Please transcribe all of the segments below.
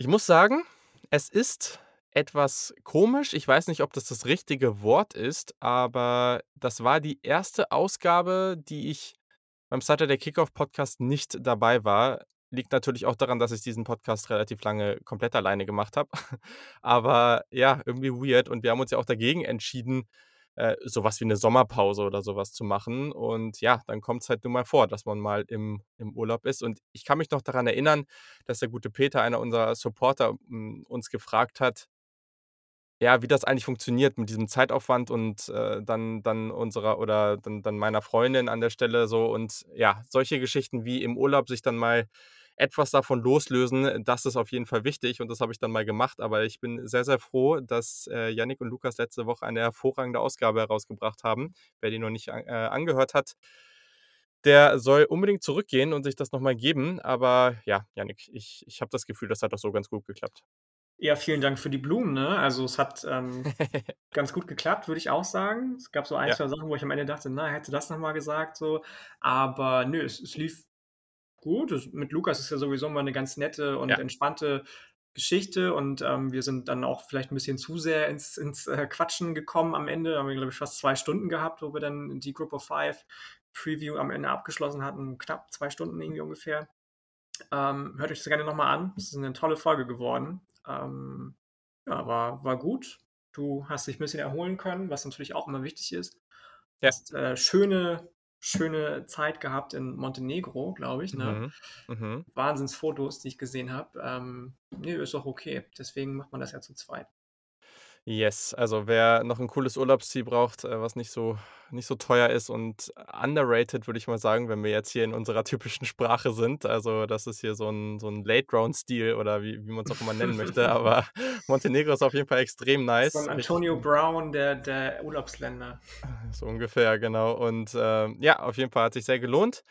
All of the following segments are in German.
Ich muss sagen, es ist etwas komisch. Ich weiß nicht, ob das das richtige Wort ist, aber das war die erste Ausgabe, die ich beim Saturday Kickoff Podcast nicht dabei war. Liegt natürlich auch daran, dass ich diesen Podcast relativ lange komplett alleine gemacht habe. Aber ja, irgendwie weird. Und wir haben uns ja auch dagegen entschieden, äh, so wie 'ne Sommerpause oder sowas zu machen. Und ja, dann kommt es halt nun mal vor, dass man mal im im Urlaub ist. Und ich kann mich noch daran erinnern, dass der gute Peter, einer unserer Supporter, uns gefragt hat ja, wie das eigentlich funktioniert mit diesem Zeitaufwand und, äh, dann dann unserer oder dann dann meiner Freundin an der Stelle so. Und ja, solche Geschichten wie im Urlaub sich dann mal etwas davon loslösen, das ist auf jeden Fall wichtig und das habe ich dann mal gemacht. Aber ich bin sehr, sehr froh, dass, äh, Jannik und Lukas letzte Woche eine hervorragende Ausgabe herausgebracht haben. Wer die noch nicht a äh, angehört hat, der soll unbedingt zurückgehen und sich das noch mal geben. Aber ja, Jannik, ich ich habe das Gefühl, das hat doch so ganz gut geklappt. Ja, vielen Dank für die Blumen, ne? Also, es hat, ähm, ganz gut geklappt, würde ich auch sagen. Es gab so ein, Ja. 2 Sachen, wo ich am Ende dachte: „Na, hättest du das noch mal gesagt“, so. Aber nö, es es lief gut. Mit Lukas ist ja sowieso immer 'ne ganz nette und Ja. entspannte Geschichte und, ähm, wir sind dann auch vielleicht 'n bisschen zu sehr ins ins, äh, Quatschen gekommen am Ende. Haben wir, glaube ich, fast 2 Stunden gehabt, wo wir dann die Group of Five Preview am Ende abgeschlossen hatten. Knapp 2 Stunden irgendwie ungefähr. Ähm, hört euch das gerne noch mal an. Es ist 'ne tolle Folge geworden. Ähm, ja, war war gut. Du hast dich 'n bisschen erholen können, was natürlich auch immer wichtig ist. Ja. Hast, äh, schöne schöne Zeit gehabt in Montenegro, glaube ich, ne? Mhm. Mhm. Wahnsinnsfotos, die ich gesehen habe. Ähm, ne, ist auch okay. Deswegen macht man das ja zu zweit. Yes, also wer noch 'n cooles Urlaubsziel braucht, äh, was nicht so nicht so teuer ist und underrated, würde ich mal sagen, wenn wir jetzt hier in unserer typischen Sprache sind. Also, das ist hier so 'n so 'n Late-Round-Stil oder wie wie man's auch immer nennen möchte. Aber Montenegro ist auf jeden Fall extrem nice. Richtig Antonio Brown der der Urlaubsländer. So ungefähr, genau. Und, ähm, ja, auf jeden Fall hat sich sehr gelohnt.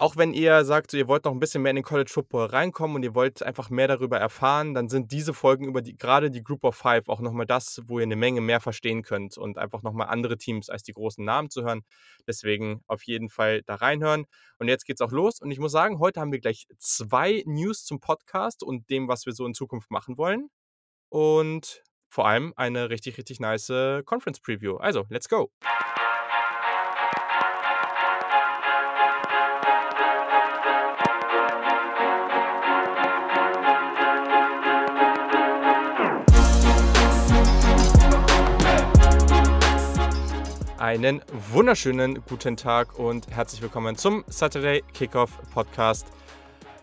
Auch wenn ihr sagt, so ihr wollt noch 'n bisschen mehr in den College Football reinkommen und ihr wollt einfach mehr darüber erfahren, dann sind diese Folgen über die grade die Group of Five auch noch mal das, wo ihr 'ne Menge mehr verstehen könnt und einfach noch mal andere Teams als die großen Namen zu hören. Deswegen auf jeden Fall da reinhören. Und jetzt geht's auch los. Und ich muss sagen, heute haben wir gleich 2 News zum Podcast und dem, was wir so in Zukunft machen wollen. Und vor allem eine richtig, richtig nice Conference Preview. Also, let's go. Einen wunderschönen guten Tag und herzlich willkommen zum Saturday Kickoff Podcast.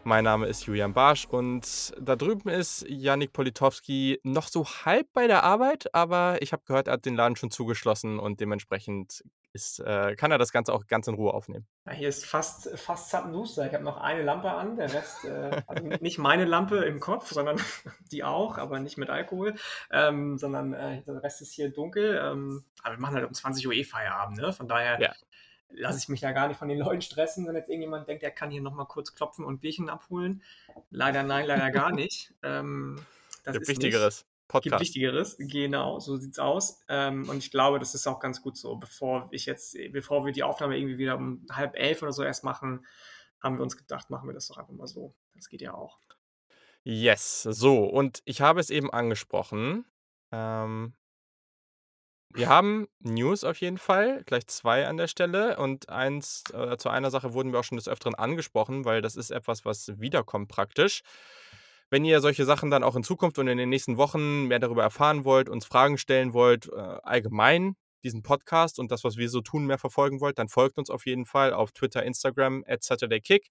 Mein Name ist Julian Barsch und da drüben ist Jannik Politowski noch so halb bei der Arbeit, aber ich habe gehört, er hat den Laden schon zugeschlossen und dementsprechend ist äh, kann er das Ganze auch ganz in Ruhe aufnehmen. Ja, hier ist fast fast zappenduster. Ich habe noch eine Lampe an, der Rest äh, also nicht meine Lampe im Kopf, sondern die auch, aber nicht mit Alkohol, ähm, sondern, äh, der Rest ist hier dunkel. Ähm, aber wir machen halt um 20:00 eh Feierabend, ne? Von daher Ja. lasse ich mich ja gar nicht von den Leuten stressen, wenn jetzt irgendjemand denkt, er kann hier noch mal kurz klopfen und Bierchen abholen. Leider nein, leider gar nicht. Ähm, das Gibt ist Wichtigeres. gibt Podcast. Wichtigeres, genau, so sieht's aus. Ähm, und ich glaube, das ist auch ganz gut so. Bevor ich jetzt bevor wir die Aufnahme irgendwie wieder um 10:30 oder so erst machen, haben wir uns gedacht, machen wir das doch einfach mal so. Das geht ja auch. Yes. So, und ich habe es eben angesprochen. Ähm wir haben News auf jeden Fall, gleich 2 an der Stelle und eins äh, zu einer Sache wurden wir auch schon des Öfteren angesprochen, weil das ist etwas, was wiederkommt praktisch. Wenn ihr solche Sachen dann auch in Zukunft und in den nächsten Wochen mehr darüber erfahren wollt, uns Fragen stellen wollt, äh, allgemein diesen Podcast und das, was wir so tun, mehr verfolgen wollt, dann folgt uns auf jeden Fall auf Twitter, Instagram @SaturdayKick.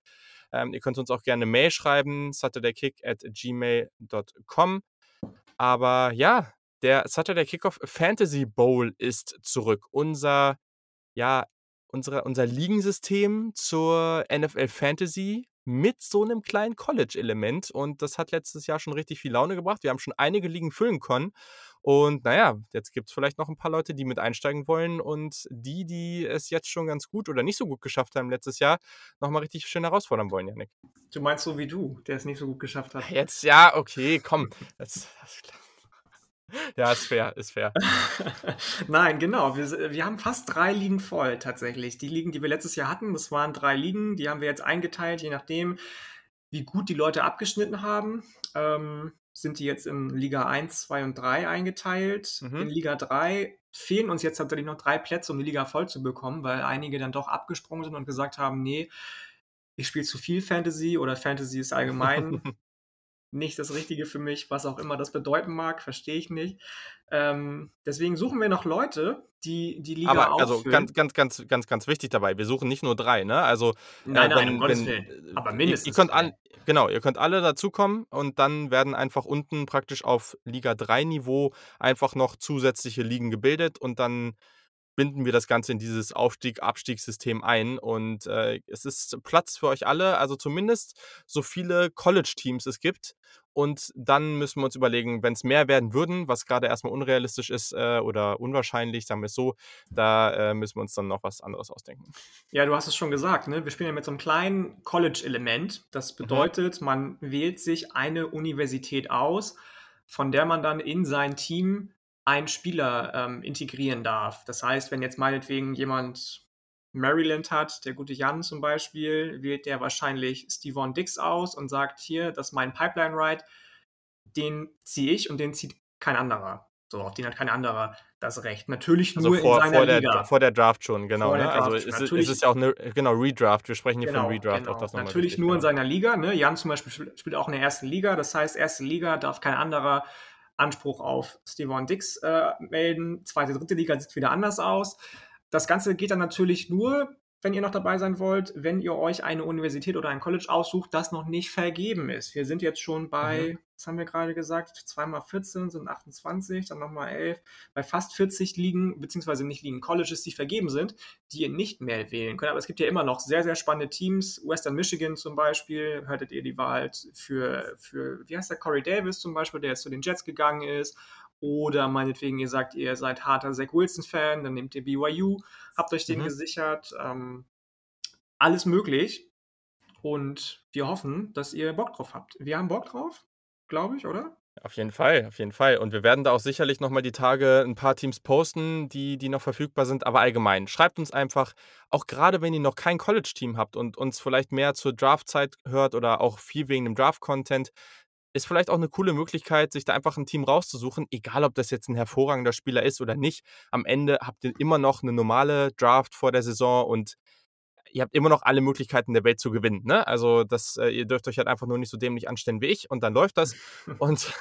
Ähm, ihr könnt uns auch gerne 'ne Mail schreiben, saturdaykick@gmail.com. Aber ja, der Saturday Kickoff Fantasy Bowl ist zurück. Unser ja, unsere unser Ligensystem zur NFL Fantasy mit so 'nem kleinen College-Element. Und das hat letztes Jahr schon richtig viel Laune gebracht. Wir haben schon einige Ligen füllen können. Und na ja, jetzt gibt's vielleicht noch 'n paar Leute, die mit einsteigen wollen und die, die es jetzt schon ganz gut oder nicht so gut geschafft haben letztes Jahr, noch mal richtig schön herausfordern wollen, Jannik. Du meinst so wie du, der es nicht so gut geschafft hat? Jetzt ja, okay, komm. Jetzt Ja, ist fair, ist fair. Nein, genau. Wir wir haben fast 3 Ligen voll tatsächlich. Die Ligen, die wir letztes Jahr hatten, das waren 3 Ligen, die haben wir jetzt eingeteilt, je nachdem, wie gut die Leute abgeschnitten haben. Ähm, sind die jetzt in Liga 1, 2 und 3 eingeteilt. Mhm. In Liga 3 fehlen uns jetzt tatsächlich noch drei Plätze, um die Liga voll zu bekommen, weil einige dann doch abgesprungen sind und gesagt haben, nee, ich spiele zu viel Fantasy oder Fantasy ist allgemein nicht das Richtige für mich, was auch immer das bedeuten mag, verstehe ich nicht. Ähm, deswegen suchen wir noch Leute, die die Liga Aber also ganz, ganz, ganz, ganz, ganz wichtig dabei, wir suchen nicht nur drei, ne? Also Nein, äh, nein, um wenn, Gottes wenn Willen. Aber äh, ihr, mindestens ihr könnt drei. all, genau, ihr könnt alle dazukommen und dann werden einfach unten praktisch auf Liga 3 Niveau einfach noch zusätzliche Ligen gebildet und dann binden wir das Ganze in dieses Aufstieg-Abstiegssystem ein. Und äh, es ist Platz für euch alle, also zumindest so viele College-Teams es gibt. Und dann müssen wir uns überlegen, wenn es mehr werden würden, was gerade erstmal unrealistisch ist äh, oder unwahrscheinlich, sagen wir es so, da äh, müssen wir uns dann noch was anderes ausdenken. Ja, du hast es schon gesagt, ne? Wir spielen ja mit so einem kleinen College-Element. Das Mhm. bedeutet, man wählt sich eine Universität aus, von der man dann in sein Team einen Spieler ähm, integrieren darf. Das heißt, wenn jetzt meinetwegen jemand Maryland hat, der gute Jan zum Beispiel, wählt der wahrscheinlich Stevon Dix aus und sagt, hier, das ist mein Pipeline-Ride, den ziehe ich und den zieht kein anderer. So, auf den hat kein anderer das Recht. Natürlich Also nur vor, in seiner vor, der, Liga. vor der Draft schon, genau. Ne? Also Draft es, schon. ist- es ja auch eine, genau, Redraft. Wir sprechen hier Genau, von Redraft, genau. auch das nochmal Natürlich nur in genau. seiner Liga. Ne? Jan zum Beispiel spielt- spielt auch in der ersten Liga. Das heißt, erste Liga darf kein anderer Anspruch auf Stevon Dix äh, melden. Zweite, dritte Liga sieht wieder anders aus. Das Ganze geht dann natürlich nur, wenn ihr noch dabei sein wollt, wenn ihr euch eine Universität oder ein College aussucht, das noch nicht vergeben ist. Wir sind jetzt schon bei, Mhm. was haben wir gerade gesagt, zweimal 14 sind 28, dann nochmal 11, bei fast 40 Ligen, beziehungsweise nicht Ligen, Colleges, die vergeben sind, die ihr nicht mehr wählen könnt. Aber es gibt ja immer noch sehr, sehr spannende Teams. Western Michigan zum Beispiel, hörtet ihr die Wahl für, für wie heißt der, Corey Davis zum Beispiel, der jetzt zu den Jets gegangen ist. Oder meinetwegen, ihr sagt, ihr seid harter Zach Wilson-Fan, dann nehmt ihr BYU, habt euch den Mhm. gesichert. Ähm, alles möglich. Und wir hoffen, dass ihr Bock drauf habt. Wir haben Bock drauf, glaube ich, oder? Auf jeden Fall, auf jeden Fall. Und wir werden da auch sicherlich nochmal die Tage ein paar Teams posten, die, die noch verfügbar sind. Aber allgemein, schreibt uns einfach, auch gerade wenn ihr noch kein College-Team habt und uns vielleicht mehr zur Draftzeit hört oder auch viel wegen dem Draft-Content, ist vielleicht auch eine coole Möglichkeit, sich da einfach ein Team rauszusuchen, egal ob das jetzt ein hervorragender Spieler ist oder nicht. Am Ende habt ihr immer noch eine normale Draft vor der Saison und ihr habt immer noch alle Möglichkeiten der Welt zu gewinnen. Ne? Also das, äh, ihr dürft euch halt einfach nur nicht so dämlich anstellen wie ich und dann läuft das. und,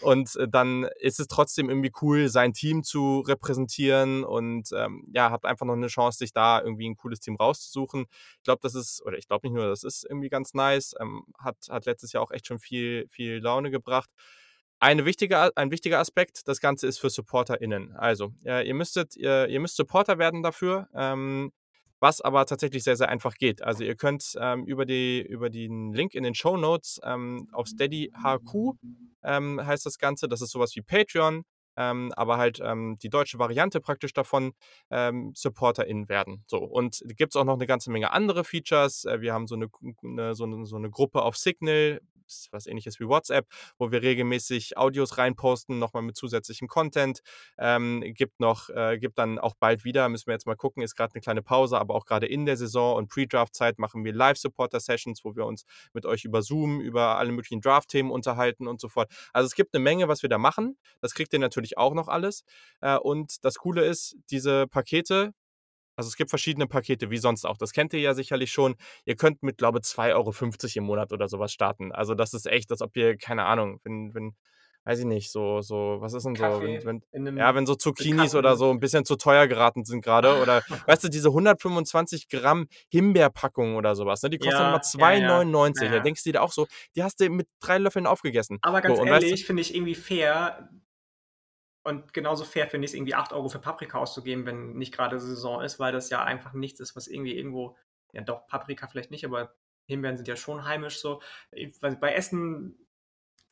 und äh, dann ist es trotzdem irgendwie cool, sein Team zu repräsentieren und ähm, ja, habt einfach noch eine Chance, sich da irgendwie ein cooles Team rauszusuchen. Ich glaube, das ist, oder ich glaube nicht nur, das ist irgendwie ganz nice. Ähm, hat, hat letztes Jahr auch echt schon viel, viel Laune gebracht. Eine wichtige, ein wichtiger Aspekt, das Ganze ist für SupporterInnen. Also, äh, ihr, müsstet, ihr, ihr müsst Supporter werden dafür. Ähm, was aber tatsächlich sehr, sehr einfach geht. Also ihr könnt ähm, über, die, über den Link in den Show Notes ähm, auf Steady HQ ähm, heißt das Ganze. Das ist sowas wie Patreon, ähm, aber halt ähm, die deutsche Variante praktisch davon, ähm, SupporterInnen werden. So, und gibt es auch noch eine ganze Menge andere Features. Äh, wir haben so eine, eine, so, eine, so eine Gruppe auf Signal, ist was ähnliches wie WhatsApp, wo wir regelmäßig Audios reinposten, nochmal mit zusätzlichem Content. Ähm, gibt noch, äh, gibt dann auch bald wieder, müssen wir jetzt mal gucken, ist gerade eine kleine Pause, aber auch gerade in der Saison und Pre-Draft-Zeit machen wir Live-Supporter-Sessions, wo wir uns mit euch über Zoom, über alle möglichen Draft-Themen unterhalten und so fort. Also es gibt eine Menge, was wir da machen. Das kriegt ihr natürlich auch noch alles. Äh, und das Coole ist, diese Pakete, also es gibt verschiedene Pakete, wie sonst auch. Das kennt ihr ja sicherlich schon. Ihr könnt mit, glaube ich, 2,50 Euro im Monat oder sowas starten. Also das ist echt, als ob ihr, keine Ahnung, wenn, wenn, weiß ich nicht, so, so, was ist denn so, wenn, wenn, ja, wenn so Zucchinis oder so ein bisschen zu teuer geraten sind gerade. Oder, weißt du, diese 125 Gramm Himbeerpackung oder sowas, ne? Die kosten Ja, immer ja, ja. 2,99. Ja. Da denkst du dir auch so, die hast du mit drei Löffeln aufgegessen. Aber ganz so, und weißt du- ehrlich, finde ich irgendwie fair. Und genauso fair finde ich es, irgendwie 8 Euro für Paprika auszugeben, wenn nicht gerade Saison ist, weil das ja einfach nichts ist, was irgendwie irgendwo, ja doch, Paprika vielleicht nicht, aber Himbeeren sind ja schon heimisch so. Ich, bei Essen,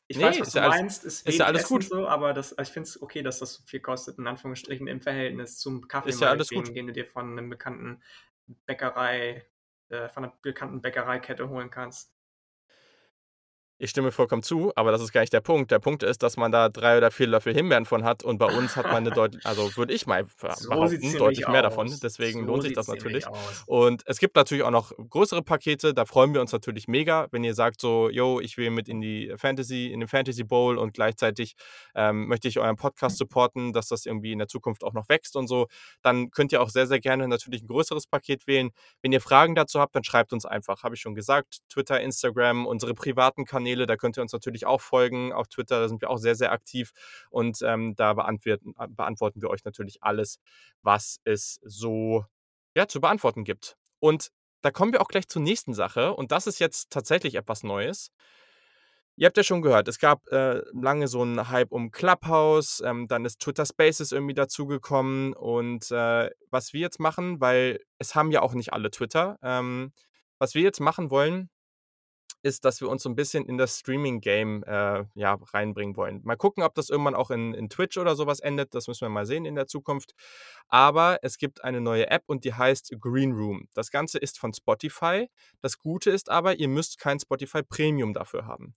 ich Nee, weiß, was ist du ja alles- meinst, ist, ist ja alles Essen gut. so, aber das, also ich finde es okay, dass das so viel kostet, in Anführungsstrichen, im Verhältnis zum Kaffee, Ist ja alles meinetwegen, gut. den du dir von einem bekannten Bäckerei, äh, von einer bekannten Bäckereikette holen kannst. Ich stimme vollkommen zu, aber das ist gar nicht der Punkt. Der Punkt ist, dass man da 3 oder 4 Löffel Himbeeren von hat und bei uns hat man 'ne deutl also, würde ich mal So behaupten, deutlich mehr davon. aus. Deswegen So lohnt sich das natürlich. aus. Und es gibt natürlich auch noch größere Pakete, da freuen wir uns natürlich mega, wenn ihr sagt so: „Jo, ich will mit in die Fantasy in den Fantasy Bowl und gleichzeitig, ähm, möchte ich euren Podcast supporten, dass das irgendwie in der Zukunft auch noch wächst und so.“ Dann könnt ihr auch sehr, sehr gerne natürlich 'n größeres Paket wählen. Wenn ihr Fragen dazu habt, dann schreibt uns einfach. Habe ich schon gesagt, Twitter, Instagram, unsere privaten Kanäle, da könnt ihr uns natürlich auch folgen. Auf Twitter, da sind wir auch sehr, sehr aktiv und, ähm, da beantwerten äh, beantworten wir euch natürlich alles, was es so, ja, zu beantworten gibt. Und da kommen wir auch gleich zur nächsten Sache und das ist jetzt tatsächlich etwas Neues. Ihr habt ja schon gehört, es gab, äh, lange so 'n Hype um Clubhouse, ähm, dann ist Twitter Spaces irgendwie dazugekommen und, äh, was wir jetzt machen, weil es haben ja auch nicht alle Twitter, ähm, was wir jetzt machen wollen, ist, dass wir uns so 'n bisschen in das Streaming-Game, äh, ja, reinbringen wollen. Mal gucken, ob das irgendwann auch in in Twitch oder so was endet, das müssen wir mal sehen in der Zukunft. Aber es gibt eine neue App und die heißt Green Room. Das Ganze ist von Spotify. Das Gute ist aber, ihr müsst kein Spotify Premium dafür haben.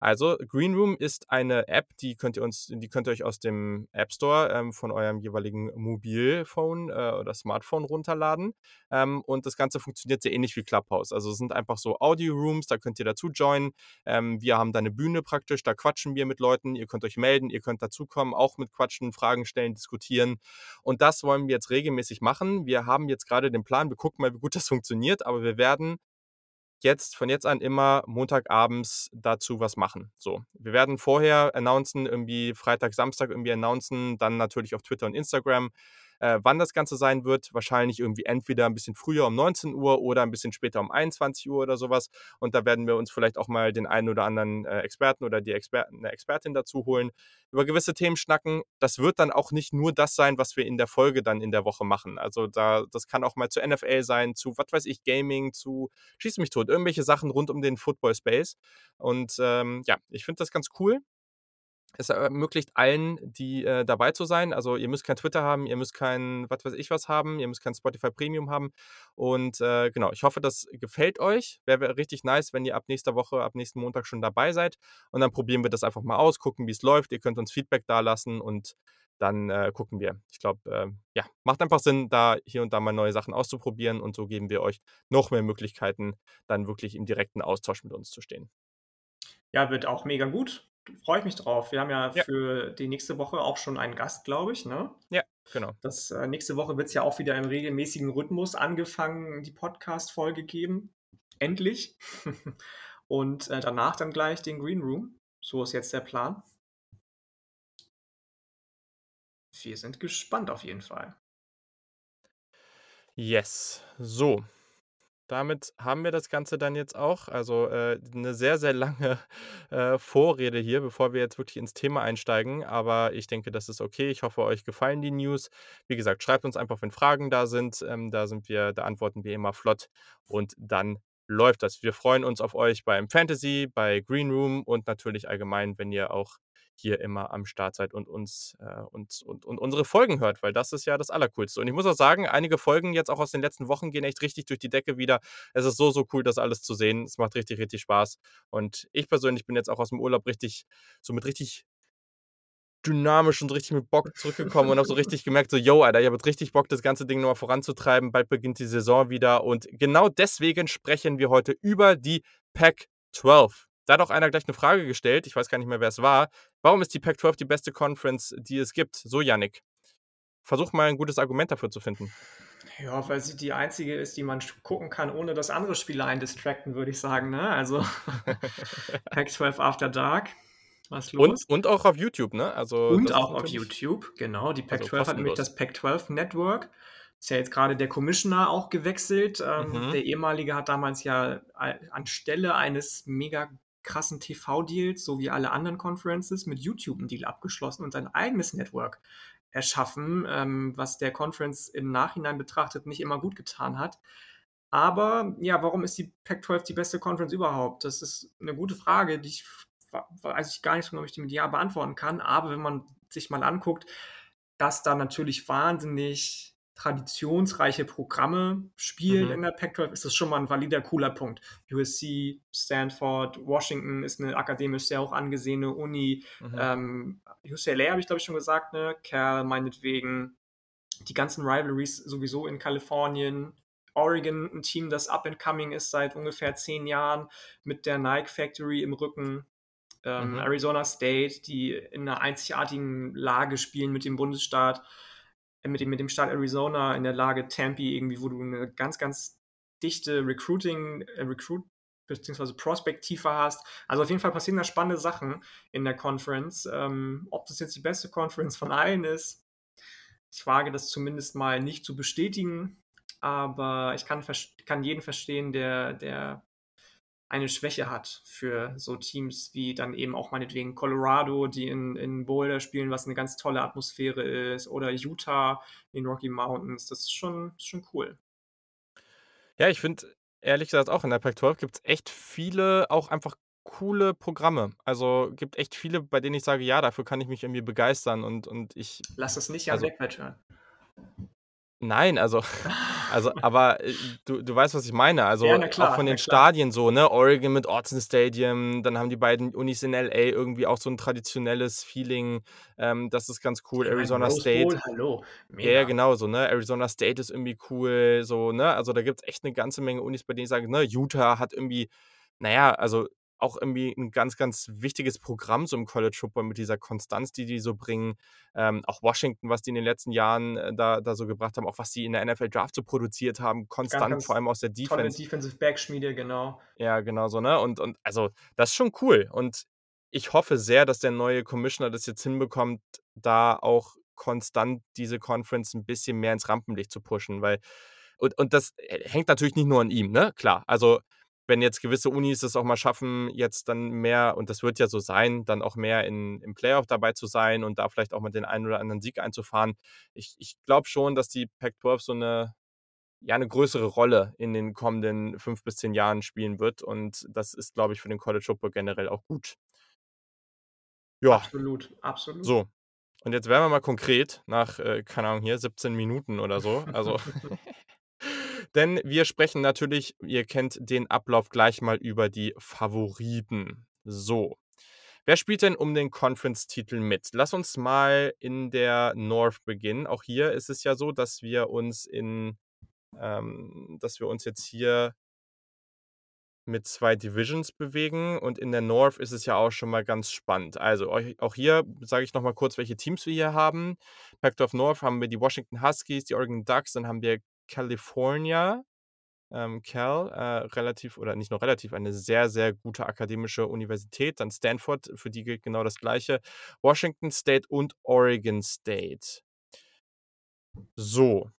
Also, Green Room ist eine App, die könnt ihr uns die könnt ihr euch aus dem App Store, ähm, von eurem jeweiligen Mobilphone, äh, oder Smartphone runterladen. Ähm, und das Ganze funktioniert sehr ähnlich wie Clubhouse. Also, es sind einfach so Audio-Rooms, da könnt ihr dazu joinen. Ähm, wir haben da 'ne Bühne praktisch, da quatschen wir mit Leuten. Ihr könnt euch melden, ihr könnt dazukommen, auch mit quatschen, Fragen stellen, diskutieren. Und das wollen wir jetzt regelmäßig machen. Wir haben jetzt grade den Plan, wir gucken mal, wie gut das funktioniert, aber wir werden jetzt von jetzt an immer montagabends dazu was machen, so. Wir werden vorher announcen, irgendwie Freitag, Samstag irgendwie announcen, dann natürlich auf Twitter und Instagram, äh, wann das Ganze sein wird. Wahrscheinlich irgendwie entweder 'n bisschen früher um 19:00 oder 'n bisschen später um 21:00 oder so was. Und da werden wir uns vielleicht auch mal den einen oder anderen, äh, Experten oder die Experten 'ne Expertin dazu holen, über gewisse Themen schnacken. Das wird dann auch nicht nur das sein, was wir in der Folge dann in der Woche machen. Also, da das kann auch mal zur NFL sein, zu, was weiß ich, Gaming, zu schieß mich tot, irgendwelche Sachen rund um den Football Space. Und, ähm, ja, ich finde das ganz cool. Es ermöglicht allen, die, äh, dabei zu sein. Also, ihr müsst kein Twitter haben, ihr müsst kein was weiß ich was haben, ihr müsst kein Spotify Premium haben. Und, äh, genau, ich hoffe, das gefällt euch. Wäre richtig nice, wenn ihr ab nächster Woche, ab nächsten Montag schon dabei seid. Und dann probieren wir das einfach mal aus, gucken, wie's läuft. Ihr könnt uns Feedback dalassen und dann, äh, gucken wir. Ich glaube, ähm, ja, macht einfach Sinn, da hier und da mal neue Sachen auszuprobieren und so geben wir euch noch mehr Möglichkeiten, dann wirklich im direkten Austausch mit uns zu stehen. Ja, wird auch mega gut. Freue ich mich drauf. Wir haben ja Ja. für die nächste Woche auch schon einen Gast, glaube ich, ne? Ja, genau. Das, äh nächste Woche wird's ja auch wieder im regelmäßigen Rhythmus angefangen die Podcast-Folge geben. Endlich. Und, äh, danach dann gleich den Green Room. So ist jetzt der Plan. Wir sind gespannt auf jeden Fall. Yes. So, damit haben wir das Ganze dann jetzt auch. Also, äh, 'ne sehr, sehr lange, äh, Vorrede hier, bevor wir jetzt wirklich ins Thema einsteigen, aber ich denke, das ist okay. Ich hoffe, euch gefallen die News. Wie gesagt, schreibt uns einfach, wenn Fragen da sind. Ähm, da sind wir da antworten wir immer flott und dann läuft das. Wir freuen uns auf euch beim Fantasy, bei Green Room und natürlich allgemein, wenn ihr auch hier immer am Start seid und uns, äh und und und unsere Folgen hört, weil das ist ja das Allercoolste. Und ich muss auch sagen, einige Folgen jetzt auch aus den letzten Wochen gehen echt richtig durch die Decke wieder. Es ist so, so cool, das alles zu sehen. Es macht richtig, richtig Spaß. Und ich persönlich bin jetzt auch aus'm Urlaub richtig so mit richtig dynamisch und richtig mit Bock zurückgekommen und habe so richtig gemerkt, so: „Jo, Alter, ich habe jetzt richtig Bock, das ganze Ding noch mal voranzutreiben. Bald beginnt die Saison wieder.“ Und genau deswegen sprechen wir heute über die Pac-12. Da hat auch einer gleich 'ne Frage gestellt, ich weiß gar nicht mehr, wer's war: „Warum ist die Pac-12 die beste Conference, die es gibt?“ So, Yannick, versuch mal 'n gutes Argument dafür zu finden. Ja, weil sie die einzige ist, die man gucken kann, ohne dass andere Spiele einen distracten, würde ich sagen, ne? Also, Pac-12 After Dark. Was Und los? und auch auf YouTube, ne? Also, Und auch auf YouTube, genau. Die also, Pac-12 hat nämlich das Pac-12 Network. Ist ja jetzt grade der Commissioner auch gewechselt. Ähm, Mhm. der ehemalige hat damals ja anstelle eines mega krassen TV-Deals, so wie alle anderen Conferences, mit YouTube 'n Deal abgeschlossen und sein eigenes Network erschaffen, ähm, was der Conference im Nachhinein betrachtet nicht immer gut getan hat. Aber ja, warum ist die Pac-12 die beste Conference überhaupt? Das ist 'ne gute Frage, die ich weiß ich gar nicht so, ob ich die mit ja beantworten kann. Aber wenn man sich mal anguckt, dass da natürlich wahnsinnig traditionsreiche Programme spielen Mhm. in der Pac-12, ist das schon mal ein valider, cooler Punkt. USC, Stanford, Washington ist eine akademisch sehr hoch angesehene Uni. Mhm. Ähm, UCLA habe ich, glaube ich, schon gesagt, ne? Cal meinetwegen. Die ganzen Rivalries sowieso in Kalifornien. Oregon, ein Team, das up and coming ist seit ungefähr zehn Jahren mit der Nike Factory im Rücken. Ähm, Mhm. Arizona State, die in einer einzigartigen Lage spielen mit dem Bundesstaat, mit dem, mit dem Staat Arizona in der Lage Tempe irgendwie, wo du eine ganz, ganz dichte Recruiting, äh, Recruit bzw. Prospect-Tiefe hast. Also auf jeden Fall passieren da spannende Sachen in der Conference. Ähm, ob das jetzt die beste Conference von allen ist, ich wage das zumindest mal nicht zu bestätigen, aber ich kann, kann jeden verstehen, der, der eine Schwäche hat für so Teams wie dann eben auch meinetwegen Colorado, die in, in Boulder spielen, was eine ganz tolle Atmosphäre ist, oder Utah in Rocky Mountains. Das ist schon, schon cool. Ja, ich finde ehrlich gesagt auch in der Pac-12 gibt es echt viele auch einfach coole Programme. Also gibt echt viele, bei denen ich sage, ja, dafür kann ich mich irgendwie begeistern und, und ich. Lass das nicht Jan also, hören. Nein, also also, aber, äh, du du weißt, was ich meine. Also, Ja, klar, auch von den. Stadien so, ne? Oregon mit Autzen Stadium, dann haben die beiden Unis in LA irgendwie auch so 'n traditionelles Feeling. Ähm, das ist ganz cool. Arizona Rose State Bowl, hallo, ja, ja, mega. genau so, ne? Arizona State ist irgendwie cool, so, ne? Also, da gibt's echt 'ne ganze Menge Unis, bei denen ich sage, ne, Utah hat irgendwie na ja, also, auch irgendwie 'n ganz, ganz wichtiges Programm so im College Football mit dieser Konstanz, die die so bringen. Ähm, auch Washington, was die in den letzten Jahren, äh, da da so gebracht haben, auch was die in der NFL Draft so produziert haben, Ganz, konstant, ganz vor allem aus der tolle Defense. Defensive Backschmiede, genau. Ja, genau so, ne? Und und also, das ist schon cool. Und ich hoffe sehr, dass der neue Commissioner das jetzt hinbekommt, da auch konstant diese Conference 'n bisschen mehr ins Rampenlicht zu pushen, weil und und das, äh, hängt natürlich nicht nur an ihm, ne? Klar. Also, wenn jetzt gewisse Unis es auch mal schaffen, jetzt dann mehr und das wird ja so sein, dann auch mehr in im Playoff dabei zu sein und da vielleicht auch mal den einen oder anderen Sieg einzufahren. Ich ich glaube schon, dass die Pac-12 so 'ne ja, 'ne größere Rolle in den kommenden 5 bis 10 Jahren spielen wird und das ist, glaube ich, für den College Football generell auch gut. Ja. Absolut, absolut. So. Und jetzt werden wir mal konkret nach, äh, keine Ahnung hier, 17 Minuten oder so. Also denn wir sprechen natürlich, ihr kennt den Ablauf, gleich mal über die Favoriten. So. Wer spielt denn um den Conference-Titel mit? Lass uns mal in der North beginnen. Auch hier ist es ja so, dass wir uns in ähm, dass wir uns jetzt hier mit 2 Divisions bewegen und in der North ist es ja auch schon mal ganz spannend. Also, auch hier sage ich noch mal kurz, welche Teams wir hier haben. Pac-12 North haben wir die Washington Huskies, die Oregon Ducks, dann haben wir California, ähm, Cal, äh, relativ oder nicht nur relativ, eine sehr, sehr gute akademische Universität. Dann Stanford, für die gilt genau das Gleiche. Washington State und Oregon State. So.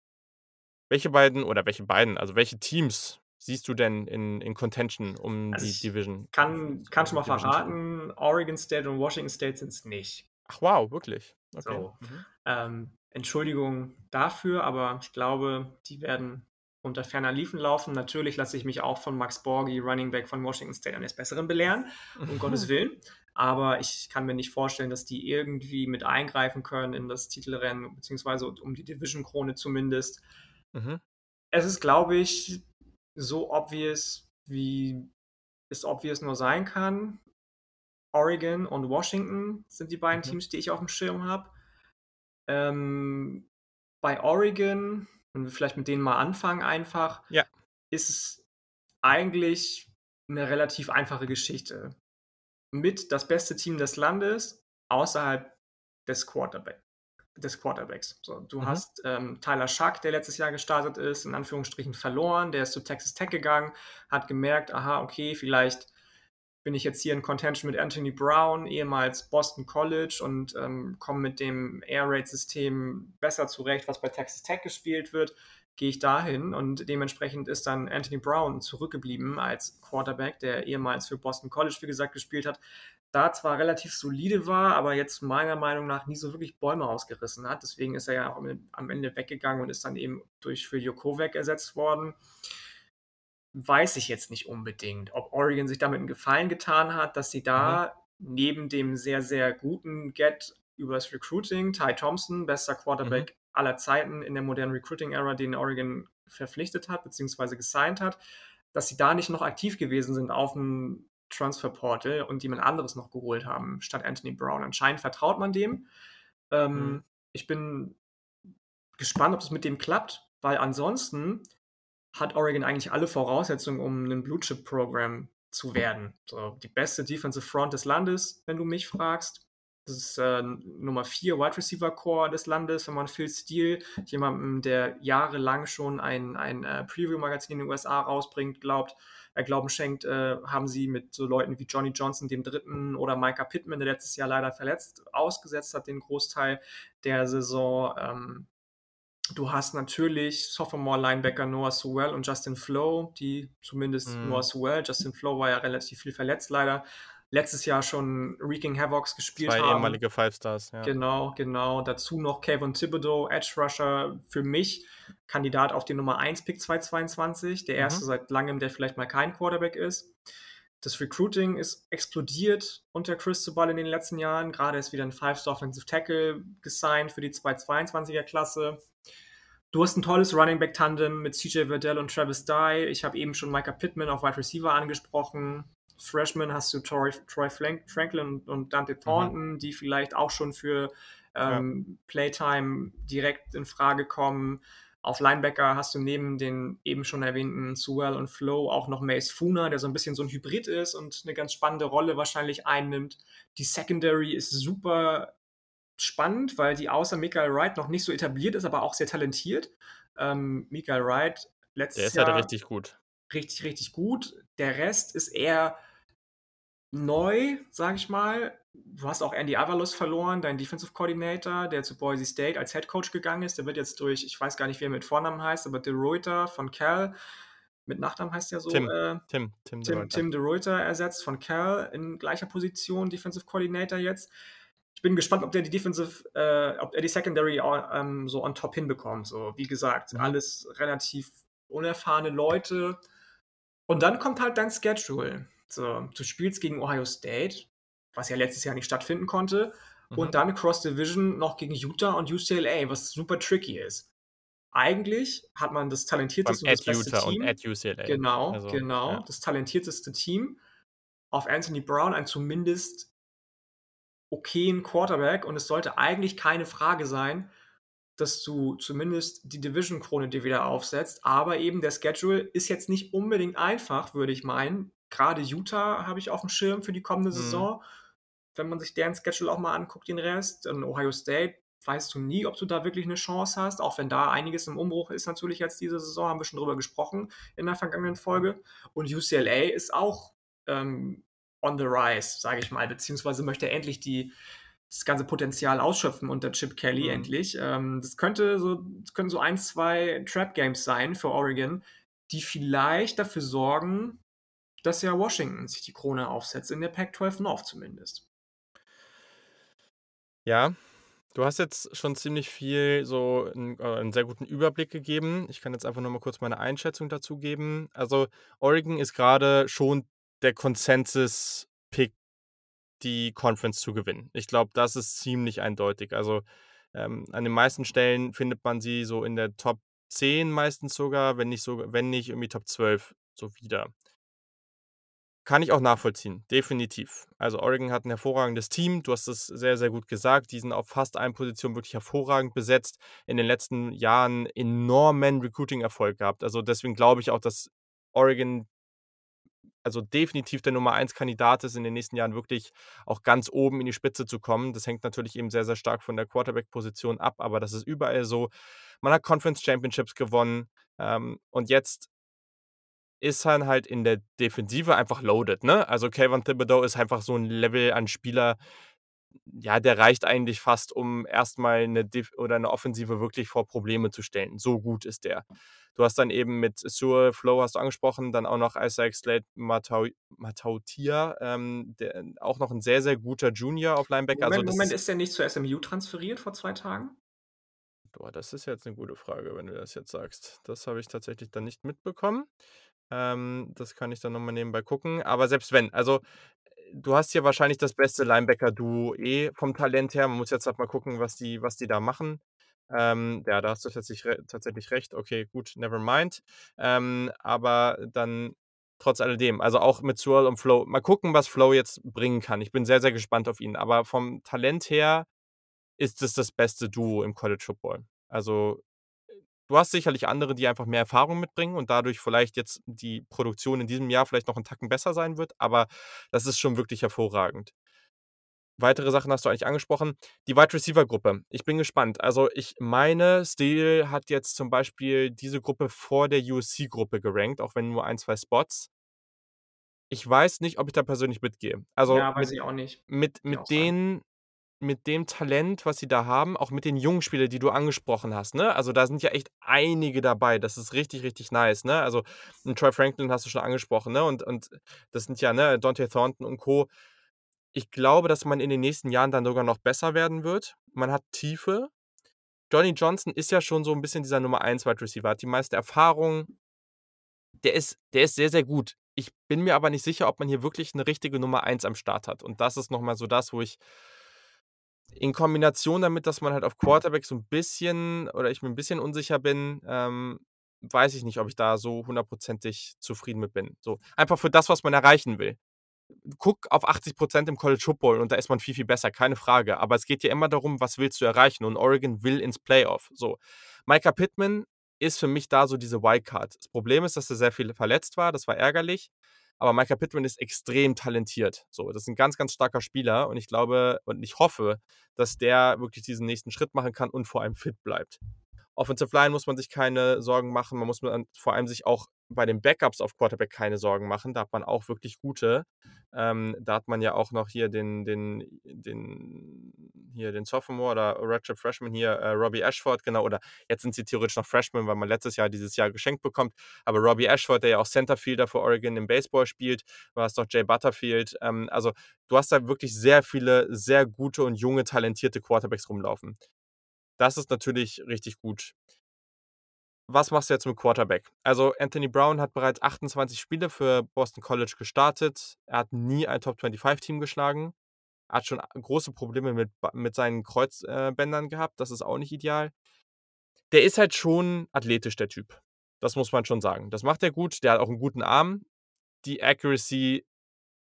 Welche beiden oder welche beiden, also welche Teams siehst du denn in in Contention um Also, die Division kann kann schon mal Division-Titel? verraten, Oregon State und Washington State sind's nicht. Ach wow, wirklich? Okay. So. Mhm. Ähm, Entschuldigung dafür, aber ich glaube, die werden unter ferner Liefen laufen. Natürlich lasse ich mich auch von Max Borgi, Running Back von Washington State, eines Besseren belehren, um Gottes Willen. Aber ich kann mir nicht vorstellen, dass die irgendwie mit eingreifen können in das Titelrennen, beziehungsweise um die Division-Krone zumindest. Mhm. Es ist, glaube ich, so obvious, wie es obvious nur sein kann. Oregon und Washington sind die beiden Mhm. Teams, die ich aufm Schirm habe. Ähm, bei Oregon, wenn wir vielleicht mit denen mal anfangen einfach, Ja. ist es eigentlich 'ne relativ einfache Geschichte. Mit das beste Team des Landes außerhalb des Quarterback des Quarterbacks. So, du Mhm. hast, ähm, Tyler Shough, der letztes Jahr gestartet ist, in Anführungsstrichen verloren. Der ist zu Texas Tech gegangen, hat gemerkt: „Aha, okay, vielleicht bin ich jetzt hier in Contention mit Anthony Brown, ehemals Boston College und, ähm, komme mit dem Air Raid-System besser zurecht, was bei Texas Tech gespielt wird. Gehe ich dahin?“ Und dementsprechend ist dann Anthony Brown zurückgeblieben als Quarterback, der ehemals für Boston College, wie gesagt, gespielt hat. Da zwar relativ solide war, aber jetzt meiner Meinung nach nie so wirklich Bäume ausgerissen hat. Deswegen ist er ja auch am Ende weggegangen und ist dann eben durch Phil Jurkovec ersetzt worden. Weiß ich jetzt nicht unbedingt, ob Oregon sich damit 'n Gefallen getan hat, dass sie Mhm. da neben dem sehr, sehr guten Get übers Recruiting, Ty Thompson, bester Mhm. Quarterback aller Zeiten in der modernen Recruiting-Era, den Oregon verpflichtet hat, beziehungsweise gesigned hat, dass sie da nicht noch aktiv gewesen sind auf dem Transferportal und jemand anderes noch geholt haben, statt Anthony Brown. Anscheinend vertraut man dem. Ähm, mhm. Ich bin gespannt, ob es mit dem klappt, weil ansonsten hat Oregon eigentlich alle Voraussetzungen, um ein Blue Chip Programm zu werden. So, die beste Defensive Front des Landes, wenn du mich fragst. Das ist äh, Nummer 4 Wide Receiver Core des Landes, wenn man Phil Steele, jemandem, der jahrelang schon ein, ein äh, Preview-Magazin in den USA rausbringt, glaubt, er Glauben schenkt, äh, haben sie mit so Leuten wie Johnny Johnson, dem Dritten, oder Micah Pittman, der letztes Jahr leider verletzt ausgesetzt hat, den Großteil der Saison. Ähm, Du hast natürlich Sophomore-Linebacker Noah Sewell und Justin Flo, die zumindest mm. Noah Sewell, Justin Flo war ja relativ viel verletzt leider, letztes Jahr schon Wreaking Havocs gespielt Zwei haben. ehemalige Five Stars, ja. Genau, genau. Dazu noch Kevin Thibodeau, Edge Rusher, für mich Kandidat auf den Nummer 1 Pick 2022, der mhm. erste seit langem, der vielleicht mal kein Quarterback ist. Das Recruiting ist explodiert unter Chris Cristobal in den letzten Jahren. Gerade ist wieder ein Five-Star Offensive Tackle gesigned für die 222er Klasse. Du hast ein tolles Running Back Tandem mit CJ Verdell und Travis Dye. Ich habe eben schon Micah Pittman auf Wide Receiver angesprochen. Freshman hast du Troy, Troy Franklin und Dante mhm. Thornton, mhm. die vielleicht auch schon für ähm, ja. Playtime direkt in Frage kommen. Auf Linebacker hast du neben den eben schon erwähnten Sewell und Flo auch noch Mace Funa, der so ein bisschen so ein Hybrid ist und eine ganz spannende Rolle wahrscheinlich einnimmt. Die Secondary ist super spannend, weil die außer Michael Wright noch nicht so etabliert ist, aber auch sehr talentiert. Ähm, Michael Wright letztes Der ist Jahr halt richtig gut. Richtig, richtig gut. Der Rest ist eher neu, sage ich mal. Du hast auch Andy Avalos verloren, dein Defensive Coordinator, der zu Boise State als Head Coach gegangen ist. Der wird jetzt durch, ich weiß gar nicht, wie er mit Vornamen heißt, aber De Reuter von Cal, mit Nachnamen heißt er so. Tim, äh, Tim, Tim, Tim, Tim De Reuter ersetzt von Cal in gleicher Position, Defensive Coordinator jetzt ich bin gespannt, ob der die Defensive, äh, ob er die Secondary ähm, so on top hinbekommt. So, wie gesagt, mhm. alles relativ unerfahrene Leute. Und dann kommt halt dein Schedule. So, du spielst gegen Ohio State, was ja letztes Jahr nicht stattfinden konnte. Mhm. Und dann Cross Division noch gegen Utah und UCLA, was super tricky ist. Eigentlich hat man das talentierteste und das beste Utah Team. Und at UCLA. Genau, also, genau. Ja. Das talentierteste Team. Auf Anthony Brown ein zumindest okayen Quarterback und es sollte eigentlich keine Frage sein, dass du zumindest die Division-Krone dir wieder aufsetzt. Aber eben der Schedule ist jetzt nicht unbedingt einfach, würde ich meinen. Gerade Utah habe ich auf dem Schirm für die kommende mhm. Saison. Wenn man sich deren Schedule auch mal anguckt, den Rest. Und Ohio State weißt du nie, ob du da wirklich eine Chance hast, auch wenn da einiges im Umbruch ist natürlich jetzt diese Saison, haben wir schon drüber gesprochen in der vergangenen Folge. Und UCLA ist auch ähm, on the rise, sage ich mal, beziehungsweise möchte er endlich die, das ganze Potenzial ausschöpfen unter Chip Kelly mhm. endlich. Ähm, das könnte so, das können so ein, zwei Trap-Games sein für Oregon, die vielleicht dafür sorgen, dass ja Washington sich die Krone aufsetzt, in der Pac-12 North zumindest. Ja, du hast jetzt schon ziemlich viel so einen, äh, einen sehr guten Überblick gegeben. Ich kann jetzt einfach nur mal kurz meine Einschätzung dazu geben. Also Oregon ist gerade schon der Consensus-Pick, die Conference zu gewinnen. Ich glaube, das ist ziemlich eindeutig. Also ähm, an den meisten Stellen findet man sie so in der Top 10 meistens sogar, wenn nicht, so, wenn nicht irgendwie Top 12 so wieder. Kann ich auch nachvollziehen, definitiv. Also Oregon hat ein hervorragendes Team, du hast es sehr, sehr gut gesagt. Die sind auf fast allen Positionen wirklich hervorragend besetzt. In den letzten Jahren enormen Recruiting-Erfolg gehabt. Also deswegen glaube ich auch, dass Oregon also definitiv der Nummer 1 Kandidat ist, in den nächsten Jahren wirklich auch ganz oben in die Spitze zu kommen. Das hängt natürlich eben sehr, sehr stark von der Quarterback-Position ab, aber das ist überall so. Man hat Conference Championships gewonnen ähm, und jetzt ist er halt in der Defensive einfach loaded, ne? Also Kayvon Thibodeau ist einfach so ein Level an Spieler, ja, der reicht eigentlich fast, um erstmal eine Def oder eine Offensive wirklich vor Probleme zu stellen. So gut ist der. Du hast dann eben mit Sur Flow hast du angesprochen, dann auch noch Isaac Slade Matautia, ähm, der, auch noch ein sehr, sehr guter Junior auf Linebacker. Also Moment, also Moment ist, der nicht zur SMU transferiert vor zwei Tagen? Boah, das ist jetzt eine gute Frage, wenn du das jetzt sagst. Das habe ich tatsächlich dann nicht mitbekommen. Ähm, das kann ich dann nochmal nebenbei gucken. Aber selbst wenn, also du hast hier wahrscheinlich das beste Linebacker-Duo eh vom Talent her. Man muss jetzt halt mal gucken, was die, was die da machen. Ähm, ja, da hast du tatsächlich re tatsächlich recht. Okay, gut, never mind. Ähm, aber dann trotz alledem, also auch mit Sewell und Flo mal gucken, was Flo jetzt bringen kann. Ich bin sehr, sehr gespannt auf ihn, aber vom Talent her ist es das beste Duo im College Football. Also, du hast sicherlich andere, die einfach mehr Erfahrung mitbringen und dadurch vielleicht jetzt die Produktion in diesem Jahr vielleicht noch 'n Tacken besser sein wird, aber das ist schon wirklich hervorragend. Weitere Sachen hast du eigentlich angesprochen. Die Wide-Receiver-Gruppe. Ich bin gespannt. Also, ich meine, Steele hat jetzt zum Beispiel diese Gruppe vor der USC-Gruppe gerankt, auch wenn nur 1, 2 Spots. Ich weiß nicht, ob ich da persönlich mitgehe. Also, Ja, weiß mit ich auch nicht. mit mit sagen. den mit dem Talent, was sie da haben, auch mit den jungen Spielern, die du angesprochen hast, ne? Also, da sind ja echt einige dabei. Das ist richtig, richtig nice, ne? Also, Troy Franklin hast du schon angesprochen, ne? Und und das sind ja, ne, Donte Thornton und Co. Ich glaube, dass man in den nächsten Jahren dann sogar noch besser werden wird. Man hat Tiefe. Johnny Johnson ist ja schon so 'n bisschen dieser Nummer 1 Wide Receiver, hat die meiste Erfahrung. Der ist der ist sehr, sehr gut. Ich bin mir aber nicht sicher, ob man hier wirklich 'ne richtige Nummer 1 am Start hat. Und das ist noch mal so das, wo ich in Kombination damit, dass man halt auf Quarterback so 'n bisschen oder ich mir 'n bisschen unsicher bin, ähm, weiß ich nicht, ob ich da so hundertprozentig zufrieden mit bin. So, einfach für das, was man erreichen will. Guck auf 80 % im College Football und da ist man viel, viel besser, keine Frage. Aber es geht ja immer darum, was willst du erreichen? Und Oregon will ins Playoff, so. Micah Pittman ist für mich da so diese Wildcard. Das Problem ist, dass er sehr viel verletzt war, das war ärgerlich, aber Micah Pittman ist extrem talentiert. So, das ist 'n ganz, ganz starker Spieler und ich glaube und ich hoffe, dass der wirklich diesen nächsten Schritt machen kann und vor allem fit bleibt. Offensive Line muss man sich keine Sorgen machen. Man muss vor allem sich auch bei den Backups auf Quarterback keine Sorgen machen. Da hat man auch wirklich gute. Ähm, da hat man ja auch noch hier den den den hier den Sophomore oder Redshirt Freshman hier, äh, Robbie Ashford, genau, oder jetzt sind sie theoretisch noch Freshmen, weil man letztes Jahr dieses Jahr geschenkt bekommt. Aber Robbie Ashford, der ja auch Centerfielder für Oregon im Baseball spielt. Du hast noch Jay Butterfield. Ähm, also, du hast da wirklich sehr viele sehr gute und junge, talentierte Quarterbacks rumlaufen. Das ist natürlich richtig gut. Was machst du jetzt mit Quarterback? Also, Anthony Brown hat bereits 28 Spiele für Boston College gestartet. Er hat nie ein Top-25-Team geschlagen. Hat schon große Probleme mit mit seinen Kreuz äh, Bändern gehabt. Das ist auch nicht ideal. Der ist halt schon athletisch, der Typ. Das muss man schon sagen. Das macht er gut. Der hat auch 'n guten Arm. Die Accuracy,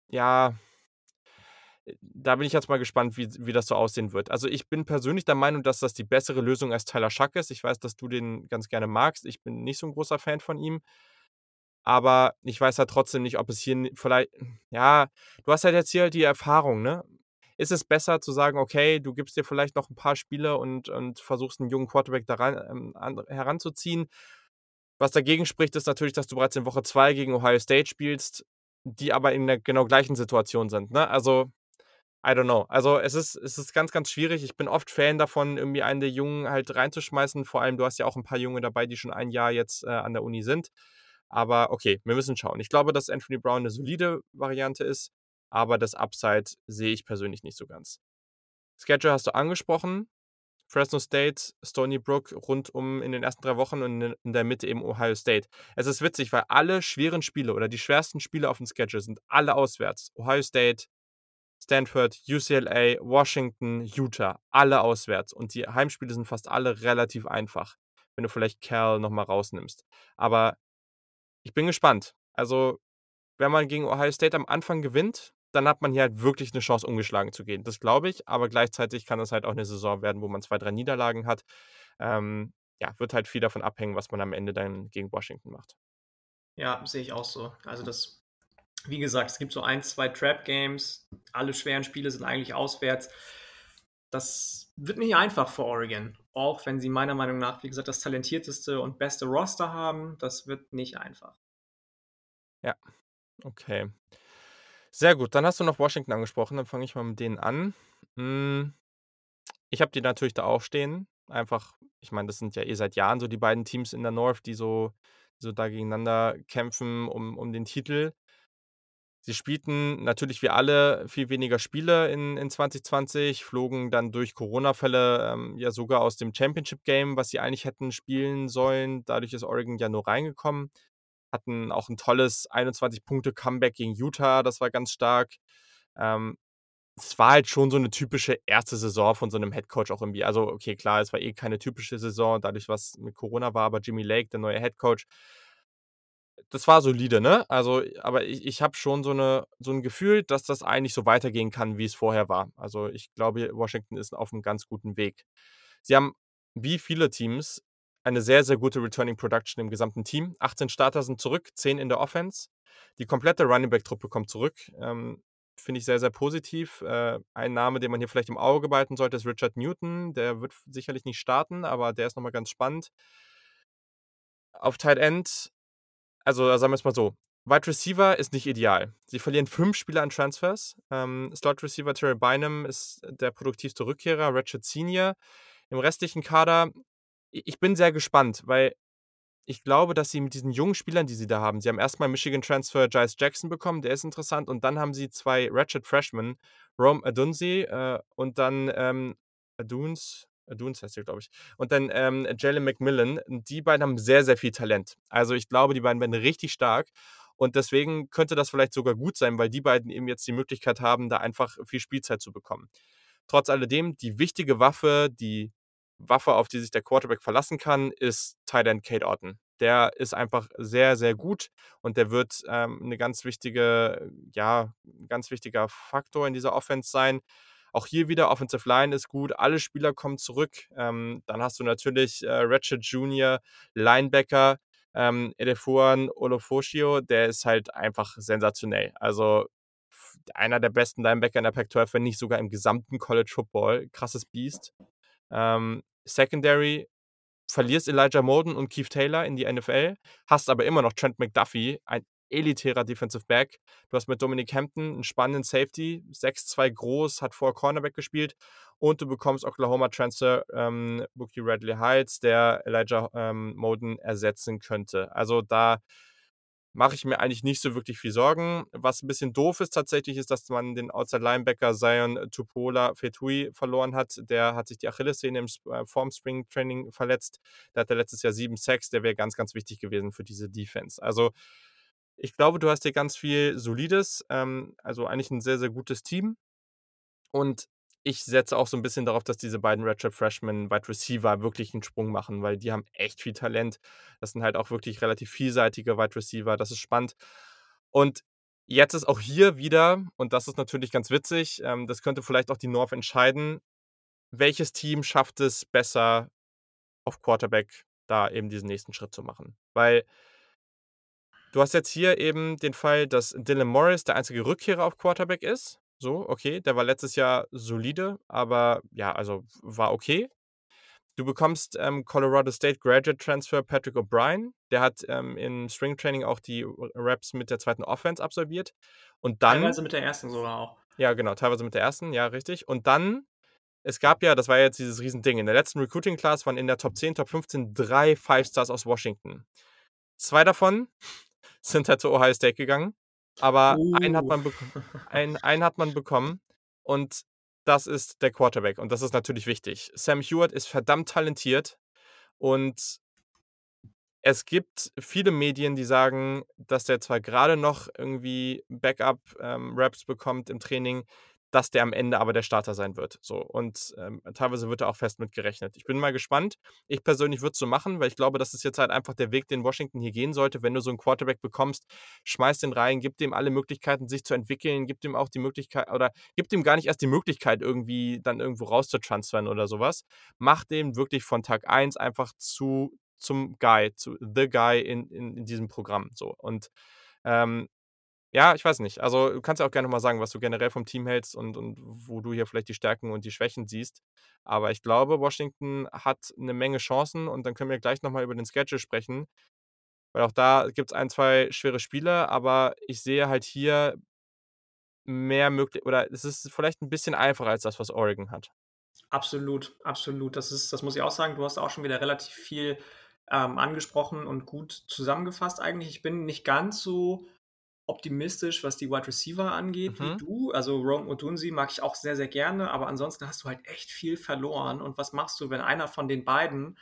ja da bin ich jetzt mal gespannt, wie wie das so aussehen wird. Also, ich bin persönlich der Meinung, dass das die bessere Lösung als Tyler Shough ist. Ich weiß, dass du den ganz gerne magst. Ich bin nicht so 'n großer Fan von ihm. Aber ich weiß halt trotzdem nicht, ob es hier n viellei ja, du hast halt jetzt hier die Erfahrung, ne? Ist es besser zu sagen: „Okay, du gibst dir vielleicht noch 'n paar Spiele und und versuchst 'n jungen Quarterback da rein ähm, an heranzuziehen?“ Was dagegen spricht, ist natürlich, dass du bereits in Woche 2 gegen Ohio State spielst, die aber in der genau gleichen Situation sind, ne? Also, I don't know. Also, es ist es ist ganz, ganz schwierig. Ich bin oft Fan davon, irgendwie einen der Jungen halt reinzuschmeißen. Vor allem, du hast ja auch 'n paar Junge dabei, die schon 1 Jahr jetzt, äh, an der Uni sind. Aber okay, wir müssen schauen. Ich glaube, dass Anthony Brown 'ne solide Variante ist, aber das Upside sehe ich persönlich nicht so ganz. Schedule hast du angesprochen. Fresno State, Stony Brook rund um in den ersten 3 Wochen und in der Mitte eben Ohio State. Es ist witzig, weil alle schweren Spiele oder die schwersten Spiele aufm Schedule sind alle auswärts. Ohio State, Stanford, UCLA, Washington, Utah, alle auswärts. Und die Heimspiele sind fast alle relativ einfach, wenn du vielleicht Cal noch mal rausnimmst. Aber ich bin gespannt. Also, wenn man gegen Ohio State am Anfang gewinnt, dann hat man hier halt wirklich 'ne Chance, ungeschlagen zu gehen. Das glaube ich, aber gleichzeitig kann das halt auch 'ne Saison werden, wo man 2, 3 Niederlagen hat. Ähm, ja, wird halt viel davon abhängen, was man am Ende dann gegen Washington macht. Ja, sehe ich auch so. Also, das wie gesagt, es gibt so 1, 2 Trap Games. Alle schweren Spiele sind eigentlich auswärts. Das wird nicht einfach für Oregon, auch wenn sie meiner Meinung nach, wie gesagt, das talentierteste und beste Roster haben. Das wird nicht einfach. Ja, okay. Sehr gut, dann hast du noch Washington angesprochen, dann fange ich mal mit denen an. Hm, ich habe die natürlich da auch stehen. Einfach ich meine, das sind ja eh seit Jahren so die beiden Teams in der North, die so so da gegeneinander kämpfen um um den Titel. Sie spielten natürlich wie alle viel weniger Spiele in in 2020, flogen dann durch Corona-Fälle, ähm, ja sogar aus dem Championship-Game, was sie eigentlich hätten spielen sollen. Dadurch ist Oregon ja nur reingekommen. Hatten auch 'n tolles 21 Punkte Comeback gegen Utah, das war ganz stark. Ähm, es war halt schon so 'ne typische 1. Saison von so 'nem Headcoach auch irgendwie. Also, okay, klar, es war eh keine typische Saison, dadurch, was mit Corona war, aber Jimmy Lake, der neue Headcoach das war solide, ne? Also, aber ich ich habe schon so 'ne so 'n Gefühl, dass das eigentlich so weitergehen kann, wie es vorher war. Also, ich glaube, Washington ist auf'm ganz guten Weg. Sie haben, wie viele Teams, eine sehr, sehr gute Returning Production im gesamten Team. 18 Starter sind zurück, 10 in der Offense. Die komplette Running-Back-Truppe kommt zurück. Ähm, finde ich sehr, sehr positiv. Äh, ein Name, den man hier vielleicht im Auge behalten sollte, ist Richard Newton. Der wird sicherlich nicht starten, aber der ist noch mal ganz spannend. Auf Tight End also, sagen wir's mal so, Wide Receiver ist nicht ideal. Sie verlieren 5 Spieler an Transfers. Ähm, Slot Receiver Terrell Bynum ist der produktivste Rückkehrer, Ratchet Senior. Im restlichen Kader ich bin sehr gespannt, weil ich glaube, dass sie mit diesen jungen Spielern, die sie da haben sie haben erst mal Michigan-Transfer Jice Jackson bekommen, der ist interessant und dann haben sie 2 Ratchet Freshmen, Rome Odunze, äh, und dann, ähm, Aduns Aduns heißt der, glaube ich. Und dann, ähm, Jalen McMillan. Die beiden haben sehr, sehr viel Talent. Also, ich glaube, die beiden werden richtig stark und deswegen könnte das vielleicht sogar gut sein, weil die beiden eben jetzt die Möglichkeit haben, da einfach viel Spielzeit zu bekommen. Trotz alledem, die wichtige Waffe, die Waffe, auf die sich der Quarterback verlassen kann, ist Tight End Cade Otton. Der ist einfach sehr, sehr gut und der wird, ähm, 'ne ganz wichtige ja, 'n ganz wichtiger Faktor in dieser Offense sein. Auch hier wieder Offensive Line ist gut, alle Spieler kommen zurück. Ähm, dann hast du natürlich, äh, Ratchet Junior, Linebacker, ähm, Edefuan Olofoshio, der ist halt einfach sensationell. Also, einer der besten Linebacker in der Pac-12, wenn nicht sogar im gesamten College Football. Krasses Biest. Ähm, Secondary verlierst Elijah Molden und Keith Taylor in die NFL, hast aber immer noch Trent McDuffie, ein elitärer Defensive Back. Du hast mit Dominic Hampton 'n spannenden Safety, 6'2 groß, hat vorher Cornerback gespielt und du bekommst Oklahoma Transfer, ähm, Bookie Radley Heights, der Elijah, ähm, Molden ersetzen könnte. Also, da mache ich mir eigentlich nicht so wirklich viel Sorgen. Was 'n bisschen doof ist tatsächlich, ist, dass man den Outside Linebacker Zion Tupuola-Fetui verloren hat. Der hat sich die Achillessehne im äh, vorm Springtraining verletzt. Der hatte letztes Jahr 7 Sacks, der wäre ganz, ganz wichtig gewesen für diese Defense. Also, ich glaube, du hast hier ganz viel Solides, ähm, also eigentlich 'n sehr, sehr gutes Team. Und ich setze auch so 'n bisschen darauf, dass diese beiden Redshirt Freshmen Wide Receiver wirklich 'n Sprung machen, weil die haben echt viel Talent. Das sind halt auch wirklich relativ vielseitige Wide Receiver. Das ist spannend. Und jetzt ist auch hier wieder und das ist natürlich ganz witzig, ähm, das könnte vielleicht auch die North entscheiden, welches Team schafft es besser auf Quarterback da eben diesen nächsten Schritt zu machen. Weil du hast jetzt hier eben den Fall, dass Dylan Morris der einzige Rückkehrer auf Quarterback ist. So, okay, der war letztes Jahr solide, aber ja, also war okay. Du bekommst, ähm, Colorado State Graduate Transfer Patrick O'Brien. Der hat, ähm, im Springtraining auch die R Reps mit der 2. Offense absolviert. Und dann Teilweise mit der 1. sogar auch. Ja, genau, teilweise mit der 1., ja, richtig. Und dann es gab ja das war jetzt dieses Riesending. In der letzten Recruiting Class waren in der Top 10, Top 15 3 Five Stars aus Washington. 2 davon sind halt zu Ohio State gegangen, aber einen hat Uh. man einen einen hat man bekommen und das ist der Quarterback und das ist natürlich wichtig. Sam Huard ist verdammt talentiert und es gibt viele Medien, die sagen, dass der zwar grade noch irgendwie Backup, ähm, bekommt im Training, dass der am Ende aber der Starter sein wird, so. Und, ähm, teilweise wird da auch fest mit gerechnet. Ich bin mal gespannt. Ich persönlich würde es so machen, weil ich glaube, das ist jetzt halt einfach der Weg, den Washington hier gehen sollte. Wenn du so 'n Quarterback bekommst, schmeiß den rein, gib dem alle Möglichkeiten, sich zu entwickeln, gib dem auch die Möglichkeit oder gib dem gar nicht erst die Möglichkeit, irgendwie dann irgendwo rauszutransfern oder so was. Mach den wirklich von Tag 1 einfach zu zum Guy, zu the Guy in in in diesem Programm so. Und, ähm, ja, ich weiß nicht. Also, du kannst ja auch gerne mal sagen, was du generell vom Team hältst und und wo du hier vielleicht die Stärken und die Schwächen siehst. Aber ich glaube, Washington hat 'ne Menge Chancen und dann können wir gleich noch mal über den Schedule sprechen. Weil auch da gibt's 1, 2 schwere Spiele, aber ich sehe halt hier mehr mögli oder es ist vielleicht 'n bisschen einfacher als das, was Oregon hat. Absolut, absolut. Das ist das muss ich auch sagen. Du hast auch schon wieder relativ viel, ähm, angesprochen und gut zusammengefasst eigentlich. Ich bin nicht ganz so optimistisch, was die Wide Receiver angeht wie Mhm. du. Also, Rome Odunze mag ich auch sehr, sehr gerne, aber ansonsten hast du halt echt viel verloren. Und was machst du, wenn einer von den beiden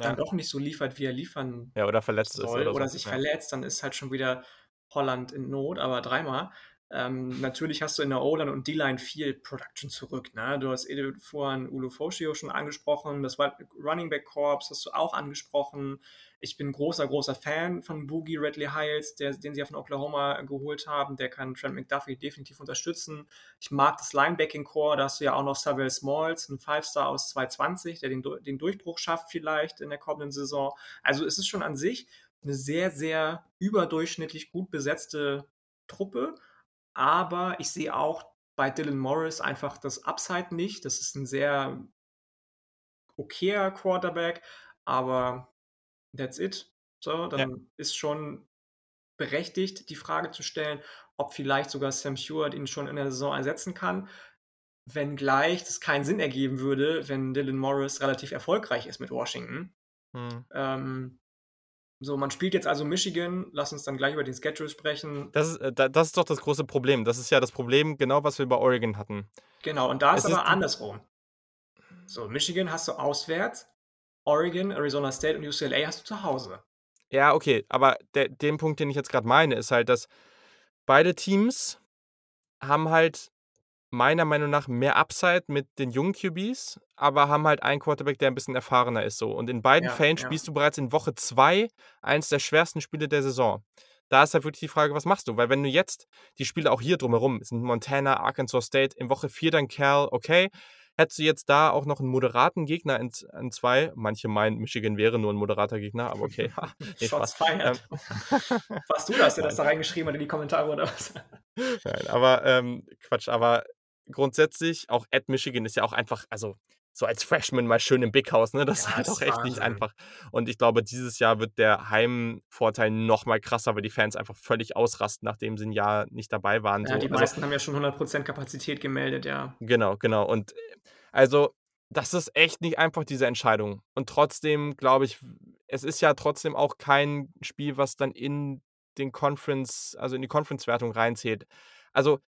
dann Ja. doch nicht so liefert, wie er liefern Ja, oder verletzt ist soll oder oder so, sich ja. verletzt, dann ist halt schon wieder Holland in Not, aber dreimal. Ähm, natürlich hast du in der O-Line und D-Line viel Production zurück. Ne? Du hast Edith vorhin Ulo Foshio schon angesprochen, das Running Back Corps hast du auch angesprochen. Ich bin großer, großer Fan von Boogie Redley Hiles, der, den sie ja von Oklahoma geholt haben. Der kann Trent McDuffie definitiv unterstützen. Ich mag das Linebacking Core. Da hast du ja auch noch Saville Smalls, ein Five-Star aus 220, der den, den Durchbruch schafft vielleicht in der kommenden Saison. Also es ist schon an sich eine sehr, sehr überdurchschnittlich gut besetzte Truppe. Aber ich sehe auch bei Dylan Morris einfach das Upside nicht. Das ist ein sehr okayer Quarterback, aber that's it. So, dann ja. ist schon berechtigt, die Frage zu stellen, ob vielleicht sogar Sam Stewart ihn schon in der Saison ersetzen kann. Wenngleich das keinen Sinn ergeben würde, wenn Dylan Morris relativ erfolgreich ist mit Washington. Hm. Ähm, so, man spielt jetzt also Michigan. Lass uns dann gleich über den Schedule sprechen. Das ist, äh, das ist doch das große Problem. Das ist ja das Problem, genau was wir bei Oregon hatten. Genau, und da ist es aber ist andersrum. So, Michigan hast du auswärts, Oregon, Arizona State und UCLA hast du zu Hause. Ja, okay, aber der, den Punkt, den ich jetzt gerade meine, ist halt, dass beide Teams haben halt meiner Meinung nach mehr Upside mit den jungen QBs, aber haben halt einen Quarterback, der ein bisschen erfahrener ist so. Und in beiden ja, Fällen ja. spielst du bereits in Woche zwei eines der schwersten Spiele der Saison. Da ist halt wirklich die Frage, was machst du? Weil wenn du jetzt die Spiele auch hier drumherum, sind Montana, Arkansas State, in Woche vier dann Cal, okay, hättest du jetzt da auch noch einen moderaten Gegner in, in zwei. Manche meinen, Michigan wäre nur ein moderater Gegner, aber okay. nee, Shots feiert. Ähm, Warst du das, der das da reingeschrieben hat in die Kommentare oder was? Nein, aber ähm, Quatsch, aber grundsätzlich, auch at Michigan ist ja auch einfach, also so als Freshman mal schön im Big House, ne? Das ja, ist halt auch echt nicht einfach. Und ich glaube, dieses Jahr wird der Heimvorteil noch mal krasser, weil die Fans einfach völlig ausrasten, nachdem sie ein Jahr nicht dabei waren. Ja, so. die also meisten haben ja schon 100% Kapazität gemeldet, ja. Genau, genau. Und äh, also, das ist echt nicht einfach, diese Entscheidung. Und trotzdem glaube ich, es ist ja trotzdem auch kein Spiel, was dann in den Conference, also in die Conference-Wertung reinzählt. Also,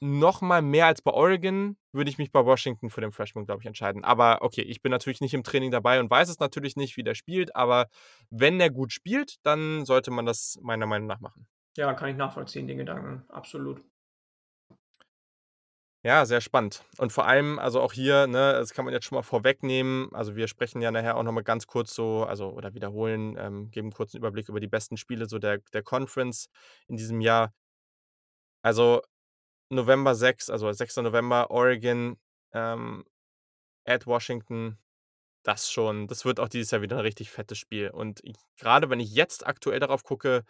noch mal mehr als bei Oregon würde ich mich bei Washington für den Freshman, glaube ich, entscheiden. Aber okay, ich bin natürlich nicht im Training dabei und weiß es natürlich nicht, wie der spielt. Aber wenn er gut spielt, dann sollte man das meiner Meinung nach machen. Ja, kann ich nachvollziehen, den Gedanken. Absolut. Ja, sehr spannend. Und vor allem, also auch hier, ne, das kann man jetzt schon mal vorwegnehmen. Also wir sprechen ja nachher auch nochmal ganz kurz so, also oder wiederholen, ähm, geben einen kurzen Überblick über die besten Spiele so der, der Conference in diesem Jahr. Also November 6, also 6. November, Oregon ähm, at Washington. Das schon, das wird auch dieses Jahr wieder ein richtig fettes Spiel. Und gerade wenn ich jetzt aktuell darauf gucke,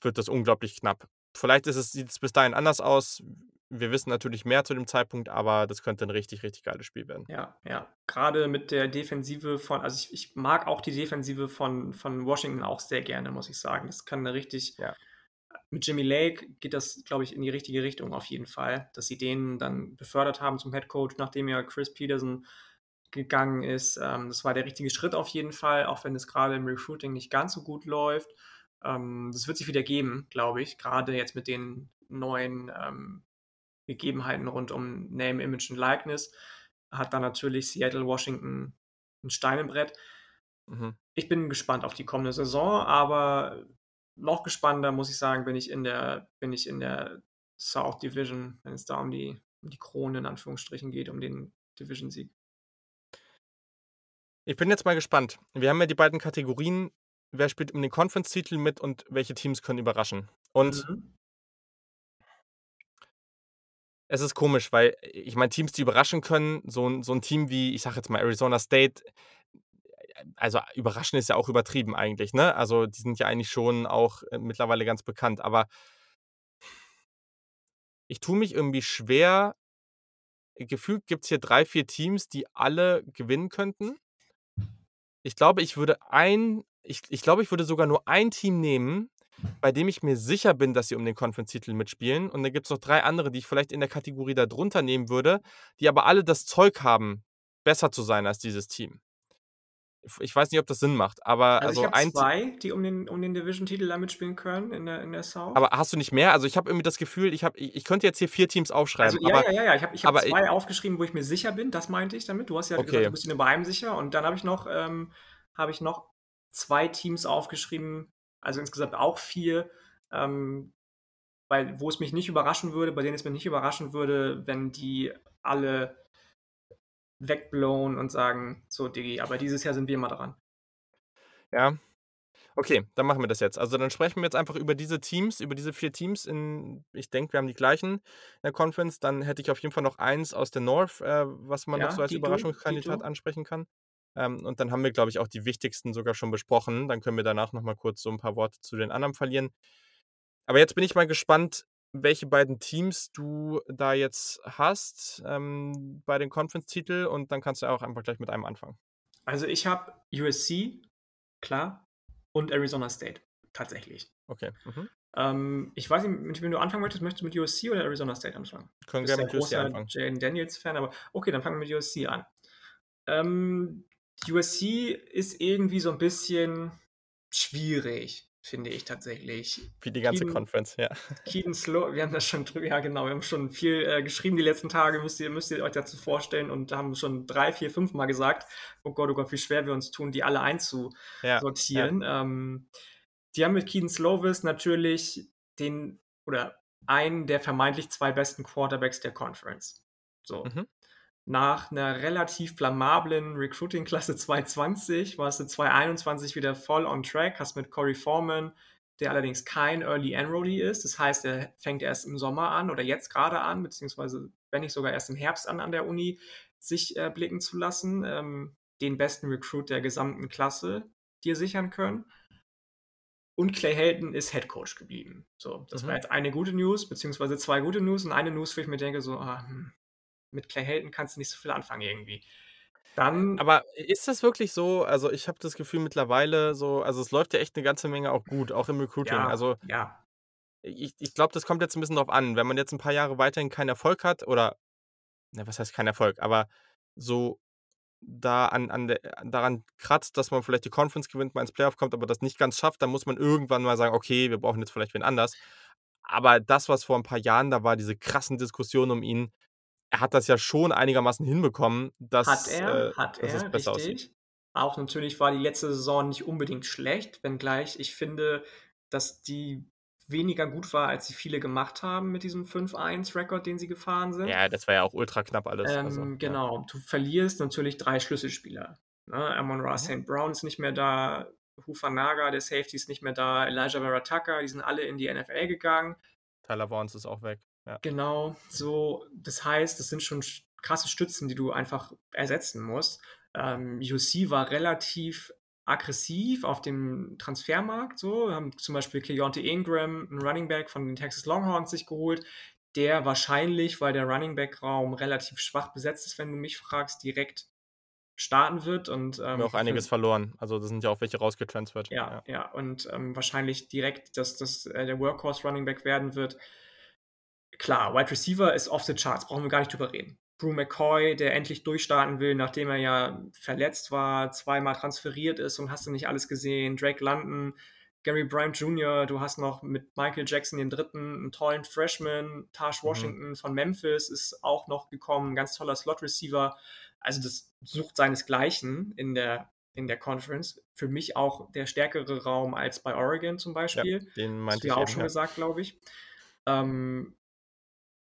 wird das unglaublich knapp. Vielleicht ist es, sieht es bis dahin anders aus. Wir wissen natürlich mehr zu dem Zeitpunkt, aber das könnte ein richtig, richtig geiles Spiel werden. Ja, ja. Gerade mit der Defensive von, also ich, ich mag auch die Defensive von, von Washington auch sehr gerne, muss ich sagen. Das kann eine richtig, ja mit Jimmy Lake geht das, glaube ich, in die richtige Richtung auf jeden Fall, dass sie den dann befördert haben zum Head Coach, nachdem ja Chris Peterson gegangen ist. Ähm, das war der richtige Schritt auf jeden Fall, auch wenn es gerade im Recruiting nicht ganz so gut läuft. Ähm, das wird sich wieder geben, glaube ich, gerade jetzt mit den neuen ähm, Gegebenheiten rund um Name, Image und Likeness. Hat dann natürlich Seattle, Washington ein Stein im Brett. Mhm. Ich bin gespannt auf die kommende Saison, aber noch gespannter, muss ich sagen, bin ich in der, bin ich in der South Division, wenn es da um die, um die Krone in Anführungsstrichen geht, um den Division-Sieg. Ich bin jetzt mal gespannt. Wir haben ja die beiden Kategorien, wer spielt um den Conference-Titel mit und welche Teams können überraschen. Und mhm. es ist komisch, weil ich meine, Teams, die überraschen können, so, so ein Team wie, ich sag jetzt mal, Arizona State, also überraschend ist ja auch übertrieben eigentlich, ne? Also die sind ja eigentlich schon auch äh, mittlerweile ganz bekannt, aber ich tue mich irgendwie schwer. Gefühlt gibt es hier drei, vier Teams, die alle gewinnen könnten. Ich glaube, ich würde ein, ich, ich glaube, ich würde sogar nur ein Team nehmen, bei dem ich mir sicher bin, dass sie um den Conference-Titel mitspielen. Und dann gibt es noch drei andere, die ich vielleicht in der Kategorie darunter nehmen würde, die aber alle das Zeug haben, besser zu sein als dieses Team ich weiß nicht, ob das Sinn macht, aber also, also ich habe zwei, die um den, um den Division-Titel da mitspielen können in der, in der South. Aber hast du nicht mehr? Also ich habe irgendwie das Gefühl, ich, hab, ich, ich könnte jetzt hier vier Teams aufschreiben. Also, ja, aber, ja, ja, ja, ich habe ich hab zwei ich, aufgeschrieben, wo ich mir sicher bin, das meinte ich damit. Du hast ja okay. gesagt, du bist dir bei einem sicher und dann habe ich noch, ähm, habe ich noch zwei Teams aufgeschrieben, also insgesamt auch vier, ähm, bei wo es mich nicht überraschen würde, bei denen es mich nicht überraschen würde, wenn die alle wegblown und sagen: „So, Diggi, aber dieses Jahr sind wir mal dran.“ Ja. Okay, dann machen wir das jetzt. Also, dann sprechen wir jetzt einfach über diese Teams, über diese 4 Teams in ich denke, wir haben die gleichen in der Conference. Dann hätte ich auf jeden Fall noch eins aus der North, äh, was man noch Ja, so als Dito, Überraschungskandidat Dito. ansprechen kann. Ähm, und dann haben wir, glaube ich, auch die wichtigsten sogar schon besprochen. Dann können wir danach noch mal kurz so 'n paar Worte zu den anderen verlieren. Aber jetzt bin ich mal gespannt, welche beiden Teams du da jetzt hast, ähm, bei den Conference-Titel und dann kannst du auch einfach gleich mit einem anfangen. Also, ich habe USC, klar, und Arizona State, tatsächlich. Okay, mhm. Ähm, ich weiß nicht, mit wem du anfangen möchtest. Möchtest du mit USC oder Arizona State anfangen? Können gerne mit USC anfangen. Jayden Daniels-Fan, aber okay, dann fangen wir mit USC an. Ähm, USC ist irgendwie so 'n bisschen schwierig, finde ich tatsächlich. Wie die ganze Kedon Conference, ja. Kedon Slow wir haben da schon drü ja, genau, wir haben schon viel, äh, geschrieben die letzten Tage, müsst ihr müsst ihr euch dazu vorstellen und haben schon 3, 4, 5 Mal gesagt: „Oh Gott, oh Gott, wie schwer wir uns tun, die alle Ja, ja. einzusortieren.“ Ähm, die haben mit Kedon Slovis natürlich den oder einen der vermeintlich 2 besten Quarterbacks der Conference. So. Mhm. Nach 'ner relativ blamablen Recruiting-Klasse 2020 warst du 2021 wieder voll on track, hast mit Korey Foreman, der allerdings kein Early Enrollee ist. Das heißt, er fängt erst im Sommer an oder jetzt grade an, beziehungsweise wenn nicht sogar erst im Herbst an an der Uni, sich, äh, blicken zu lassen, ähm, den besten Recruit der gesamten Klasse dir sichern können. Und Clay Helton ist Head-Coach geblieben. So, das war Mhm. jetzt eine gute News, beziehungsweise 2 gute News und eine News, wo ich mir denke so: „Ah, hm, mit Clay Helton kannst du nicht so viel anfangen irgendwie.“ Dann Aber ist das wirklich so? Also, ich habe das Gefühl mittlerweile so also, es läuft ja echt 'ne ganze Menge auch gut, auch im Recruiting. Ja, Also ja. ich ich glaube, das kommt jetzt 'n bisschen drauf an. Wenn man jetzt 'n paar Jahre weiterhin keinen Erfolg hat oder na, was heißt keinen Erfolg, aber so da an an der daran kratzt, dass man vielleicht die Conference gewinnt, mal ins Playoff kommt, aber das nicht ganz schafft, dann muss man irgendwann mal sagen: „Okay, wir brauchen jetzt vielleicht wen anders.“ Aber das, was vor 'n paar Jahren da war, diese krassen Diskussionen um ihn, er hat das ja schon einigermaßen hinbekommen, Hat dass er, äh, hat dass es er, besser aussieht. richtig. Auch natürlich war die letzte Saison nicht unbedingt schlecht, wenngleich ich finde, dass die weniger gut war, als sie viele gemacht haben mit diesem 5-1-Record, den sie gefahren sind. Ja, das war ja auch ultra knapp alles, also, Ähm, ja. genau, du verlierst natürlich 3 Schlüsselspieler, ne? Amon-Ra Mhm. St. Brown ist nicht mehr da, Hufanga, der Safety, ist nicht mehr da, Elijah Vera-Tucker, die sind alle in die NFL gegangen. Tyler Vaughns ist auch weg, ja. Genau, so. Das heißt, das sind schon sch krasse Stützen, die du einfach ersetzen musst. Ähm, USC war relativ aggressiv auf dem Transfermarkt so, haben zum Beispiel Keontae Ingram, 'n Running Back von den Texas Longhorns sich geholt, der wahrscheinlich, weil der Running-Back-Raum relativ schwach besetzt ist, wenn du mich fragst, direkt starten wird und, Haben wir ähm, auch einiges verloren. Also, da sind ja auch welche rausgetransfert, Ja, ja. ja, und, ähm, wahrscheinlich direkt, dass das, äh, der Workhorse-Running-Back werden wird. Klar, Wide Receiver ist off the charts, brauchen wir gar nicht drüber reden. Bru McCoy, der endlich durchstarten will, nachdem er ja verletzt war, zweimal transferiert ist und hast du nicht alles gesehen. Drake London, Gary Bryant Jr., du hast noch mit Michael Jackson den 3. 'n tollen Freshman. Tahj Mhm. Washington von Memphis ist auch noch gekommen, ganz toller Slot-Receiver. Also, das sucht seinesgleichen in der in der Conference. Für mich auch der stärkere Raum als bei Oregon zum Ja, Beispiel. den Hast meinte du ja auch schon ja. gesagt, glaube ich. Ähm,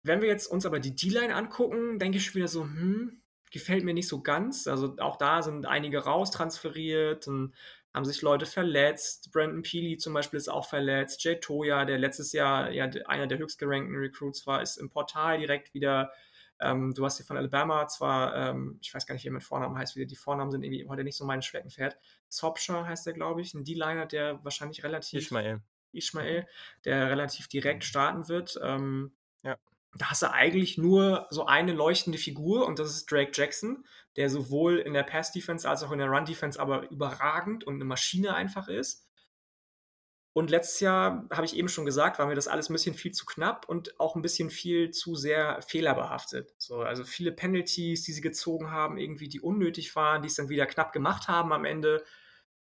wenn wir jetzt uns aber die D-Line angucken, denke ich schon wieder so: „Hm, gefällt mir nicht so ganz.“ Also, auch da sind einige raustransferiert, dann haben sich Leute verletzt. Brandon Pili zum Beispiel ist auch verletzt. Jay Toia, der letztes Jahr ja einer der höchstgerankten Recruits war, ist im Portal direkt wieder. Ähm, du hast hier von Alabama zwar, ähm ich weiß gar nicht, wie er mit Vornamen heißt, wieder die Vornamen sind irgendwie heute nicht so mein Steckenpferd. Sopsher heißt der, glaube ich, 'n D-Liner, der wahrscheinlich relativ Ismael. Mhm. Ismael, der relativ direkt starten wird. Ähm. Da hast du eigentlich nur so eine leuchtende Figur und das ist Drake Jackson, der sowohl in der Pass-Defense als auch in der Run-Defense aber überragend und 'ne Maschine einfach ist. Und letztes Jahr, habe ich eben schon gesagt, war mir das alles 'n bisschen viel zu knapp und auch 'n bisschen viel zu sehr fehlerbehaftet. So, also, viele Penalties, die sie gezogen haben, irgendwie, die unnötig waren, die es dann wieder knapp gemacht haben am Ende.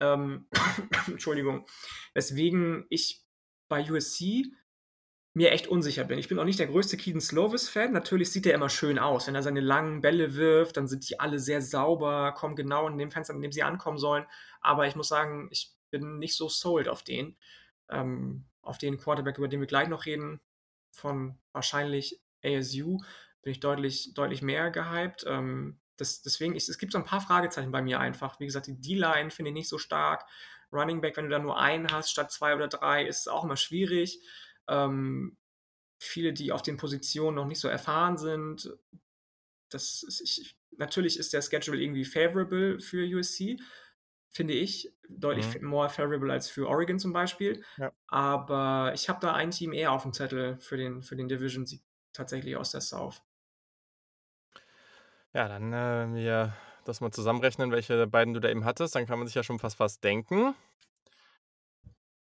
Ähm, Entschuldigung. Weswegen ich bei USC mir echt unsicher bin. Ich bin auch nicht der größte Kedon Slovis-Fan. Natürlich sieht der immer schön aus. Wenn er seine langen Bälle wirft, dann sind die alle sehr sauber, kommen genau in dem Fenster, in dem sie ankommen sollen. Aber ich muss sagen, ich bin nicht so sold auf den. Ähm, auf den Quarterback, über den wir gleich noch reden. von wahrscheinlich ASU bin ich deutlich deutlich mehr gehypt. Ähm, das deswegen ich es gibt so 'n paar Fragezeichen bei mir einfach. Wie gesagt, die D-Line finde ich nicht so stark. Running Back, wenn du da nur einen hast statt 2 oder 3, ist auch immer schwierig. Ähm, viele, die auf den Positionen noch nicht so erfahren sind. Das ist ich natürlich ist der Schedule irgendwie favorable für USC, finde ich, deutlich Mhm. more favorable als für Oregon zum Beispiel. Ja. Aber ich habe da ein Team eher aufm Zettel für den für den Division-Sieg tatsächlich aus der South. Ja, dann, äh, wir das mal zusammenrechnen, welche beiden du da eben hattest, dann kann man sich ja schon fast was denken.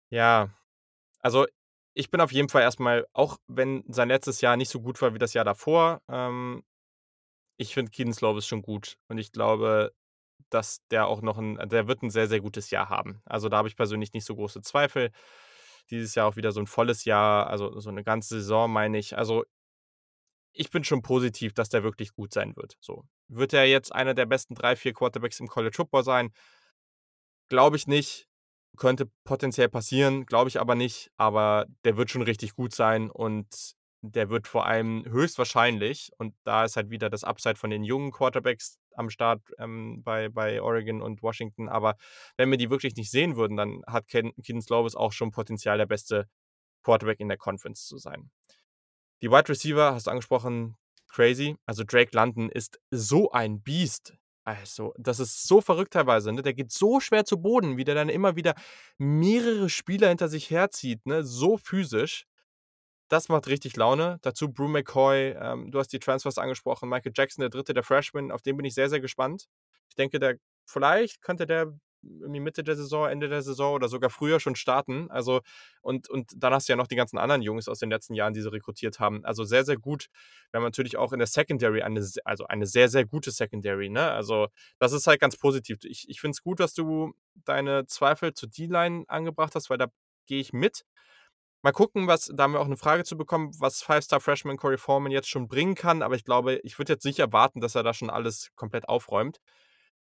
Ja, also, ich bin auf jeden Fall erst mal auch wenn sein letztes Jahr nicht so gut war wie das Jahr davor, ähm, ich finde Kedon Slovis schon gut und ich glaube, dass der auch noch 'n der wird 'n sehr, sehr gutes Jahr haben. Also, da habe ich persönlich nicht so große Zweifel. Dieses Jahr auch wieder so 'n volles Jahr, also, so 'ne ganze Saison, meine ich. Also ich bin schon positiv, dass der wirklich gut sein wird, so. Wird er jetzt einer der besten 3, 4 Quarterbacks im College Football sein? Glaube ich nicht. Könnte potenziell passieren, glaube ich aber nicht. Aber der wird schon richtig gut sein und der wird vor allem höchstwahrscheinlich und da ist halt wieder das Upside von den jungen Quarterbacks am Start, ähm, bei bei Oregon und Washington. Aber wenn wir die wirklich nicht sehen würden, dann hat Ken Kedon Slovis auch schon Potenzial, der beste Quarterback in der Conference zu sein. Die Wide Receiver hast du angesprochen, crazy. Also, Drake London ist so ein Biest. Also, das ist so verrückt teilweise, ne? Der geht so schwer zu Boden, wie der dann immer wieder mehrere Spieler hinter sich herzieht, ne, so physisch. Das macht richtig Laune. Dazu Bru McCoy, ähm, du hast die Transfers angesprochen, Michael Jackson, der 3., der Freshman, auf den bin ich sehr, sehr gespannt. Ich denke, der vielleicht könnte der in die Mitte der Saison, Ende der Saison oder sogar früher schon starten. Also und und dann hast du ja noch die ganzen anderen Jungs aus den letzten Jahren, die sie rekrutiert haben. Also, sehr, sehr gut. Wir haben natürlich auch in der Secondary eine also, eine sehr, sehr gute Secondary, ne? Also, das ist halt ganz positiv. Ich ich finde es gut, dass du deine Zweifel zur D-Line angebracht hast, weil da gehe ich mit. Mal gucken, was da haben wir auch 'ne Frage zu bekommen, was Five-Star-Freshman Korey Foreman jetzt schon bringen kann, aber ich glaube, ich würde jetzt nicht erwarten, dass er da schon alles komplett aufräumt.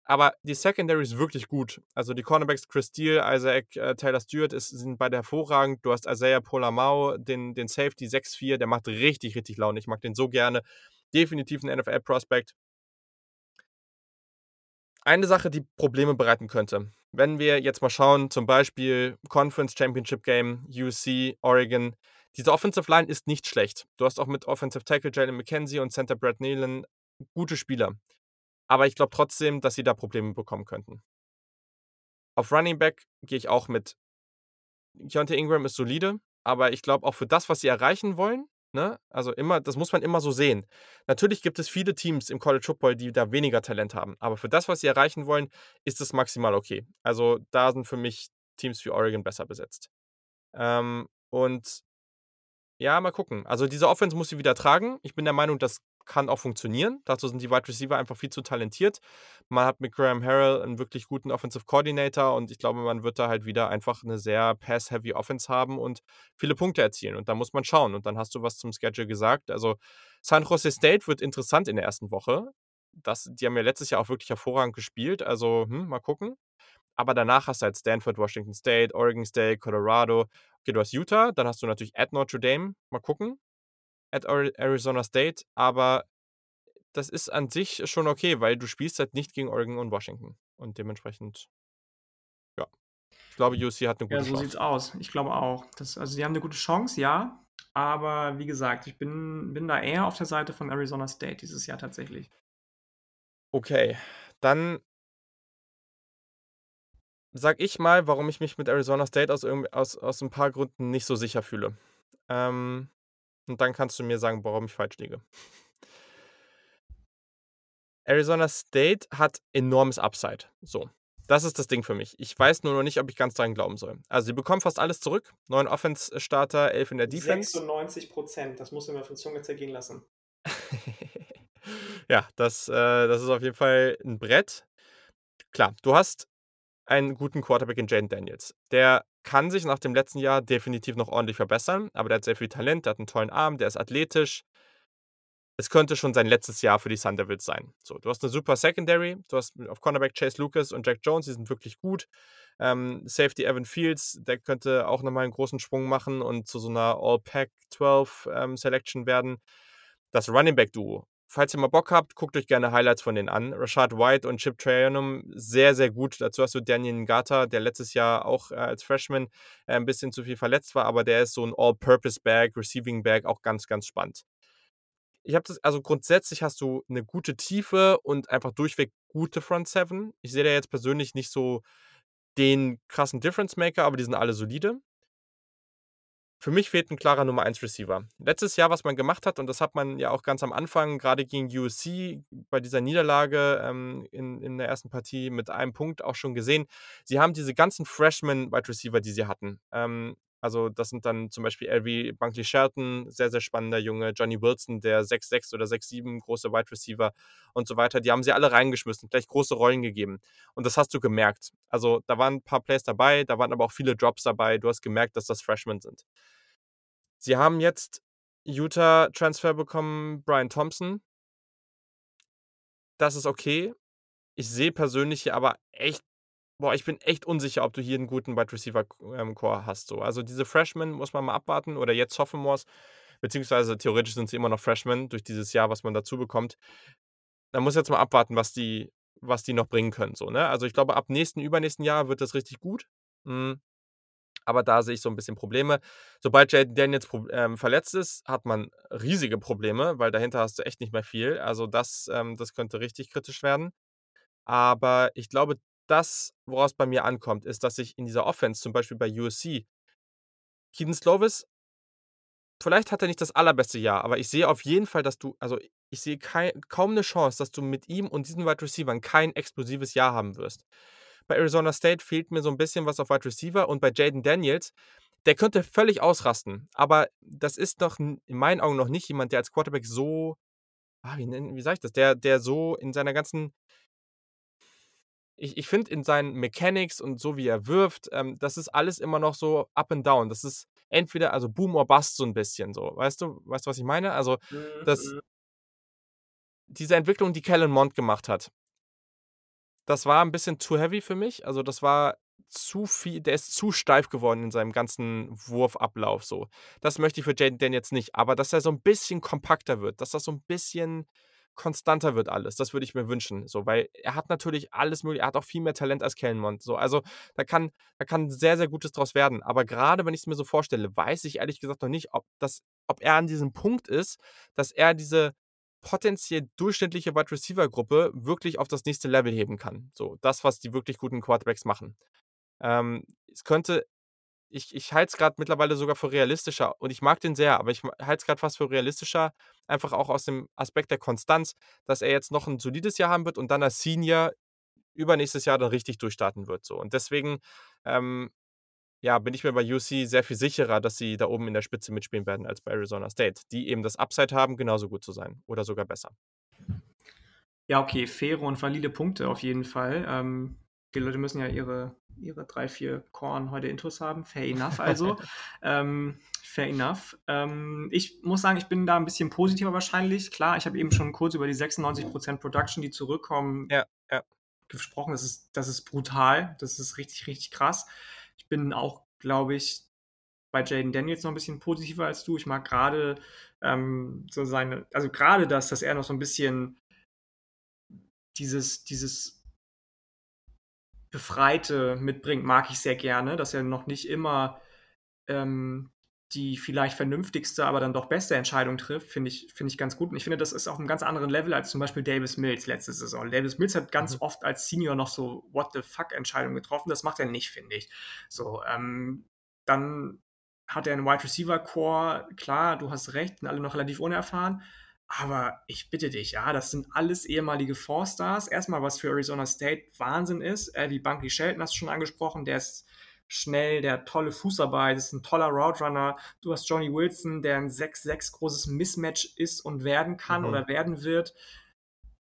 Aber die Secondary ist wirklich gut. Also, die Cornerbacks Chris Steele, Isaac, äh, Taylor Stewart ist sind beide hervorragend. Du hast Isaiah Pola-Mao, den den Safety 6'4, der macht richtig, richtig Laune. Ich mag den so gerne. Definitiv 'n NFL-Prospect. Eine Sache, die Probleme bereiten könnte. Wenn wir jetzt mal schauen, zum Beispiel Conference Championship Game, USC, Oregon. Diese Offensive Line ist nicht schlecht. Du hast auch mit Offensive Tackle Jalen McKenzie und Center Brad Neyland gute Spieler. Aber ich glaube trotzdem, dass sie da Probleme bekommen könnten. Auf Running Back gehe ich auch mit. Keontae Ingram ist solide, aber ich glaube auch für das, was sie erreichen wollen, ne, also immer das muss man immer so sehen. Natürlich gibt es viele Teams im College Football, die da weniger Talent haben, aber für das, was sie erreichen wollen, ist es maximal okay. Also, da sind für mich Teams wie Oregon besser besetzt. Ähm, und ja, mal gucken. Also, diese Offense muss sie wieder tragen. Ich bin der Meinung, das kann auch funktionieren. Dazu sind die Wide Receiver einfach viel zu talentiert. Man hat mit Graham Harrell 'n wirklich guten Offensive Coordinator und ich glaube, man wird da halt wieder einfach 'ne sehr Pass-Heavy Offense haben und viele Punkte erzielen und da muss man schauen. Und dann hast du was zum Schedule gesagt. Also, San Jose State wird interessant in der 1. Woche. Das die haben ja letztes Jahr auch wirklich hervorragend gespielt. Also, hm, mal gucken. Aber danach hast du halt Stanford, Washington State, Oregon State, Colorado. Okay, du hast Utah, dann hast du natürlich at Notre Dame. Mal gucken. At Ari Arizona State, aber das ist an sich schon okay, weil du spielst halt nicht gegen Oregon und Washington und dementsprechend ja. Ich glaube, USC hat 'ne Ja, gute so sieht's Chance. aus. Ich glaube auch. Das also, sie haben 'ne gute Chance, ja. Aber wie gesagt, ich bin bin da eher auf der Seite von Arizona State dieses Jahr tatsächlich. Okay, dann sage ich mal, warum ich mich mit Arizona State aus aus aus 'n paar Gründen nicht so sicher fühle. Ähm, und dann kannst du mir sagen, warum ich falsch liege. Arizona State hat enormes Upside, so. Das ist das Ding für mich. Ich weiß nur noch nicht, ob ich ganz dran glauben soll. Also, sie bekommen fast alles zurück. 9 Offense-Starter, 11 in der Defense. 96 %, das musst du dir mal auf der Zunge zergehen lassen. Ja, das äh, das ist auf jeden Fall 'n Brett. Klar, du hast einen guten Quarterback in Jayden Daniels. Der kann sich nach dem letzten Jahr definitiv noch ordentlich verbessern, aber der hat sehr viel Talent, der hat 'n tollen Arm, der ist athletisch. es könnte schon sein letztes Jahr für die Sun sein. So, du hast eine super Secondary, du hast auf Cornerback Chase Lucas und Jack Jones, die sind wirklich gut. Ähm, Safety Evan Fields, der könnte auch nochmal einen großen Sprung machen und zu so einer All-Pack-12 ähm, Selection werden. Das Running Back-Duo. Falls ihr mal Bock habt, guckt euch gerne Highlights von denen an. Rashad White und Chip Trayanum, sehr, sehr gut. Dazu hast du Daniel Ngata, der letztes Jahr auch äh, als Freshman äh, ein bisschen zu viel verletzt war, aber der ist so ein All-Purpose-Bag, Receiving-Bag, auch ganz, ganz spannend ich habe das, also grundsätzlich hast du eine gute Tiefe und einfach durchweg gute Front Seven. Ich sehe da jetzt persönlich nicht so den krassen Difference Maker, aber die sind alle solide. Für mich fehlt ein klarer Nummer 1 Receiver. Letztes Jahr, was man gemacht hat, und das hat man ja auch ganz am Anfang, gerade gegen USC, bei dieser Niederlage ähm, in, in der ersten Partie mit einem Punkt auch schon gesehen, sie haben diese ganzen Freshman-Wide Receiver, die sie hatten, ähm, also das sind dann zum Beispiel LV Bunkley Shelton, sehr, sehr spannender Junge, Johnny Wilson, der 6'6 oder 6'7, große Wide Receiver und so weiter. Die haben sie alle reingeschmissen, gleich große Rollen gegeben. Und das hast du gemerkt. Also da waren ein paar Plays dabei, da waren aber auch viele Drops dabei. Du hast gemerkt, dass das Freshmen sind. Sie haben jetzt Utah-Transfer bekommen, Brian Thompson. Das ist okay. Ich sehe persönlich hier aber echt boah, ich bin echt unsicher, ob du hier einen guten Wide Receiver ähm, Core hast. So. Also diese Freshmen muss man mal abwarten oder jetzt Sophomores, beziehungsweise theoretisch sind sie immer noch Freshmen durch dieses Jahr, was man dazu bekommt. Da muss jetzt mal abwarten, was die, was die noch bringen können. So, ne? Also ich glaube, ab nächsten, übernächsten Jahr wird das richtig gut. Mhm. Aber da sehe ich so ein bisschen Probleme. Sobald Jaden Daniels ähm, verletzt ist, hat man riesige Probleme, weil dahinter hast du echt nicht mehr viel. Also das, ähm, das könnte richtig kritisch werden. Aber ich glaube, das, woraus bei mir ankommt, ist, dass ich in dieser Offense, zum Beispiel bei USC, Keaton Slovis, vielleicht hat er nicht das allerbeste Jahr, aber ich sehe auf jeden Fall, dass du, also ich sehe kein, kaum eine Chance, dass du mit ihm und diesen Wide Receivers kein explosives Jahr haben wirst. Bei Arizona State fehlt mir so ein bisschen was auf Wide Receiver und bei Jaden Daniels, der könnte völlig ausrasten, aber das ist doch in meinen Augen noch nicht jemand, der als Quarterback so, ah, wie, wie sage ich das, der, der so in seiner ganzen ich, ich finde in seinen Mechanics und so wie er wirft, ähm, das ist alles immer noch so up and down. Das ist entweder, also Boom or Bust so ein bisschen so. Weißt du, weißt du, was ich meine? Also, das, mhm. diese Entwicklung, die Kellen Mond gemacht hat, das war ein bisschen too heavy für mich. Also, das war zu viel, der ist zu steif geworden in seinem ganzen Wurfablauf so. Das möchte ich für Jaden Dan jetzt nicht, aber dass er so ein bisschen kompakter wird, dass das so ein bisschen konstanter wird alles. Das würde ich mir wünschen. So, weil er hat natürlich alles mögliche, er hat auch viel mehr Talent als Kellenmond. So, also da kann, da kann sehr, sehr Gutes draus werden. Aber gerade wenn ich es mir so vorstelle, weiß ich ehrlich gesagt noch nicht, ob, das, ob er an diesem Punkt ist, dass er diese potenziell durchschnittliche Wide Receiver Gruppe wirklich auf das nächste Level heben kann. So, das, was die wirklich guten Quarterbacks machen. Ähm, es könnte ich, ich halte es gerade mittlerweile sogar für realistischer und ich mag den sehr, aber ich halte es gerade fast für realistischer, einfach auch aus dem Aspekt der Konstanz, dass er jetzt noch ein solides Jahr haben wird und dann als Senior übernächstes Jahr dann richtig durchstarten wird. So. Und deswegen ähm, ja, bin ich mir bei UC sehr viel sicherer, dass sie da oben in der Spitze mitspielen werden als bei Arizona State, die eben das Upside haben, genauso gut zu sein oder sogar besser. Ja, okay, faire und valide Punkte auf jeden Fall. Ähm, die Leute müssen ja ihre, ihre drei, vier Korn heute Intos haben. Fair enough also. ähm, fair enough. Ähm, ich muss sagen, ich bin da ein bisschen positiver wahrscheinlich. Klar, ich habe eben schon kurz über die 96% Production, die zurückkommen, ja, ja. gesprochen. Das ist, das ist brutal. Das ist richtig, richtig krass. Ich bin auch, glaube ich, bei Jaden Daniels noch ein bisschen positiver als du. Ich mag gerade ähm, so seine, also gerade das, dass er noch so ein bisschen dieses, dieses Befreite mitbringt, mag ich sehr gerne, dass er noch nicht immer ähm, die vielleicht vernünftigste, aber dann doch beste Entscheidung trifft, finde ich, find ich ganz gut. Und ich finde, das ist auf einem ganz anderen Level als zum Beispiel Davis Mills letzte Saison. Davis Mills hat ganz mhm. oft als Senior noch so What the fuck Entscheidungen getroffen. Das macht er nicht, finde ich. So, ähm, dann hat er einen Wide Receiver Core. Klar, du hast recht, sind alle noch relativ unerfahren. Aber ich bitte dich, ja, das sind alles ehemalige Four-Stars. Erstmal, was für Arizona State Wahnsinn ist, äh, wie Bunky Shelton hast du schon angesprochen, der ist schnell, der hat tolle Fußarbeit, ist ein toller Route Runner. Du hast Johnny Wilson, der ein 6-6 großes Mismatch ist und werden kann mhm. oder werden wird.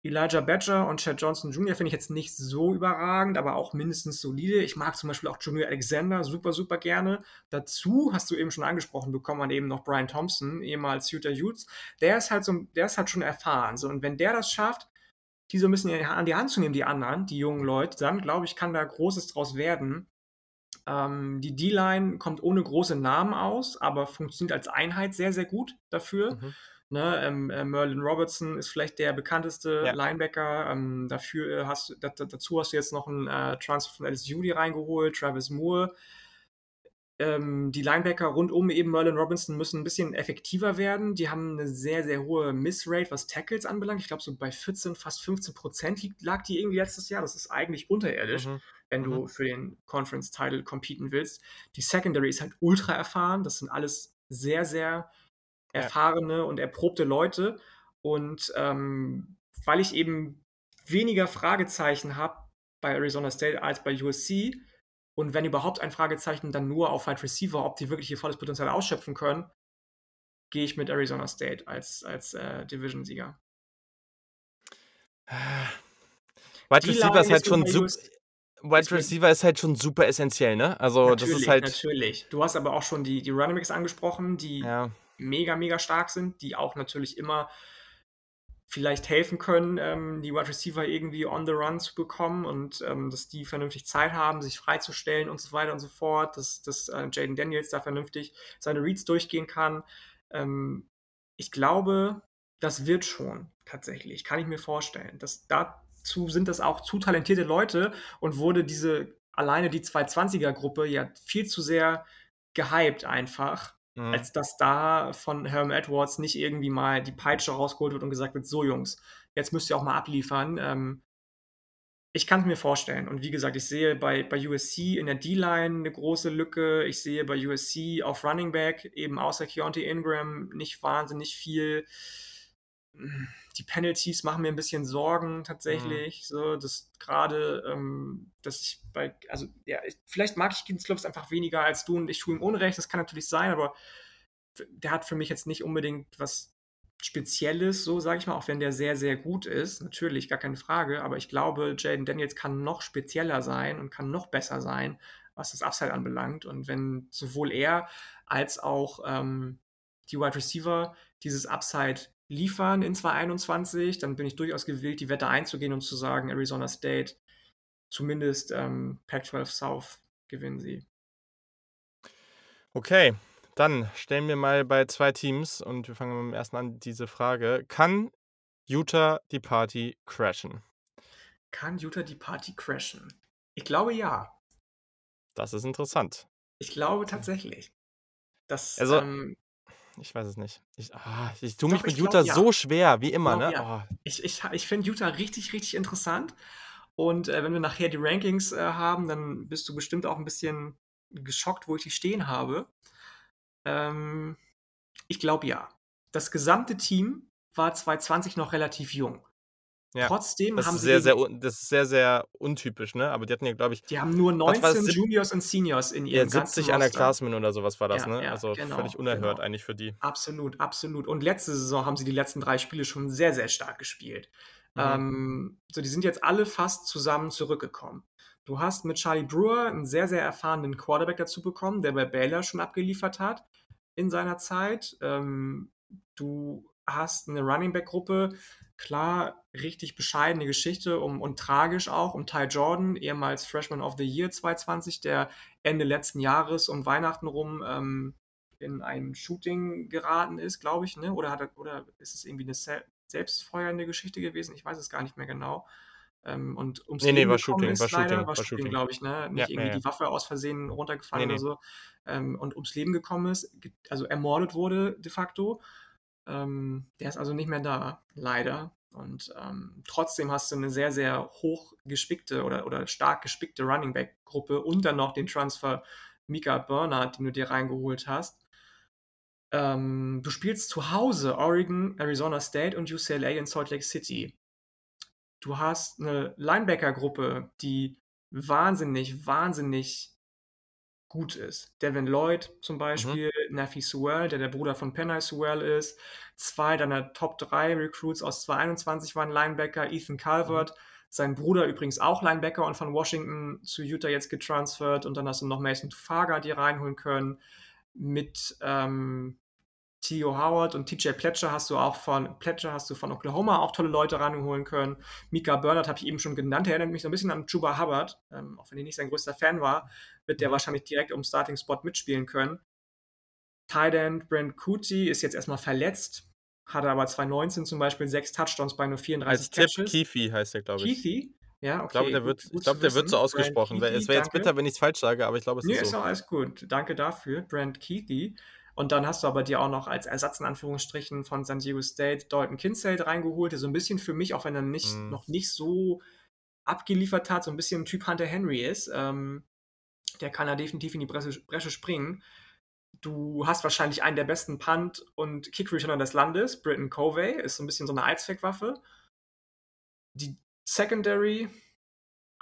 Elijah Badger und Chad Johnson Jr. finde ich jetzt nicht so überragend, aber auch mindestens solide. Ich mag zum Beispiel auch Junior Alexander super, super gerne. Dazu hast du eben schon angesprochen bekommen, man eben noch Brian Thompson, ehemals Utah Utes. Der ist halt so, der ist halt schon erfahren. So, und wenn der das schafft, die so ein bisschen an die Hand zu nehmen, die anderen, die jungen Leute, dann glaube ich, kann da Großes draus werden. Ähm, die D-Line kommt ohne große Namen aus, aber funktioniert als Einheit sehr, sehr gut dafür. Mhm. Ne, ähm, äh, Merlin Robertson ist vielleicht der bekannteste ja. Linebacker. Ähm, dafür äh, hast da, dazu hast du jetzt noch einen äh, Transfer von LSU reingeholt, Travis Moore. Ähm, die Linebacker rund um eben Merlin Robinson müssen ein bisschen effektiver werden. Die haben eine sehr, sehr hohe Missrate, was Tackles anbelangt. Ich glaube, so bei 14, fast 15 Prozent lag die irgendwie letztes Jahr. Das ist eigentlich unterirdisch, mhm. wenn mhm. du für den Conference-Title competen willst. Die Secondary ist halt ultra erfahren. Das sind alles sehr, sehr erfahrene und erprobte Leute. Und ähm, weil ich eben weniger Fragezeichen habe bei Arizona State als bei USC und wenn überhaupt ein Fragezeichen, dann nur auf Wide Receiver, ob die wirklich ihr volles Potenzial ausschöpfen können, gehe ich mit Arizona State als, als äh, Division-Sieger. Wide Receiver ist halt schon super. Wide Receiver ist halt schon super essentiell, ne? Also natürlich, das ist halt. Natürlich. Du hast aber auch schon die, die Running Backs angesprochen, die ja mega, mega stark sind, die auch natürlich immer vielleicht helfen können, ähm, die Wide Receiver irgendwie on the run zu bekommen und ähm, dass die vernünftig Zeit haben, sich freizustellen und so weiter und so fort, dass, dass äh, Jaden Daniels da vernünftig seine Reads durchgehen kann. Ähm, ich glaube, das wird schon tatsächlich, kann ich mir vorstellen. Dass dazu sind das auch zu talentierte Leute und wurde diese alleine die 220er-Gruppe ja viel zu sehr gehypt einfach Mhm. Als dass da von Herm Edwards nicht irgendwie mal die Peitsche rausgeholt wird und gesagt wird, so Jungs, jetzt müsst ihr auch mal abliefern. Ähm, ich kann es mir vorstellen. Und wie gesagt, ich sehe bei, bei USC in der D-Line eine große Lücke. Ich sehe bei USC auf Running Back eben außer Keontae Ingram nicht wahnsinnig viel die Penalties machen mir ein bisschen Sorgen tatsächlich. Mhm. So, dass gerade, ähm, dass ich bei, also ja, ich, vielleicht mag ich Keaton Slopes einfach weniger als du und ich tue ihm Unrecht, das kann natürlich sein, aber der hat für mich jetzt nicht unbedingt was Spezielles, so sage ich mal, auch wenn der sehr, sehr gut ist, natürlich, gar keine Frage, aber ich glaube, Jaden Daniels kann noch spezieller sein und kann noch besser sein, was das Upside anbelangt. Und wenn sowohl er als auch ähm, die Wide Receiver dieses Upside liefern in 2021, dann bin ich durchaus gewillt, die Wette einzugehen und zu sagen, Arizona State, zumindest ähm, Pac-12 South gewinnen sie. Okay, dann stellen wir mal bei zwei Teams und wir fangen mit dem ersten an diese Frage. Kann Utah die Party crashen? Kann Utah die Party crashen? Ich glaube ja. Das ist interessant. Ich glaube tatsächlich. Das, also, ähm, ich weiß es nicht. Ich, ah, ich tue mich mit Utah glaub, ja. so schwer, wie immer, glaub, ne? Ja. Oh. Ich, ich, ich finde Utah richtig, richtig interessant. Und äh, wenn wir nachher die Rankings äh, haben, dann bist du bestimmt auch ein bisschen geschockt, wo ich die stehen habe. Ähm, ich glaube ja. Das gesamte Team war 2020 noch relativ jung. Ja, Trotzdem das haben ist sie. Sehr, sehr, das ist sehr, sehr untypisch, ne? Aber die hatten ja, glaube ich. Die haben nur 19 Juniors und Seniors in ihrem ja, 70 an Classmen oder sowas war das, ja, ne? Ja, also genau, völlig unerhört genau. eigentlich für die. Absolut, absolut. Und letzte Saison haben sie die letzten drei Spiele schon sehr, sehr stark gespielt. Mhm. Ähm, so, die sind jetzt alle fast zusammen zurückgekommen. Du hast mit Charlie Brewer einen sehr, sehr erfahrenen Quarterback dazu bekommen, der bei Baylor schon abgeliefert hat in seiner Zeit. Ähm, du hast eine Running Back Gruppe, klar, richtig bescheidene Geschichte um, und tragisch auch um Ty Jordan, ehemals Freshman of the Year 2020, der Ende letzten Jahres um Weihnachten rum ähm, in ein Shooting geraten ist, glaube ich, ne? Oder, hat er, oder ist es irgendwie eine se selbstfeuernde Geschichte gewesen? Ich weiß es gar nicht mehr genau. Ähm, und ums nee, nee, war Shooting, ist war leider, Shooting, war Shooting, glaube ich, ne? Nicht ja, irgendwie ja, die Waffe aus Versehen runtergefallen nee, oder so. Ähm, und ums Leben gekommen ist, also ermordet wurde de facto. Ähm, der ist also nicht mehr da, leider. Und ähm, trotzdem hast du eine sehr, sehr hoch gespickte oder, oder stark gespickte Running Back-Gruppe und dann noch den Transfer Mika Bernard, den du dir reingeholt hast. Ähm, du spielst zu Hause Oregon, Arizona State und UCLA in Salt Lake City. Du hast eine Linebacker-Gruppe, die wahnsinnig, wahnsinnig gut ist. Devin Lloyd zum Mhm. Beispiel, Nafi Sewell, der der Bruder von Penei Sewell ist. Zwei deiner Top 3 Recruits aus 2021 waren Linebacker, Ethan Mhm. Calvert, sein Bruder übrigens auch Linebacker und von Washington zu Utah jetzt getransfert. Und dann hast du noch Mason Tufaga dir reinholen können. Mit ähm, Theo Howard und TJ Pletcher hast du auch von Pletcher hast du von Oklahoma auch tolle Leute ranholen können. Mika Bernard habe ich eben schon genannt. Der erinnert mich so ein bisschen an Chuba Hubbard, ähm, auch wenn ich nicht sein größter Fan war, wird der wahrscheinlich direkt um Starting Spot mitspielen können. Tight End Brent Cootie ist jetzt erstmal verletzt, hatte aber 2019 zum Beispiel sechs Touchdowns bei nur 34 Als Tipp Catches. Keefe heißt der, glaube ich. Keefe? Ja, Ich glaube, okay, der wird ich gut zu der wird so ausgesprochen. Wär es wäre jetzt bitter, wenn ich's falsch sage, aber ich glaube, es Nee, ist ist so. auch alles gut. Danke dafür, Brent Keithy. Und dann hast du aber dir auch noch als Ersatz in Anführungsstrichen von San Diego State Dalton Kincaid reingeholt, der so ein bisschen für mich, auch wenn er nicht, Mhm. noch nicht so abgeliefert hat, so ein bisschen Typ Hunter Henry ist. Ähm, der kann da definitiv in die Bresche, Bresche springen. Du hast wahrscheinlich einen der besten Punt- und Kick-Returner des Landes, Britton Covey, ist so ein bisschen so eine Allzweckwaffe. Die Secondary,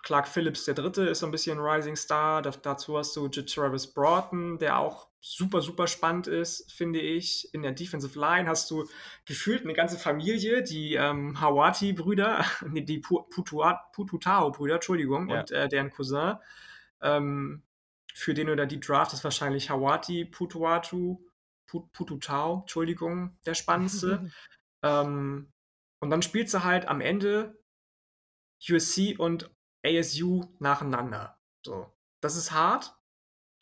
Clark Phillips der Dritte ist so ein bisschen Rising Star. Da, dazu hast du J. Travis Broughton, der auch super, super spannend ist, finde ich. In der Defensive Line hast du gefühlt eine ganze Familie, die ähm, Hawati-Brüder, nee, die Pututao-Brüder, Entschuldigung, Ja. und äh, deren Cousin. Ähm, für den oder die Draft ist wahrscheinlich Hawati Putuatu, Put- Pututau, Entschuldigung, der spannendste. ähm, und dann spielst du halt am Ende USC und ASU nacheinander. So. Das ist hart.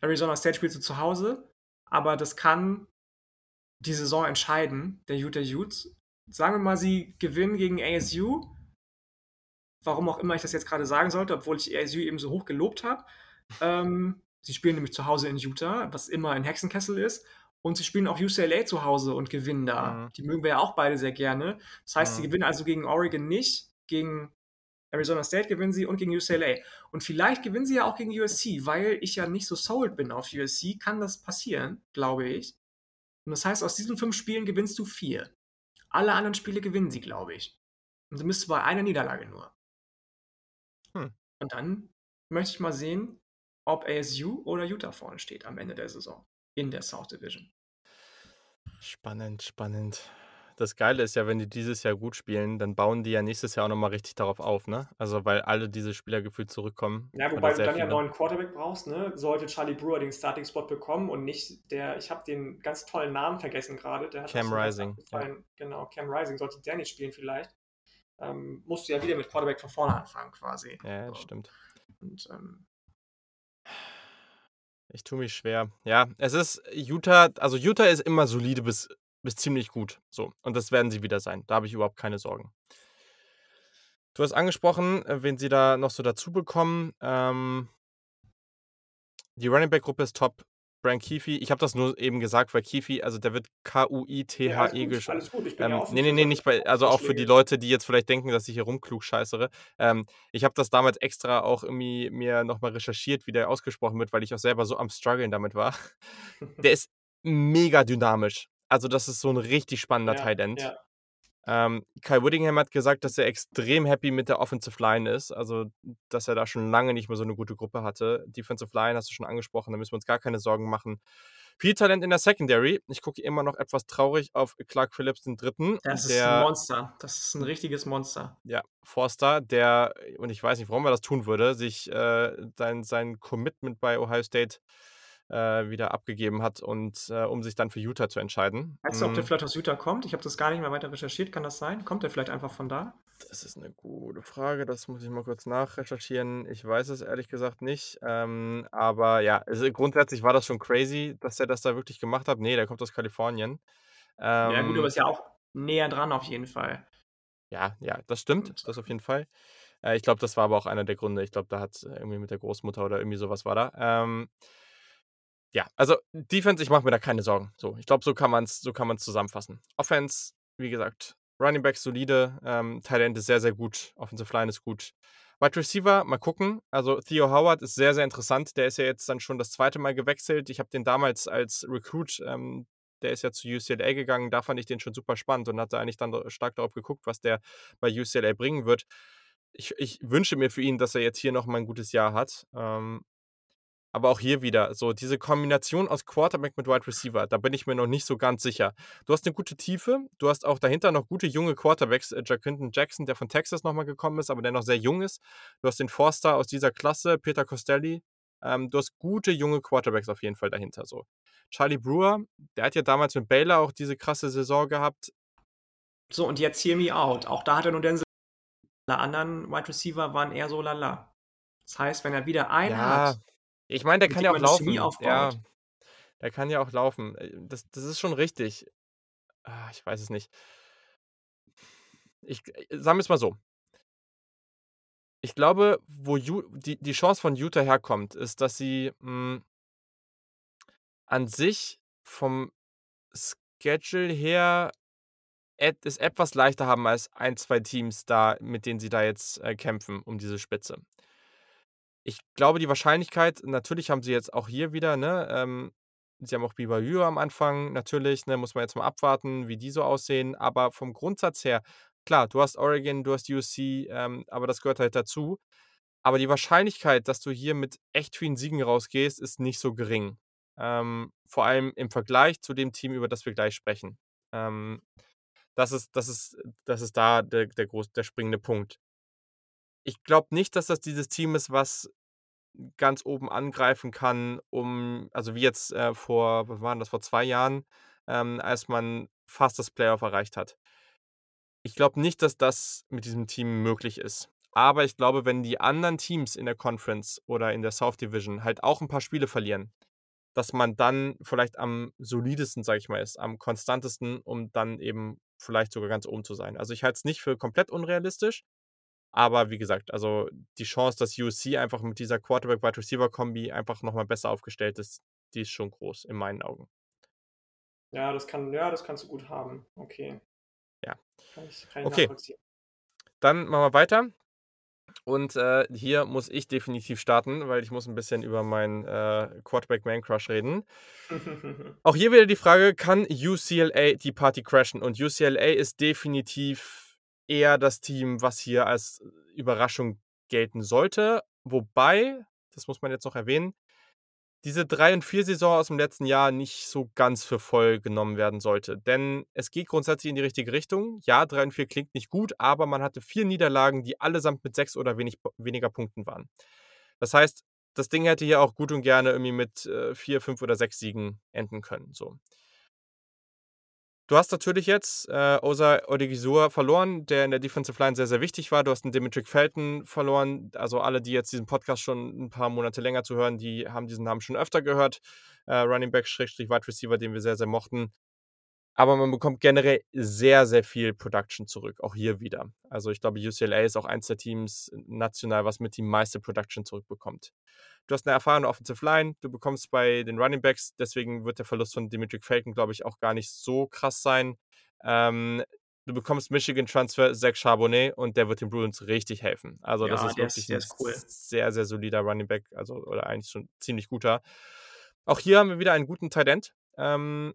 Arizona State spielst du zu Hause, aber das kann die Saison entscheiden, der Utah Utes. Sagen wir mal, sie gewinnen gegen ASU. Warum auch immer ich das jetzt gerade sagen sollte, obwohl ich ASU eben so hoch gelobt habe. Ähm, sie spielen nämlich zu Hause in Utah, was immer ein Hexenkessel ist. Und sie spielen auch UCLA zu Hause und gewinnen da. Mhm. Die mögen wir ja auch beide sehr gerne. Das heißt, sie Mhm. gewinnen also gegen Oregon nicht, gegen Arizona State gewinnen sie und gegen UCLA. Und vielleicht gewinnen sie ja auch gegen USC, weil ich ja nicht so sold bin auf USC, kann das passieren, glaube ich. Und das heißt, aus diesen fünf Spielen gewinnst du vier. Alle anderen Spiele gewinnen sie, glaube ich. Und du bist bei einer Niederlage nur. Hm. Und dann möchte ich mal sehen, ob ASU oder Utah vorne steht am Ende der Saison in der South Division. Spannend, spannend. Das Geile ist ja, wenn die dieses Jahr gut spielen, dann bauen die ja nächstes Jahr auch noch mal richtig darauf auf, ne? Also, weil alle diese Spieler gefühlt zurückkommen Ja, wobei du dann ja einen neuen Quarterback brauchst, ne? Sollte Charlie Brewer den Starting-Spot bekommen und nicht der, ich habe den ganz tollen Namen vergessen gerade, Cam Rising, ja. Genau, Cam Rising, sollte der nicht spielen vielleicht. Ähm, musst du ja wieder mit Quarterback von vorne anfangen quasi. Ja, das So. stimmt. Und ähm, Ich tue mich schwer. Ja, es ist Utah also, Utah ist immer solide bis bis ziemlich gut, so. Und das werden sie wieder sein. Da habe ich überhaupt keine Sorgen. Du hast angesprochen, äh, wen sie da noch so dazu bekommen. Ähm die Running-Back-Gruppe ist top. Brian Keefe, ich habe das nur eben gesagt, weil Keefe, also der wird ja, K-U-I-T-H-E geschrieben. alles gut. Ich bin ja Ähm, offen ne, ne, für ne, solche nicht bei also auch für die. Leute, die jetzt vielleicht denken, dass ich hier rumklugscheißere. Ähm, ich habe das damals extra auch irgendwie mir noch mal recherchiert, wie der ausgesprochen wird, weil ich auch selber so am struggeln damit war. Der ist mega dynamisch. Also, das ist so 'n richtig spannender Ja, Tight End. ja. Ähm, Kyle Whittingham hat gesagt, dass er extrem happy mit der Offensive Line ist, also, dass er da schon lange nicht mehr so 'ne gute Gruppe hatte. Defensive Line hast du schon angesprochen, da müssen wir uns gar keine Sorgen machen. Viel Talent in der Secondary. Ich gucke immer noch etwas traurig auf Clark Phillips III., Das ist 'n der Monster. Das ist 'n richtiges Monster. ja, Forster, der und ich weiß nicht, warum er das tun würde, sich, äh, sein sein Commitment bei Ohio State, äh, wieder abgegeben hat und äh, um sich dann für Utah zu entscheiden. Weißt du, ob der Hm, vielleicht aus Utah kommt? Ich habe das gar nicht mehr weiter recherchiert. Kann das sein? Kommt der vielleicht einfach von da? das ist 'ne gute Frage. Das muss ich mal kurz nachrecherchieren. Ich weiß es ehrlich gesagt nicht. Ähm, aber ja, also, grundsätzlich war das schon crazy, dass er das da wirklich gemacht hat. Ne, der kommt aus Kalifornien. Ja gut, aber Ähm ist ja auch näher dran auf jeden Fall. Ja, ja, das stimmt, das auf ähm jeden Fall. Äh, ich glaube, das war aber auch einer der Gründe. Ich glaube, da hat irgendwie mit der Großmutter oder irgendwie so was war da. Ähm ja, also Defense, ich mache mir da keine Sorgen. So, ich glaube, so kann man's so kann man's zusammenfassen. Offense, wie gesagt, Running Back solide, ähm, Tight ist sehr, sehr gut, Offensive Line ist gut. Wide Receiver, mal gucken. Also Theo Howard ist sehr, sehr interessant. Der ist ja jetzt dann schon das zweite Mal gewechselt. Ich habe den damals als Recruit, ähm der ist ja zu UCLA gegangen, da fand ich den schon super spannend und hatte eigentlich dann da stark darauf geguckt, was der bei UCLA bringen wird. Ich ich wünsche mir für ihn, dass er jetzt hier noch mal 'n gutes Jahr hat. Ähm Aber auch hier wieder, so diese Kombination aus Quarterback mit Wide Receiver, da bin ich mir noch nicht so ganz sicher. Du hast eine gute Tiefe, du hast auch dahinter noch gute junge Quarterbacks, äh, Jaquinton Jackson, der von Texas nochmal gekommen ist, aber der noch sehr jung ist. Du hast den Forster aus dieser Klasse, Peter Costelli. Ähm, du hast gute junge Quarterbacks auf jeden Fall dahinter so. Charlie Brewer, der hat ja damals mit Baylor auch diese krasse Saison gehabt. So, und jetzt hear me out. Auch da hat er nur Denzel. Alle anderen Wide Receiver waren eher so lala. Das heißt, wenn er wieder einen Ja, hat, ich meine, der mit kann ja auch laufen. Ja, der kann ja auch laufen. Äh, das das ist schon richtig. Ah, ich weiß es nicht. Ich äh, sagen wir's mal so. Ich glaube, wo Ju die die Chance von Utah herkommt, ist, dass sie, hm an sich vom Schedule her et es etwas leichter haben als 1, 2 Teams da, mit denen sie da jetzt, äh, kämpfen um diese Spitze. Ich glaube, die Wahrscheinlichkeit natürlich haben sie jetzt auch hier wieder, ne, ähm sie haben auch BYU am Anfang natürlich, ne, muss man jetzt mal abwarten, wie die so aussehen. Aber vom Grundsatz her, klar, du hast Oregon, du hast USC, ähm, aber das gehört halt dazu. Aber die Wahrscheinlichkeit, dass du hier mit echt vielen Siegen rausgehst, ist nicht so gering. Ähm, vor allem im Vergleich zu dem Team, über das wir gleich sprechen. Ähm, das ist das ist das ist da der der groß der springende Punkt. Ich glaube nicht, dass das dieses Team ist, was ganz oben angreifen kann, um also wie jetzt, äh, vor wann war denn das, vor 2 Jahren, ähm, als man fast das Playoff erreicht hat. Ich glaube nicht, dass das mit diesem Team möglich ist. Aber ich glaube, wenn die anderen Teams in der Conference oder in der South Division halt auch 'n paar Spiele verlieren, dass man dann vielleicht am solidesten, sage ich mal, ist, am konstantesten, um dann eben vielleicht sogar ganz oben zu sein. Also, ich halte es nicht für komplett unrealistisch, aber wie gesagt, also die Chance, dass USC einfach mit dieser Quarterback-Wide-Receiver-Kombi einfach noch mal besser aufgestellt ist, die ist schon groß in meinen Augen. Ja, das kann ja, das kannst du gut haben. Okay. Ja. Kann ich kann ich Okay. Dann machen wir weiter. Und, äh, hier muss ich definitiv starten, weil ich muss 'n bisschen über meinen, äh, Quarterback Man Crush reden. Auch hier wieder die Frage: Kann UCLA die Party crashen? Und UCLA ist definitiv eher das Team, was hier als Überraschung gelten sollte. Wobei, das muss man jetzt noch erwähnen, diese 3 und 4 Saison aus'm letzten Jahr nicht so ganz für voll genommen werden sollte. Denn es geht grundsätzlich in die richtige Richtung. Ja, 3 und 4 klingt nicht gut, aber man hatte 4 Niederlagen, die allesamt mit 6 oder wenig weniger Punkten waren. Das heißt, das Ding hätte hier auch gut und gerne irgendwie mit, äh, 4, 5 oder 6 Siegen enden können, so. Du hast natürlich jetzt, äh, Osa Odighizuwa verloren, der in der Defensive Line sehr, sehr wichtig war. Du hast 'n Demetric Felton verloren. Also, alle, die jetzt diesen Podcast schon 'n paar Monate länger zuhören, die haben diesen Namen schon öfter gehört. Äh, Running Back Schrägstrich Wide Receiver, den wir sehr, sehr mochten. Aber man bekommt generell sehr, sehr viel Production zurück, auch hier wieder. Also, ich glaube, UCLA ist auch eins der Teams national, was mit die meiste Production zurückbekommt. Du hast 'ne erfahrene Offensive Line, du bekommst bei den Running Backs deswegen wird der Verlust von Demetric Felton, glaube ich, auch gar nicht so krass sein. Ähm, du bekommst Michigan-Transfer Zach Charbonnet und der wird den Bruins richtig helfen. Also, das Ja, ist der wirklich ist ist cool. sehr, sehr solider Running Back, also oder eigentlich schon ziemlich guter. Auch hier haben wir wieder einen guten Tight End. Ähm,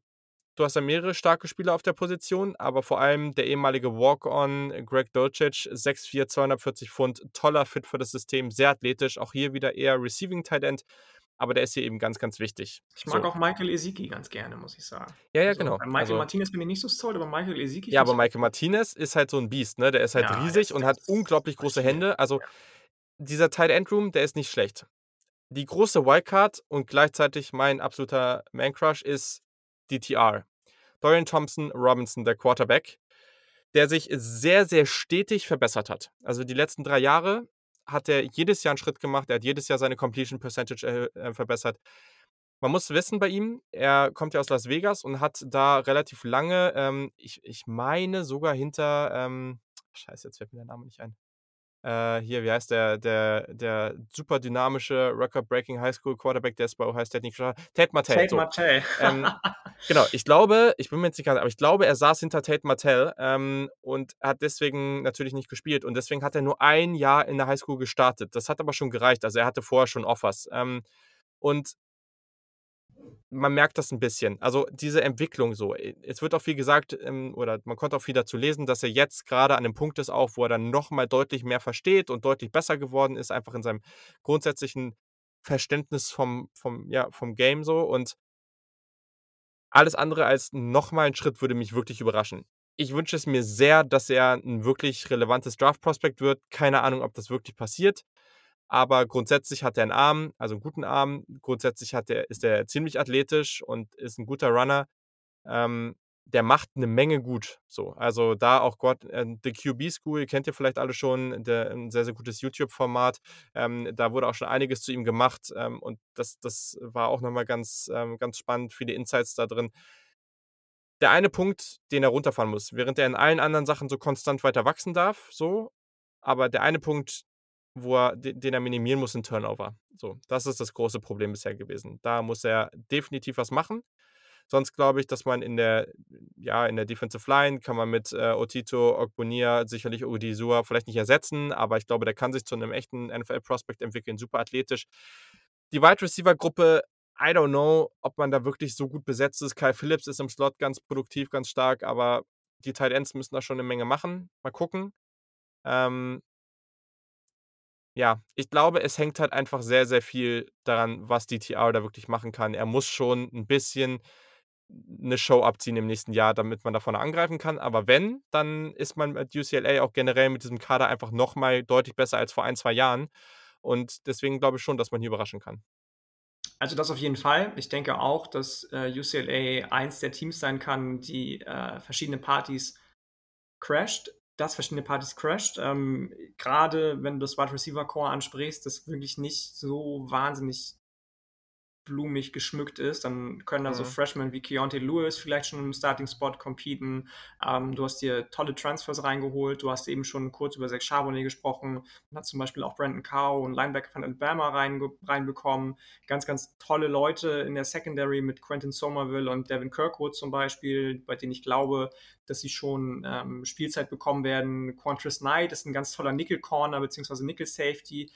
du hast da mehrere starke Spieler auf der Position, aber vor allem der ehemalige Walk-on Greg Dulcich, 6'4", 240 Pfund, toller Fit für das System, sehr athletisch. Auch hier wieder eher Receiving Tight End, aber der ist hier eben ganz, ganz wichtig. Ich mag So. auch Michael Gesicki ganz gerne, muss ich sagen. Ja, ja, Also, genau. bei Michael Also Martinez bin ich nicht so sold, aber Michael Gesicki Ja, aber ich Michael Martinez ist halt so 'n Biest, ne? Der ist halt Ja, riesig und hat unglaublich große. Hände. Also, Ja. dieser Tight End Room, der ist nicht schlecht. Die große Wildcard und gleichzeitig mein absoluter Man Crush ist DTR. Dorian Thompson-Robinson, der Quarterback, der sich sehr, sehr stetig verbessert hat. Also, die letzten 3 Jahre hat er jedes Jahr 'n Schritt gemacht. Er hat jedes Jahr seine Completion Percentage erhö äh, verbessert. Man muss wissen bei ihm, er kommt ja aus Las Vegas und hat da relativ lange, ähm, ich ich meine sogar hinter, ähm Scheiße, jetzt fällt mir der Name nicht ein. Äh, hier, wie heißt der der der super dynamische Record-breaking Highschool-Quarterback, der es bei Ohio State nicht geschafft hat? Tate Martell, Tate so. Martell. Ähm, genau, ich glaube ich bin mir jetzt nicht ganz aber ich glaube, er saß hinter Tate Martell, ähm, und hat deswegen natürlich nicht gespielt und deswegen hat er nur 1 Jahr in der Highschool gestartet. Das hat aber schon gereicht. Also, er hatte vorher schon Offers. Ähm, und man merkt das 'n bisschen. Also, diese Entwicklung so. Äh, es wird auch viel gesagt, ähm, oder man konnte auch viel dazu lesen, dass er jetzt grade an 'nem Punkt ist auch, wo er dann noch mal deutlich mehr versteht und deutlich besser geworden ist, einfach in seinem grundsätzlichen Verständnis vom vom ja, vom Game so und alles andere als noch mal 'n Schritt würde mich wirklich überraschen. Ich wünsche es mir sehr, dass er 'n wirklich relevantes Draft-Prospect wird. Keine Ahnung, ob das wirklich passiert, aber grundsätzlich hat er 'n Arm, also 'n guten Arm. Grundsätzlich hat er ist er ziemlich athletisch und ist 'n guter Runner. Ähm, der macht 'ne Menge gut so. Also, da auch Gott äh, The QB School kennt ihr vielleicht alle schon, der 'n sehr, sehr gutes YouTube-Format. Ähm, da wurde auch schon einiges zu ihm gemacht, ähm, und das das war auch noch mal ganz ähm, ganz spannend, viele Insights da drin. Der eine Punkt, den er runterfahren muss, während er in allen anderen Sachen so konstant weiter wachsen darf, so aber der eine Punkt, wo er de den er minimieren muss, sind Turnover. So, das ist das große Problem bisher gewesen. Da muss er definitiv was machen. Sonst glaube ich, dass man in der ja, in der Defensive Line kann man mit, äh, Otito, Ogbonnia, sicherlich Odighizuwa vielleicht nicht ersetzen, aber ich glaube, der kann sich zu 'nem echten NFL-Prospect entwickeln, super athletisch. Die Wide-Receiver-Gruppe, I don't know, ob man da wirklich so gut besetzt ist. Kyle Phillips ist im Slot ganz produktiv, ganz stark, aber die Tight Ends müssen da schon 'ne Menge machen. Mal gucken. Ähm ja, ich glaube, es hängt halt einfach sehr, sehr viel daran, was DTR da wirklich machen kann. Er muss schon 'n bisschen 'ne Show abziehen im nächsten Jahr, damit man da vorne angreifen kann. Aber wenn, dann ist man mit UCLA auch generell mit diesem Kader einfach noch mal deutlich besser als vor 1, 2 Jahren. Und deswegen glaube ich schon, dass man hier überraschen kann. Also, das auf jeden Fall. Ich denke auch, dass, äh, UCLA eins der Teams sein kann, die, äh, verschiedene Partys crasht das verschiedene Partys crasht. Ähm, grade wenn du das Wide Receiver Core ansprichst, das wirklich nicht so wahnsinnig blumig geschmückt ist, dann können da so Mhm. Freshmen wie Keontae Lewis vielleicht schon im Starting-Spot competen. Ähm, du hast dir tolle Transfers reingeholt. Du hast eben schon kurz über Zach Charbonnet gesprochen. Man hat zum Beispiel auch Brandon Cow, 'n Linebacker von Alabama reinge reinbekommen. Ganz, ganz tolle Leute in der Secondary mit Quentin Somerville und Devin Kirkwood zum Beispiel, bei denen ich glaube, dass sie schon, ähm, Spielzeit bekommen werden. Qwuantrezz Knight ist 'n ganz toller Nickel-Corner beziehungsweise Nickel-Safety,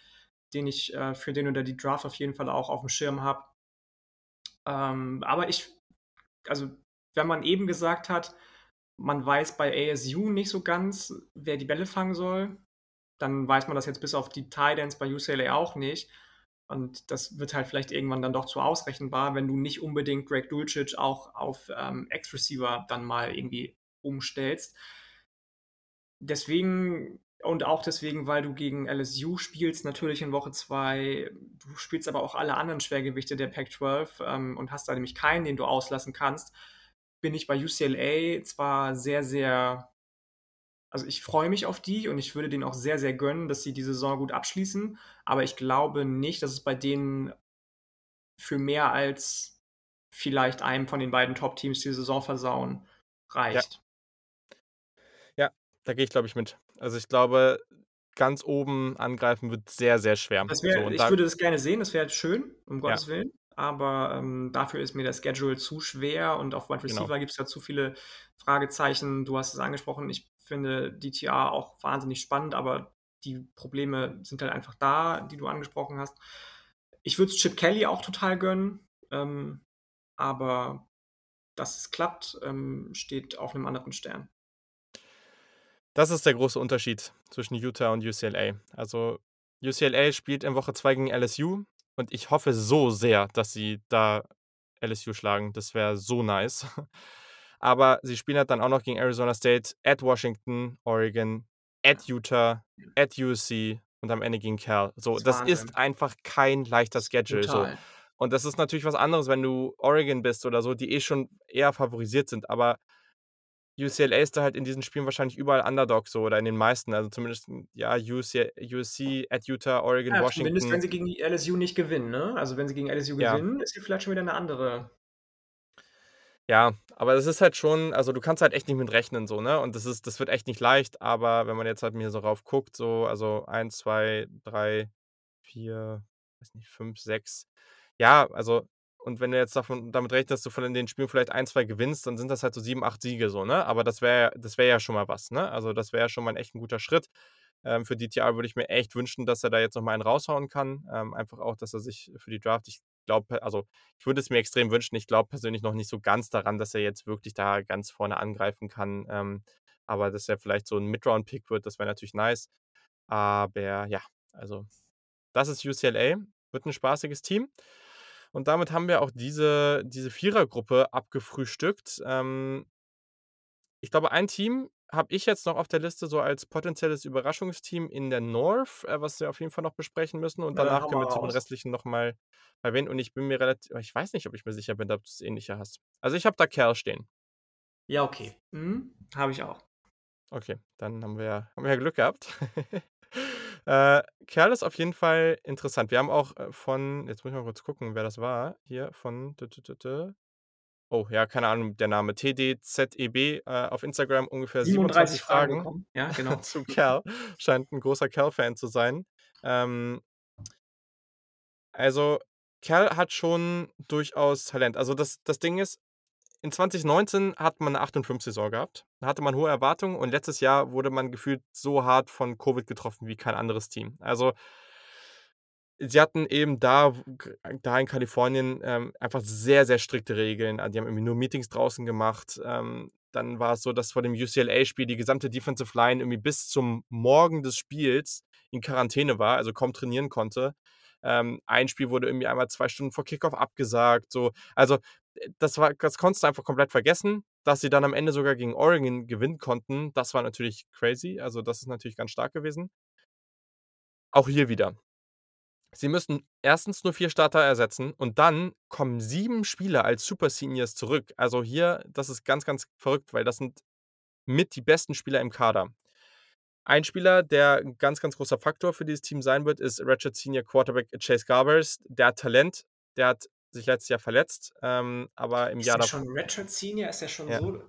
den ich, äh, für den oder die Draft auf jeden Fall auch aufm Schirm habe. Ähm, aber ich also, wenn man eben gesagt hat, man weiß bei ASU nicht so ganz, wer die Bälle fangen soll, dann weiß man das jetzt bis auf die Ends bei UCLA auch nicht. Und das wird halt vielleicht irgendwann dann doch zu ausrechenbar, wenn du nicht unbedingt Greg Dulcich auch auf, ähm, Ex-Receiver dann mal irgendwie umstellst. Deswegen und auch deswegen, weil du gegen LSU spielst, natürlich in Woche 2. Du spielst aber auch alle anderen Schwergewichte der Pac-12, ähm, und hast da nämlich keinen, den du auslassen kannst, bin ich bei UCLA zwar sehr, sehr also, ich freue mich auf die und ich würde denen auch sehr, sehr gönnen, dass sie die Saison gut abschließen, aber ich glaube nicht, dass es bei denen für mehr als vielleicht einem von den beiden Top-Teams die Saison versauen Ja. reicht. Ja, da gehe ich, glaube ich, mit. Also, ich glaube, ganz oben angreifen wird sehr, sehr schwer. Das So ich da würde das gerne sehen, das wäre halt schön, um Ja. Gottes Willen, aber, ähm, dafür ist mir der Schedule zu schwer und auf Wide Genau. Receiver gibt's da zu viele Fragezeichen. Du hast es angesprochen, ich finde DTR auch wahnsinnig spannend, aber die Probleme sind halt einfach da, die du angesprochen hast. Ich würde es Chip Kelly auch total gönnen, ähm, aber dass es klappt, ähm, steht auf 'nem anderen Stern. Das ist der große Unterschied zwischen Utah und UCLA. Also, UCLA spielt in Woche 2 gegen LSU und ich hoffe so sehr, dass sie da LSU schlagen. Das wäre so nice. Aber sie spielen halt dann auch noch gegen Arizona State, at Washington, Oregon, at Utah, at USC und am Ende gegen Cal. So, das Wahnsinn. ist einfach kein leichter Schedule so. Und das ist natürlich was anderes, wenn du Oregon bist oder so, die eh schon eher favorisiert sind, aber UCLA ist da halt in diesen Spielen wahrscheinlich überall Underdog so oder in den meisten, also zumindest, ja, UC USC, at Utah, Oregon, Ja, zumindest wenn Washington. sie gegen die LSU nicht gewinnen, ne? Also, wenn sie gegen LSU Ja. gewinnen, ist hier vielleicht schon wieder 'ne andere Ja, aber das ist halt schon also, du kannst halt echt nicht mit rechnen so, ne? Und das ist das wird echt nicht leicht, aber wenn man jetzt halt mir so rauf guckt, so, also 1, 2, 3, 4, weiß nicht, 5, 6. Ja, also und wenn du jetzt davon damit rechnest, dass du von den Spielen vielleicht 1, 2 gewinnst, dann sind das halt so 7, 8 Siege so, ne? Aber das wäre das wäre ja schon mal was, ne? Also, das wäre ja schon mal 'n echt 'n guter Schritt. Ähm, für DTR würde ich mir echt wünschen, dass er da jetzt noch mal einen raushauen kann. Ähm, einfach auch, dass er sich für die Draft ich glaube also, ich würde es mir extrem wünschen. Ich glaube persönlich noch nicht so ganz daran, dass er jetzt wirklich da ganz vorne angreifen kann. Ähm, aber dass er vielleicht so 'n Mid-Round-Pick wird, das wäre natürlich nice. Aber ja, also, das ist UCLA. wird ein spaßiges Team. Und damit haben wir auch diese diese Vierergruppe abgefrühstückt. Ähm ich glaube, ein Team habe ich jetzt noch auf der Liste so als potenzielles Überraschungsteam in der North, äh, was wir auf jeden Fall noch besprechen müssen und dann danach können wir zu den restlichen noch mal erwähnen und ich bin mir relativ ich weiß nicht, ob ich mir sicher bin, ob du's Ähnliche hast. Also, ich habe da Cal stehen. Ja, okay. Mhm, habe ich auch. Okay, dann haben wir ja haben wir ja Glück gehabt. Äh, Cal ist auf jeden Fall interessant. Wir haben auch, äh, von jetzt muss ich mal kurz gucken, wer das war, hier von oh, ja, keine Ahnung, der Name TDZEB, äh, auf Instagram ungefähr 37 27 Fragen Fragen. Ja, genau. zu Cal. Scheint 'n großer Cal-Fan zu sein. Ähm also, Cal hat schon durchaus Talent. Also, das das Ding ist, in 2019 hat man 'ne 8 und 5 Saison gehabt. Da hatte man hohe Erwartungen und letztes Jahr wurde man gefühlt so hart von Covid getroffen wie kein anderes Team. Also sie hatten eben da da in Kalifornien, ähm, einfach sehr, sehr strikte Regeln. Also, die haben irgendwie nur Meetings draußen gemacht. Ähm, dann war es so, dass vor dem UCLA-Spiel die gesamte Defensive Line irgendwie bis zum Morgen des Spiels in Quarantäne war, also kaum trainieren konnte. Ähm, ein Spiel wurde irgendwie einmal 2 Stunden vor Kickoff abgesagt, so. Also, das war das konntest du einfach komplett vergessen. Dass sie dann am Ende sogar gegen Oregon gewinnen konnten, das war natürlich crazy. Also, das ist natürlich ganz stark gewesen. Auch hier wieder. Sie müssen 1. nur 4 Starter ersetzen und dann kommen 7 Spieler als Super Seniors zurück. Also, hier das ist ganz, ganz verrückt, weil das sind mit die besten Spieler im Kader. Ein Spieler, der 'n ganz, ganz großer Faktor für dieses Team sein wird, ist Redshirt Senior Quarterback Chase Garbers. Der hat Talent, der hat sich letztes Jahr verletzt, ähm, aber im Ist Jahr der dav schon Redshirt Senior? Ist der schon Ja. so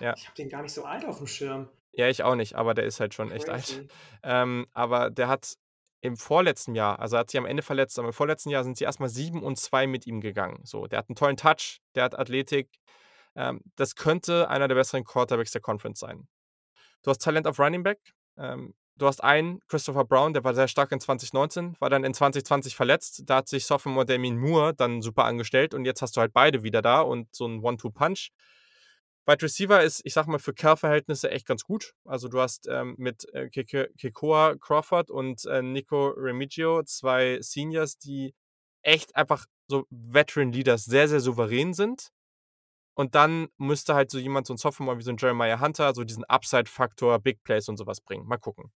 Ja. ich habe den gar nicht so alt aufm Schirm. Ja, ich auch nicht, aber der ist halt schon echt alt. Crazy. Ähm, aber der hat im vorletzten Jahr also, er hat sich am Ende verletzt, aber im vorletzten Jahr sind sie erst mal 7 und 2 mit ihm gegangen, so. Der hat 'n tollen Touch, der hat Athletik. Ähm, das könnte einer der besseren Quarterbacks der Conference sein. Du hast Talent auf Running Back. Ähm, du hast einen, Christopher Brown, der war sehr stark in 2019, war dann in 2020 verletzt. Da hat sich Sophomore Damien Moore dann super angestellt und jetzt hast du halt beide wieder da und so 'n One-Two-Punch. Wide Receiver ist, ich sage mal, für Cal-Verhältnisse echt ganz gut. Also, du hast, ähm, mit, äh, Kekoa Crawford und, äh, Nico Remigio 2 Seniors, die echt einfach so Veteran Leaders sehr, sehr souverän sind. Und dann müsste halt so jemand, so 'n Sophomore wie so 'n Jeremiah Hunter, so diesen Upside-Faktor, Big Plays und so was bringen. Mal gucken.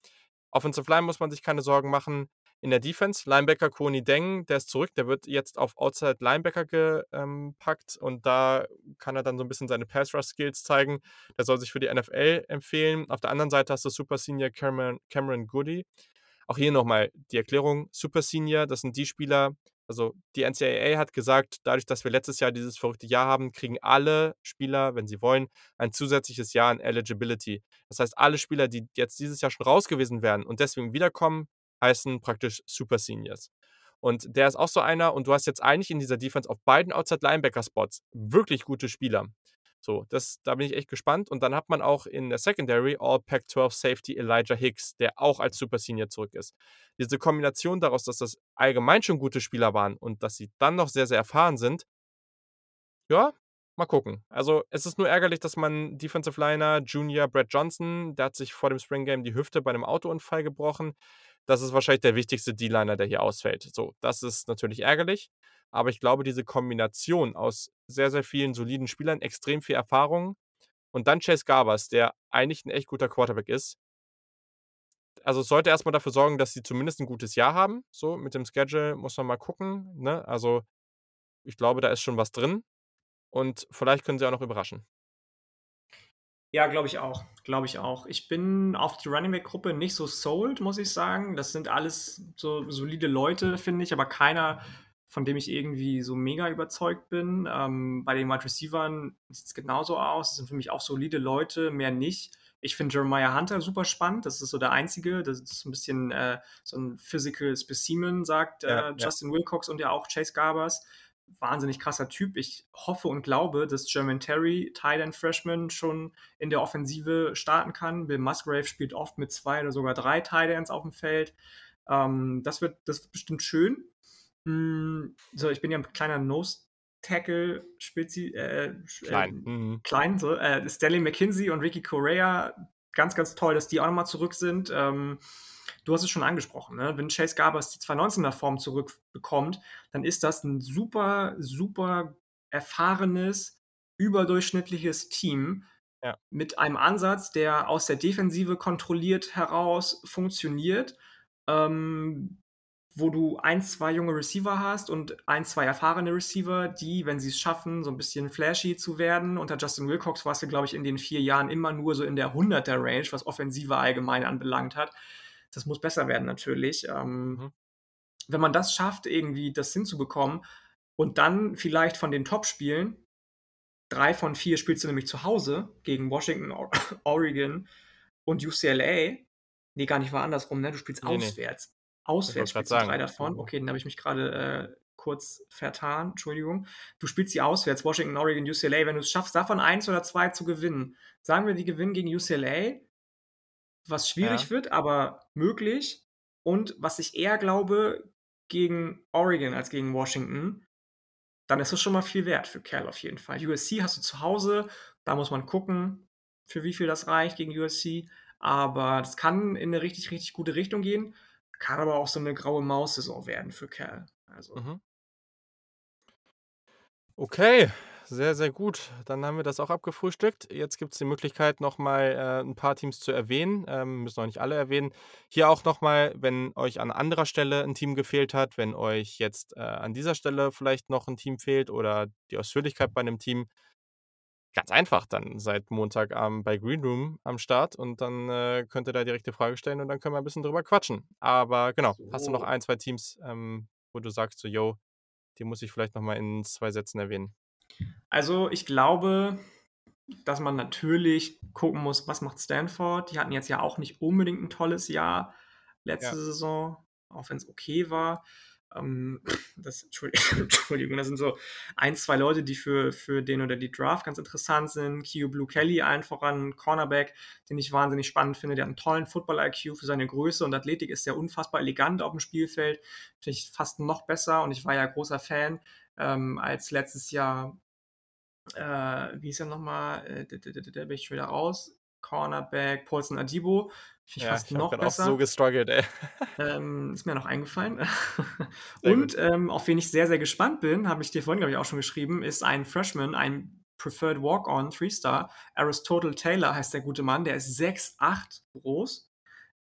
Offensive Line muss man sich keine Sorgen machen. In der Defense, Linebacker Koni Deng, der ist zurück, der wird jetzt auf Outside Linebacker ge ähm, und da kann er dann so 'n bisschen seine Pass-Rush-Skills zeigen. Der soll sich für die NFL empfehlen. Auf der anderen Seite hast du Super Senior Cameron Cameron Goodey. Auch hier noch mal die Erklärung: Super Senior, das sind die Spieler also, die NCAA hat gesagt, dadurch, dass wir letztes Jahr dieses verrückte Jahr haben, kriegen alle Spieler, wenn sie wollen, ein zusätzliches Jahr an Eligibility. Das heißt, alle Spieler, die jetzt dieses Jahr schon raus gewesen wären und deswegen wiederkommen, heißen praktisch Super Seniors. Und der ist auch so einer und du hast jetzt eigentlich in dieser Defense auf beiden Outside-Linebacker-Spots wirklich gute Spieler. So, das da bin ich echt gespannt. Und dann hat man auch in der Secondary All-Pac-12 Safety Elijah Hicks, der auch als Super Senior zurück ist. Diese Kombination daraus, dass das allgemein schon gute Spieler waren und dass sie dann noch sehr, sehr erfahren sind ja, mal gucken. Also, es ist nur ärgerlich, dass man Defensive Liner Junior Brad Johnson, der hat sich vor dem Spring Game die Hüfte bei 'nem Autounfall gebrochen. Das ist wahrscheinlich der wichtigste D-Liner, der hier ausfällt. So, das ist natürlich ärgerlich, aber ich glaube, diese Kombination aus sehr, sehr vielen soliden Spielern, extrem viel Erfahrung und dann Chase Garbers, der eigentlich 'n echt guter Quarterback ist also, es sollte erst mal dafür sorgen, dass sie zumindest 'n gutes Jahr haben. So, mit dem Schedule muss man mal gucken, ne? Also, ich glaube, da ist schon was drin und vielleicht können sie auch noch überraschen. Ja, glaube ich auch, glaube ich auch. Ich bin auf die Running-Back-Gruppe nicht so sold, muss ich sagen. Das sind alles so solide Leute, finde ich, aber keiner, von dem ich irgendwie so mega überzeugt bin. Ähm, bei den Wide Receivern sieht's genauso aus. Das sind für mich auch solide Leute, mehr nicht. Ich finde Jeremiah Hunter super spannend. Das ist so der Einzige. Das ist 'n bisschen, äh, so 'n Physical Specimen, sagt, Ja, äh, ja. Justin Wilcox und ja auch Chase Garbers. Wahnsinnig krasser Typ. Ich hoffe und glaube, dass Jermaine Terry, End Freshman, schon in der Offensive starten kann. Bill Musgrave spielt oft mit 2 oder sogar 3 Tight Ends aufm Feld. Ähm, das wird das wird bestimmt schön. Hm, so, ich bin ja 'n kleiner Nose-Tackle-Spezi äh, sch Klein, ähm, mhm. klein so, äh, Stanley McKenzie und Ricky Correa, ganz, ganz toll, dass die auch noch mal zurück sind. Ähm, du hast es schon angesprochen, ne? Wenn Chase Garbers die 2019er Form zurückbekommt, dann ist das ein super, super erfahrenes, überdurchschnittliches Team Ja. mit einem Ansatz, der aus der Defensive kontrolliert heraus funktioniert, ähm, wo du ein, 2 junge Receiver hast und ein, 2 erfahrene Receiver, die, wenn sie es schaffen, so ein bisschen flashy zu werden unter Justin Wilcox warst du, glaube ich, in den 4 Jahren immer nur so in der 100er Range, was Offensive allgemein anbelangt hat. Das muss besser werden natürlich. Ähm, Mhm. Wenn man das schafft, irgendwie das hinzubekommen und dann vielleicht von den Top-Spielen 3 von 4 spielst du nämlich zu Hause gegen Washington, Or Oregon und UCLA. Ne, gar nicht, war andersrum, ne? Du spielst Ne, ne. auswärts. Wollte Auswärts spielst du 3 sagen. davon. Mhm. Okay, dann habe ich mich grade, äh, kurz vertan, Entschuldigung. Du spielst sie auswärts, Washington, Oregon, UCLA. Wenn du's schaffst, davon 1 oder 2 zu gewinnen. Sagen wir, die gewinnen gegen UCLA, was schwierig Ja. wird, aber möglich. Und was ich eher glaube, gegen Oregon als gegen Washington, dann ist das schon mal viel wert für Cal auf jeden Fall. USC hast du zu Hause, da muss man gucken, für wie viel das reicht gegen USC. Aber das kann in 'ne richtig, richtig gute Richtung gehen. Kann aber auch so 'ne graue Maus-Saison werden für Cal. Also Mhm. Okay, sehr, sehr gut. Dann haben wir das auch abgefrühstückt. Jetzt gibt's die Möglichkeit, noch mal, äh, 'n paar Teams zu erwähnen. Ähm, müssen auch nicht alle erwähnen. Hier auch noch mal, wenn euch an anderer Stelle 'n Team gefehlt hat, wenn euch jetzt, äh, an dieser Stelle vielleicht noch 'n Team fehlt oder die Ausführlichkeit bei 'nem Team ganz einfach, dann seid Montagabend bei Green Room am Start und dann, äh, könnt ihr da direkt die Frage stellen und dann können wir 'n bisschen drüber quatschen. Aber genau, hast du noch So. 1, 2 Teams, ähm, wo du sagst so: „Jo, die muss ich vielleicht noch mal in 2 Sätzen erwähnen?“ Also, ich glaube, dass man natürlich gucken muss, was macht Stanford? Die hatten jetzt ja auch nicht unbedingt 'n tolles Jahr letzte Ja. Saison, auch wenn's okay war. Ähm, das Entschuldi Entschuldigung, das sind so 1, 2 Leute, die für für den oder die Draft ganz interessant sind. Keo Blue Kelly allen voran, Cornerback, den ich wahnsinnig spannend finde. Der hat 'n tollen Football-IQ für seine Größe und Athletik ist der unfassbar elegant aufm Spielfeld. Finde ich fast noch besser und ich war ja großer Fan, ähm, als letztes Jahr äh, wie hieß er noch mal? Äh, d d d d bin ich schon wieder raus. Cornerback Paulson. Finde ich Ja, fast ich noch grad auch besser. so gestruggelt, ey. Ähm, ist mir noch eingefallen. Und, ähm, auf wen ich sehr, sehr gespannt bin, habe ich dir vorhin, glaube ich, auch schon geschrieben, ist ein Freshman, ein Preferred Walk-on, Three-Star. Aristotle Taylor heißt der gute Mann. Der ist 6'8 groß,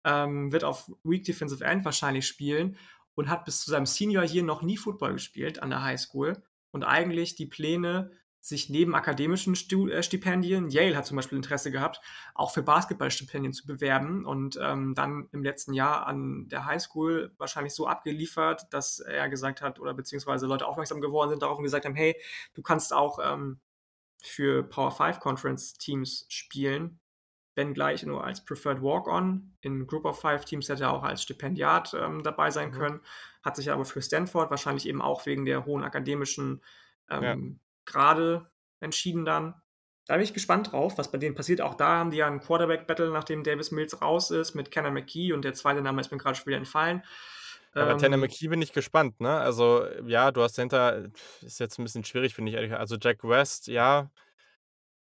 ähm, wird auf Weak Defensive End wahrscheinlich spielen und hat bis zu seinem Senior Year noch nie Football gespielt an der Highschool und eigentlich die Pläne, sich neben akademischen äh, Stipendien Yale hat zum Beispiel Interesse gehabt, auch für Basketballstipendien zu bewerben und, ähm, dann im letzten Jahr an der Highschool wahrscheinlich so abgeliefert, dass er gesagt hat oder beziehungsweise Leute aufmerksam geworden sind darauf und gesagt haben: „Hey, du kannst auch, ähm, für Power 5 Conference Teams spielen, wenngleich nur als Preferred Walk-on. In Group of 5 Teams hätte er auch als Stipendiat, ähm, dabei sein Mhm. können, hat sich aber für Stanford wahrscheinlich eben auch wegen der hohen akademischen, ähm, Grade entschieden dann. Da bin ich gespannt drauf, was bei denen passiert. Auch da haben die ja 'n Quarterback-Battle, nachdem Davis Mills raus ist, mit Tanner McKee und der zweite Name ist mir grad schon wieder entfallen. Ja, bei Tanner Ähm McKee bin ich gespannt, ne? Also, ja, du hast dahinter ist jetzt 'n bisschen schwierig, finde ich ehrlich also, Jack West, ja.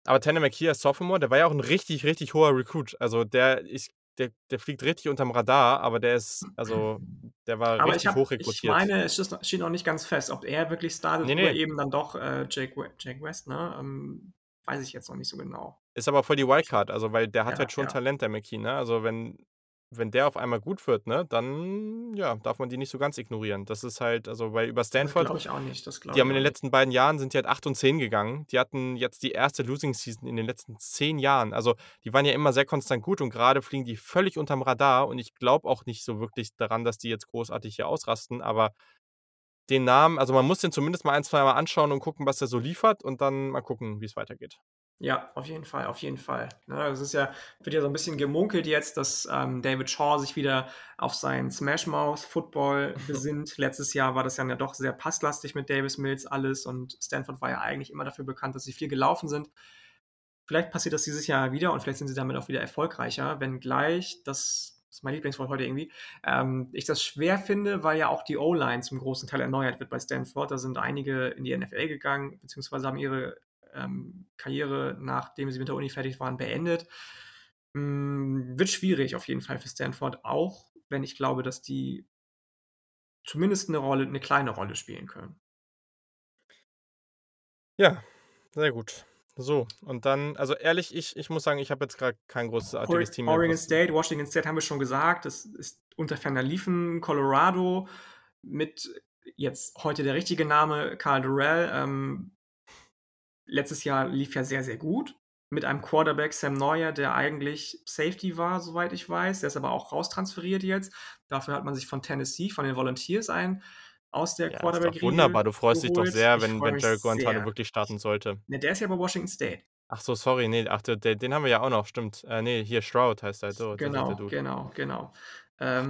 Aber Tanner McKee als Sophomore, der war ja auch 'n richtig, richtig hoher Recruit. Also, der ich der der fliegt richtig unterm Radar, aber der ist also, der war Aber ich richtig habe hoch ich meine, es steht noch nicht ganz fest, ob er wirklich startet Ne, oder ne. eben dann doch, äh, Jake We Jake West, ne? Ähm, weiß ich jetzt noch nicht so genau. Ist aber voll die Wildcard, also, weil der hat Ja, halt schon ja. Talent, der McKee, ne? Also, wenn wenn der auf einmal gut wird, ne, dann, ja, darf man die nicht so ganz ignorieren. Das ist halt also, weil über Stanford glaube ich auch nicht, das die haben in den letzten beiden Jahren sind die halt 8 und 10 gegangen. Die hatten jetzt die 1. Losing Season in den letzten 10 Jahren. Also, die waren ja immer sehr konstant gut und grade fliegen die völlig unterm Radar und ich glaube auch nicht so wirklich daran, dass die jetzt großartig hier ausrasten, aber den Namen also, man muss den zumindest mal ein, zweimal anschauen und gucken, was der so liefert und dann mal gucken, wie's weitergeht. Ja, auf jeden Fall, auf jeden Fall. Ne, es ist ja wird ja so 'n bisschen gemunkelt jetzt, dass, ähm, David Shaw sich wieder auf seinen Smash Mouth Football besinnt. Letztes Jahr war das ja doch sehr passlastig mit Davis Mills alles und Stanford war ja eigentlich immer dafür bekannt, dass sie viel gelaufen sind. Vielleicht passiert das dieses Jahr wieder und vielleicht sind sie damit auch wieder erfolgreicher, wenngleich das ist mein Lieblingswort heute irgendwie, ähm, ich das schwer finde, weil ja auch die O-Line zum großen Teil erneuert wird bei Stanford. Da sind einige in die NFL gegangen, beziehungsweise haben ihre, ähm, Karriere, nachdem sie mit der Uni fertig waren, beendet. Hm, wird schwierig auf jeden Fall für Stanford auch wenn ich glaube, dass die zumindest 'ne Rolle 'ne kleine Rolle spielen können. Ja, sehr gut. So, und dann also ehrlich, ich ich muss sagen, ich habe jetzt grad kein großartiges Team mehr, Oregon State, Washington State haben wir schon gesagt, das ist unter ferner liefen. Colorado mit jetzt heute der richtige Name, Karl Dorrell, ähm letztes Jahr lief ja sehr, sehr gut mit einem Quarterback, Sam Neuer, der eigentlich Safety war, soweit ich weiß. Der ist aber auch raustransferiert jetzt. Dafür hat man sich von Tennessee, von den Volunteers einen aus der Ja, ist doch Quarterback-Riege wunderbar. Du freust dich doch geholt. sehr, wenn wenn Guarantano sehr. wirklich starten sollte. Ne, der ist ja bei Washington State. Ach so, sorry, ne, ach, de de den haben wir ja auch noch, stimmt. Äh, ne, hier Stroud heißt der, so, ist Genau, Dude. genau, genau.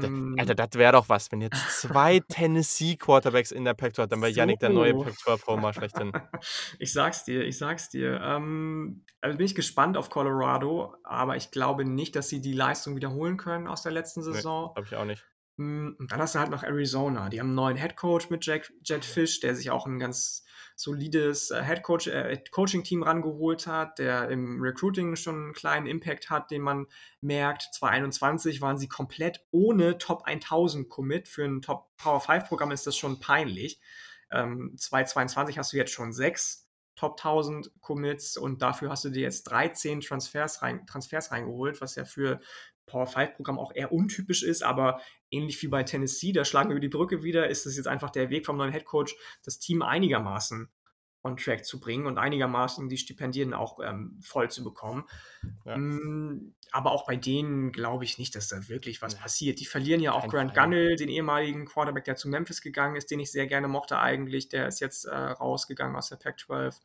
Der Alter, Ähm das wäre doch was, wenn jetzt 2 Tennessee Quarterbacks in der Pac-12 dann wäre Yannick der neue So. Pac-12 Homer schlechthin. Ich sage es dir, ich sage es dir. Ähm, also bin ich gespannt auf Colorado, aber ich glaube nicht, dass sie die Leistung wiederholen können aus der letzten Saison. glaube ich auch nicht. Und dann hast du halt noch Arizona. Die haben 'n neuen Head Coach mit Jack Jedd Fisch, der sich auch 'n ganz solides, äh, Head Coach äh, Coaching-Team rangeholt hat, der im Recruiting schon 'n kleinen Impact hat, den man merkt. 2021 waren sie komplett ohne Top 1000 Commit. Für 'n Top Power 5 Programm ist das schon peinlich. Ähm, 2022 hast du jetzt schon 6 Top 1000 Commits und dafür hast du dir jetzt 13 Transfers rein Transfers reingeholt, was ja für Power 5 Programm auch eher untypisch ist, aber ähnlich wie bei Tennessee, da schlagen wir über die Brücke wieder, ist es jetzt einfach der Weg vom neuen Head Coach, das Team einigermaßen on track zu bringen und einigermaßen die Stipendien auch, ähm, voll zu bekommen. Ja. Hm, aber auch bei denen glaube ich nicht, dass da wirklich was Ne, passiert. Die verlieren ja auch keinen Grant Fall. Gunnell, den ehemaligen Quarterback, der zu Memphis gegangen ist, den ich sehr gerne mochte eigentlich. Der ist jetzt, äh, rausgegangen aus der Pac-12.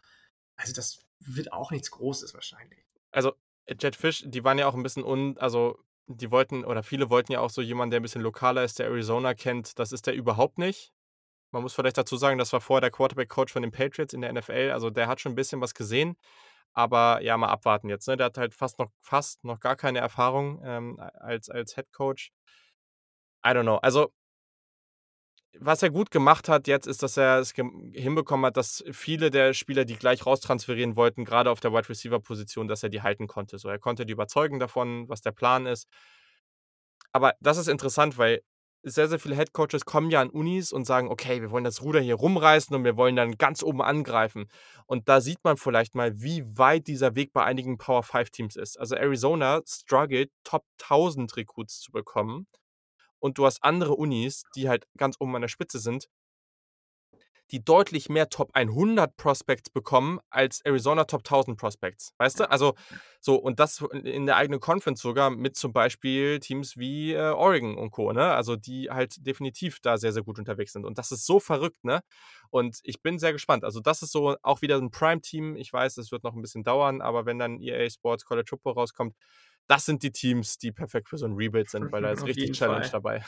Also, das wird auch nichts Großes wahrscheinlich. Also, Jedd Fisch, die waren ja auch 'n bisschen un also, die wollten oder viele wollten ja auch so jemanden, der 'n bisschen lokaler ist, der Arizona kennt. Das ist der überhaupt nicht. Man muss vielleicht dazu sagen, das war vorher der Quarterback-Coach von den Patriots in der NFL. Also, der hat schon 'n bisschen was gesehen. Aber ja, mal abwarten jetzt, ne? Der hat halt fast noch fast noch gar keine Erfahrung, ähm, als als Head Coach. I don't know. Also was er gut gemacht hat jetzt, ist, dass er es hinbekommen hat, dass viele der Spieler, die gleich raustransferieren wollten, grade auf der Wide-Receiver-Position, dass er die halten konnte. So, er konnte die überzeugen davon, was der Plan ist. Aber das ist interessant, weil sehr, sehr viele Head Coaches kommen ja an Unis und sagen: „Okay, wir wollen das Ruder hier rumreißen und wir wollen dann ganz oben angreifen.“ Und da sieht man vielleicht mal, wie weit dieser Weg bei einigen Power 5 Teams ist. Also, Arizona struggelt, Top 1000 Recruits zu bekommen. Und du hast andere Unis, die halt ganz oben an der Spitze sind die deutlich mehr Top 100 Prospects bekommen als Arizona Top 1000 Prospects, weißt du? Also, so und das in der eigenen Conference sogar mit zum Beispiel Teams wie, äh, Oregon und Co., ne? Also, die halt definitiv da sehr, sehr gut unterwegs sind. Und das ist so verrückt, ne? Und ich bin sehr gespannt. Also, das ist so auch wieder 'n Prime-Team. Ich weiß, es wird noch 'n bisschen dauern, aber wenn dann EA Sports College Football rauskommt, das sind die Teams, die perfekt für so 'n Rebuild sind, weil da ist Auf richtig Challenge Fall. dabei.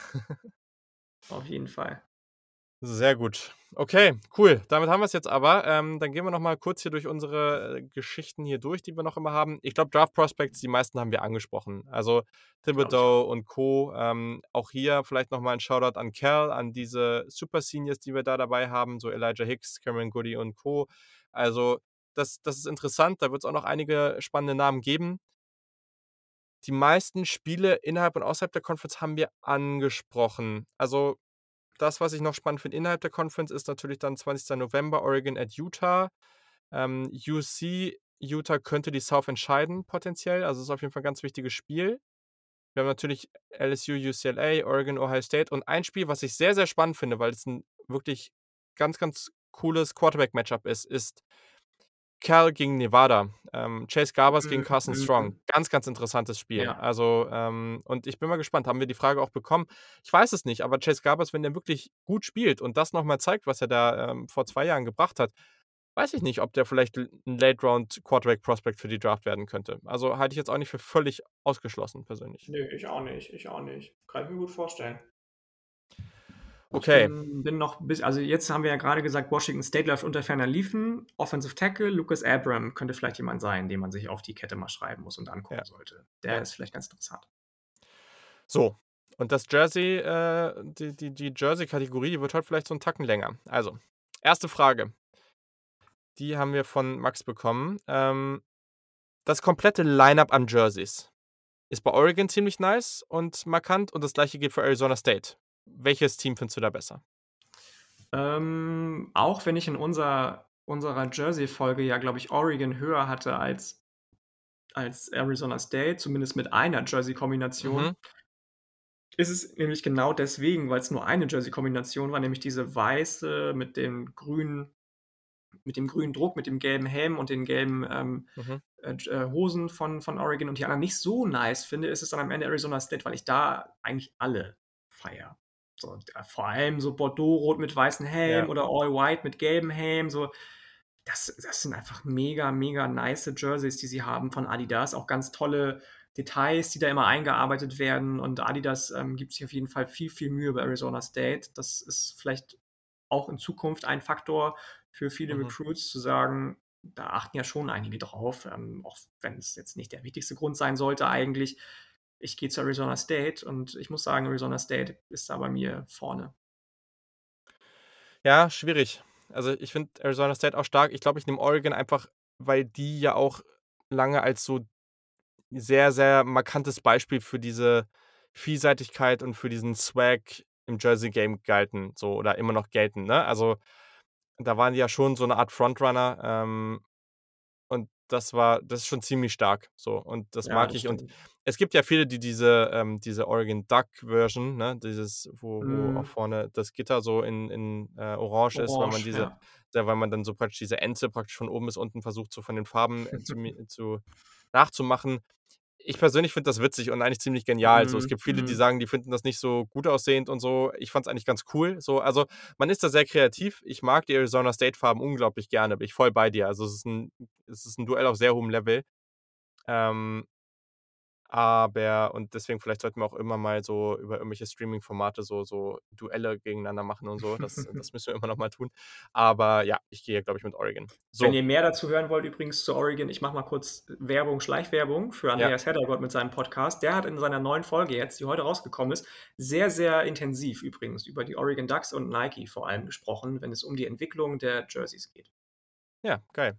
Auf jeden Fall. Sehr gut. Okay, cool. Damit haben wir's jetzt aber. Ähm, dann gehen wir noch mal kurz hier durch unsere, äh, Geschichten hier durch, die wir noch immer haben. Ich glaube, Draft Prospects, die meisten haben wir angesprochen. Also, Thibodeau und Co. Ähm, auch hier vielleicht noch mal 'n Shoutout an Cal, an diese Super Seniors, die wir da dabei haben, so Elijah Hicks, Cameron Goodey und Co. Also, das das ist interessant. Da wird's auch noch einige spannende Namen geben. Die meisten Spiele innerhalb und außerhalb der Conference haben wir angesprochen. Also, das, was ich noch spannend finde innerhalb der Conference, ist natürlich dann 20. November Oregon at Utah. Ähm, UC Utah könnte die South entscheiden potenziell. Also, ist auf jeden Fall 'n ganz wichtiges Spiel. Wir haben natürlich LSU, UCLA, Oregon, Ohio State und ein Spiel, was ich sehr, sehr spannend finde, weil es 'n wirklich ganz, ganz cooles Quarterback-Matchup ist, ist Cal gegen Nevada. Ähm, Chase Garbers gegen Mhm, Carson Strong. mhm. Ganz, ganz interessantes Spiel. Ja. Also, ähm und ich bin mal gespannt. Haben wir die Frage auch bekommen? Ich weiß es nicht, aber Chase Garbers, wenn der wirklich gut spielt und das noch mal zeigt, was er da, ähm, vor 2 Jahren gebracht hat, weiß ich nicht, ob der vielleicht l 'n Late Round Quarterback Prospect für die Draft werden könnte. Also, halte ich jetzt auch nicht für völlig ausgeschlossen persönlich. Ne, ich auch nicht, ich auch nicht. Kann ich mir gut vorstellen. Ich Okay. bin bin noch bis also, jetzt haben wir ja grade gesagt, Washington State läuft unter ferner liefen. Offensive Tackle, Lucas Abram könnte vielleicht jemand sein, den man sich auf die Kette mal schreiben muss und angucken Ja. sollte. Der Ja. ist vielleicht ganz interessant. So, und das Jersey, äh die die die Jersey-Kategorie, die wird heute vielleicht so 'n Tacken länger. Also, 1. Frage. Die haben wir von Max bekommen. Ähm, das komplette Line-up an Jerseys. ist bei Oregon ziemlich nice und markant und das gleiche gilt für Arizona State. Welches Team findest du da besser? Ähm, auch wenn ich in unser unserer Jersey-Folge ja, glaube ich, Oregon höher hatte als als Arizona State, zumindest mit einer Jersey-Kombination. Mhm. Ist es nämlich genau deswegen, weil's nur eine Jersey-Kombination war, nämlich diese weiße mit dem grünen mit dem grünen Druck, mit dem gelben Helm und den gelben, ähm, Mhm. äh, äh, Hosen von von Oregon und die anderen nicht so nice finde, ist es dann am Ende Arizona State, weil ich da eigentlich alle feiere. So, äh, vor allem so Bordeaux-rot mit weißem Helm Ja. oder All White mit gelbem Helm, so. Das das sind einfach mega, mega nice Jerseys, die sie haben von Adidas. Auch ganz tolle Details, die da immer eingearbeitet werden und Adidas, ähm, gibt sich auf jeden Fall viel, viel Mühe bei Arizona State. Das ist vielleicht auch in Zukunft ein Faktor für viele Mhm. Recruits zu sagen, da achten ja schon einige drauf, ähm, auch wenn's jetzt nicht der wichtigste Grund sein sollte eigentlich. Ich gehe zu Arizona State und ich muss sagen, Arizona State ist da bei mir vorne. Ja, schwierig. Also, ich finde Arizona State auch stark. Ich glaube, ich nehme Oregon einfach, weil die ja auch lange als so sehr, sehr markantes Beispiel für diese Vielseitigkeit und für diesen Swag im Jersey Game galten so oder immer noch gelten, ne? Also, da waren die ja schon so 'ne Art Frontrunner, ähm, und das war das ist schon ziemlich stark so und das Ja, mag das ich. Und stimmt. es gibt ja viele, die diese ähm, diese Oregon Duck Version, ne, dieses, wo wo auch Mhm. vorne das Gitter so in in, äh, orange ist, weil man Orange, diese ja. da weil man dann so praktisch diese Ente praktisch von oben bis unten versucht, so von den Farben, äh, zu zu nachzumachen. Ich persönlich finde das witzig und eigentlich ziemlich genial. So, es Mhm, gibt viele, die mhm. sagen, die finden das nicht so gut aussehend und so. Ich fand's eigentlich ganz cool, so. Also, man ist da sehr kreativ. Ich mag die Arizona State Farben unglaublich gerne, bin ich voll bei dir. Also, es ist 'n es ist 'n Duell auf sehr hohem Level. Ähm aber und deswegen vielleicht sollten wir auch immer mal so über irgendwelche Streaming-Formate so so Duelle gegeneinander machen und so. Das das müssen wir immer noch mal tun. Aber ja, ich gehe, glaube ich, mit Oregon. Wenn So. ihr mehr dazu hören wollt übrigens zu Oregon, ich mache mal kurz Werbung, Schleichwerbung für Ja. Andreas Heddergott mit seinem Podcast. Der hat in seiner neuen Folge jetzt, die heute rausgekommen ist, sehr, sehr intensiv übrigens über die Oregon Ducks und Nike vor allem gesprochen, wenn es um die Entwicklung der Jerseys geht. Ja, geil.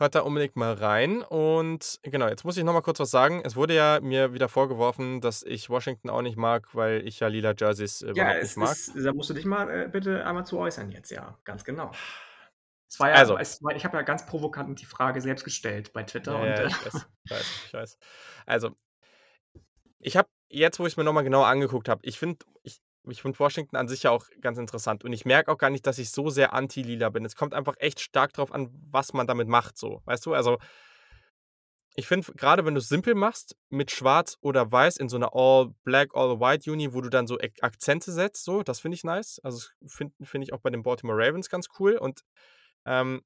Hört da unbedingt mal rein und genau, jetzt muss ich noch mal kurz was sagen. Es wurde ja mir wieder vorgeworfen, dass ich Washington auch nicht mag, weil ich ja lila Jerseys Ja, überhaupt nicht es mag. ist da musst du dich mal, äh, bitte einmal zu äußern jetzt, ja, ganz genau. Es war ja Also es war ich habe ja ganz provokant die Frage selbst gestellt bei Twitter Ja, und, ja, äh ich weiß, ich weiß, ich weiß. Also ich habe jetzt, wo ich's mir noch mal genauer angeguckt habe ich finde ich ich finde Washington an sich ja auch ganz interessant und ich merke auch gar nicht, dass ich so sehr anti-lila bin. Es kommt einfach echt stark drauf an, was man damit macht so, weißt du? Also ich finde, grade wenn du's simpel machst mit Schwarz oder Weiß in so 'ner All Black, All White Uni, wo du dann so Akzente setzt so, das finde ich nice. Also, finde finde ich auch bei den Baltimore Ravens ganz cool und, ähm,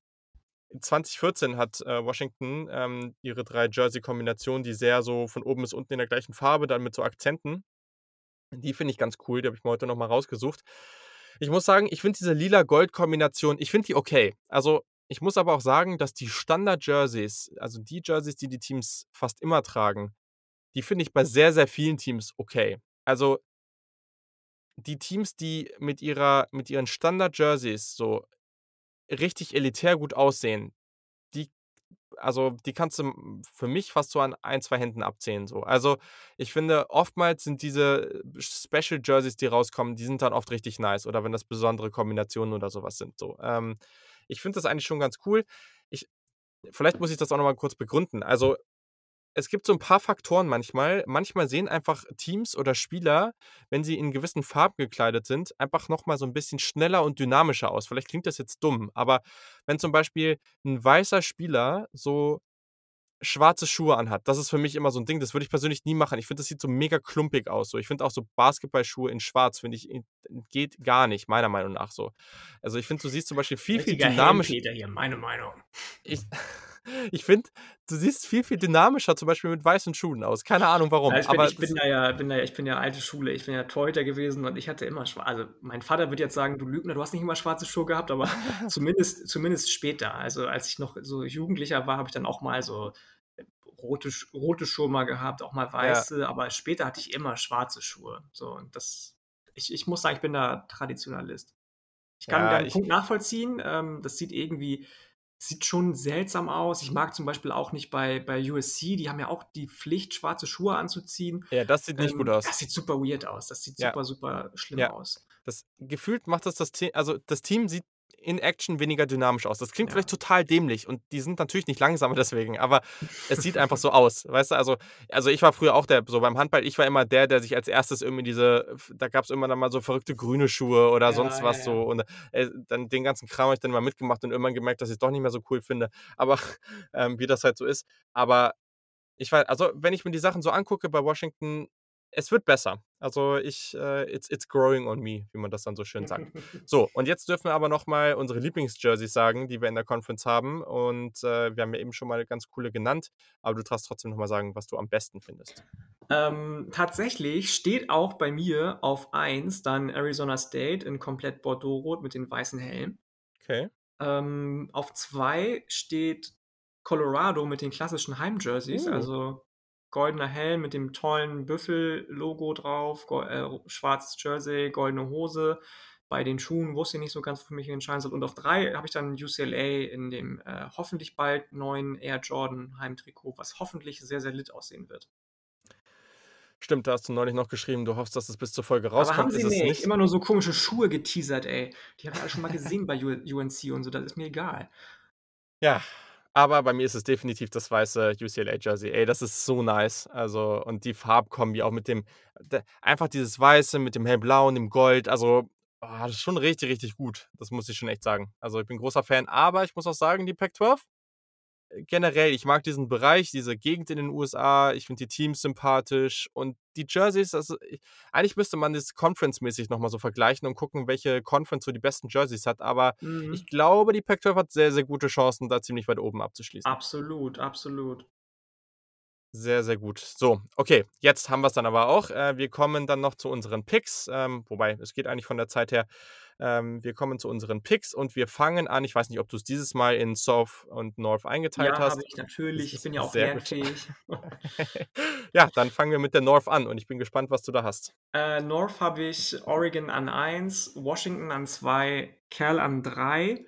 2014 hat, äh, Washington, ähm, ihre 3 Jersey-Kombinationen, die sehr so von oben bis unten in der gleichen Farbe, dann mit so Akzenten. Die finde ich ganz cool, die habe ich mir heute noch mal rausgesucht. Ich muss sagen, ich finde diese Lila-Gold-Kombination ich finde die okay. Also, ich muss aber auch sagen, dass die Standard-Jerseys, also die Jerseys, die die Teams fast immer tragen, die finde ich bei sehr, sehr vielen Teams okay. Also die Teams, die mit ihrer mit ihren Standard-Jerseys so richtig elitär gut aussehen, also, die kannst du für mich fast so an 1, 2 Händen abzählen so. Also, ich finde, oftmals sind diese Special Jerseys, die rauskommen, die sind dann oft richtig nice oder wenn das besondere Kombinationen oder so was sind so. Ähm, ich finde das eigentlich schon ganz cool. Ich vielleicht muss ich das auch noch mal kurz begründen. Also, es gibt so 'n paar Faktoren manchmal. Manchmal sehen einfach Teams oder Spieler, wenn sie in gewissen Farben gekleidet sind, einfach noch mal so 'n bisschen schneller und dynamischer aus. Vielleicht klingt das jetzt dumm, aber wenn zum Beispiel 'n weißer Spieler so schwarze Schuhe anhat, das ist für mich immer so 'n Ding, das würde ich persönlich nie machen. Ich finde, das sieht so mega klumpig aus so. Ich finde auch so Basketballschuhe in Schwarz finde ich geht gar nicht, meiner Meinung nach so. Also, ich finde, du siehst zum Beispiel viel, viel Richtiger dynamisch Helmpeter hier, meine Meinung. Ich ich finde, du siehst viel, viel dynamischer zum Beispiel mit weißen Schuhen aus. Keine Ahnung warum, Ja, ich bin aber ich das bin da ja bin da ja ich bin ja alte Schule. Ich bin ja Torhüter gewesen und ich hatte immer schwa also, mein Vater wird jetzt sagen: „Du Lügner, du hast nicht immer schwarze Schuhe gehabt“, aber zumindest zumindest später. Also, als ich noch so Jugendlicher war, habe ich dann auch mal so, äh, rote rote Schuhe mal gehabt, auch mal Ja. weiße, aber später hatte ich immer schwarze Schuhe. So und das ich ich muss sagen, ich bin da Traditionalist. Ich kann Ja, ich Punkt nachvollziehen. Ähm, das sieht irgendwie sieht schon seltsam aus. Ich mag zum Beispiel auch nicht bei bei USC, die haben ja auch die Pflicht, schwarze Schuhe anzuziehen. Ja, das sieht nicht gut Ähm, aus. das sieht super weird aus. Das sieht Ja. super, super schlimm Ja. aus. Das gefühlt macht das das Te also, das Team sieht in Action weniger dynamisch aus. Das klingt Ja. vielleicht total dämlich und die sind natürlich nicht langsamer deswegen, aber es sieht einfach so aus, weißt du? Also also, ich war früher auch der so beim Handball, ich war immer der, der sich als Erstes irgendwie diese da gab's irgendwann dann mal so verrückte grüne Schuhe oder Ja, sonst was ja. so und, äh, dann den ganzen Kram habe ich dann mal mitgemacht und irgendwann gemerkt, dass ich's doch nicht mehr so cool finde, aber, ähm, wie das halt so ist. Aber ich wei also, wenn ich mir die Sachen so angucke bei Washington, es wird besser. Also, ich, äh it's it's growing on me, wie man das dann so schön sagt. So, und jetzt dürfen wir aber noch mal unsere Lieblingsjerseys sagen, die wir in der Conference haben und, äh, wir haben ja eben schon mal ganz coole genannt, aber du darfst trotzdem noch mal sagen, was du am besten findest. Ähm, tatsächlich steht auch bei mir auf 1 dann Arizona State in komplett bordeauxrot mit den weißen Helmen. Okay. Ähm, auf 2 steht Colorado mit den klassischen Heimjerseys, Uh. also goldener Helm mit dem tollen Büffel-Logo drauf, äh, schwarzes Jersey, goldene Hose. Bei den Schuhen wusste ich nicht so ganz, ich mich entscheiden soll. Und auf 3 habe ich dann UCLA in dem, äh, hoffentlich bald neuen Air Jordan Heimtrikot, was hoffentlich sehr, sehr lit aussehen wird. Stimmt, da hast du neulich noch geschrieben, du hoffst, dass es bis zur Folge Aber haben rauskommt. sie Ist es nicht. nicht? Immer nur so komische Schuhe geteasert, ey. Die habe ich alle schon mal gesehen bei UNC und so, das ist mir egal. Ja, aber bei mir ist es definitiv das weiße UCLA-Jersey. Ey, das ist so nice. Also und die Farbkombi auch mit dem einfach dieses Weiße mit dem Hellblau und dem Gold. Also, oh, das ist schon richtig, richtig gut. Das muss ich schon echt sagen. Also, ich bin großer Fan, aber ich muss auch sagen, die Pac-12 äh, generell, ich mag diesen Bereich, diese Gegend in den USA. Ich finde die Teams sympathisch und die Jerseys, also, eigentlich müsste man das conference-mäßig noch mal so vergleichen und gucken, welche Conference so die besten Jerseys hat, aber Mhm. ich glaube, die Pac-12 hat sehr, sehr gute Chancen, da ziemlich weit oben abzuschließen. Absolut, absolut. Sehr, sehr gut. So, okay, jetzt haben wir's dann aber auch. Äh, wir kommen dann noch zu unseren Picks, ähm, wobei es geht eigentlich von der Zeit her. Ähm, wir kommen zu unseren Picks und wir fangen an ich weiß nicht, ob du's dieses Mal in South und North eingeteilt Ja, hast. habe ich natürlich. Ich bin ja auch lernfähig. Ja, dann fangen wir mit der North an und ich bin gespannt, was du da hast. Äh, North habe ich Oregon an 1, Washington an 2, Cal an 3,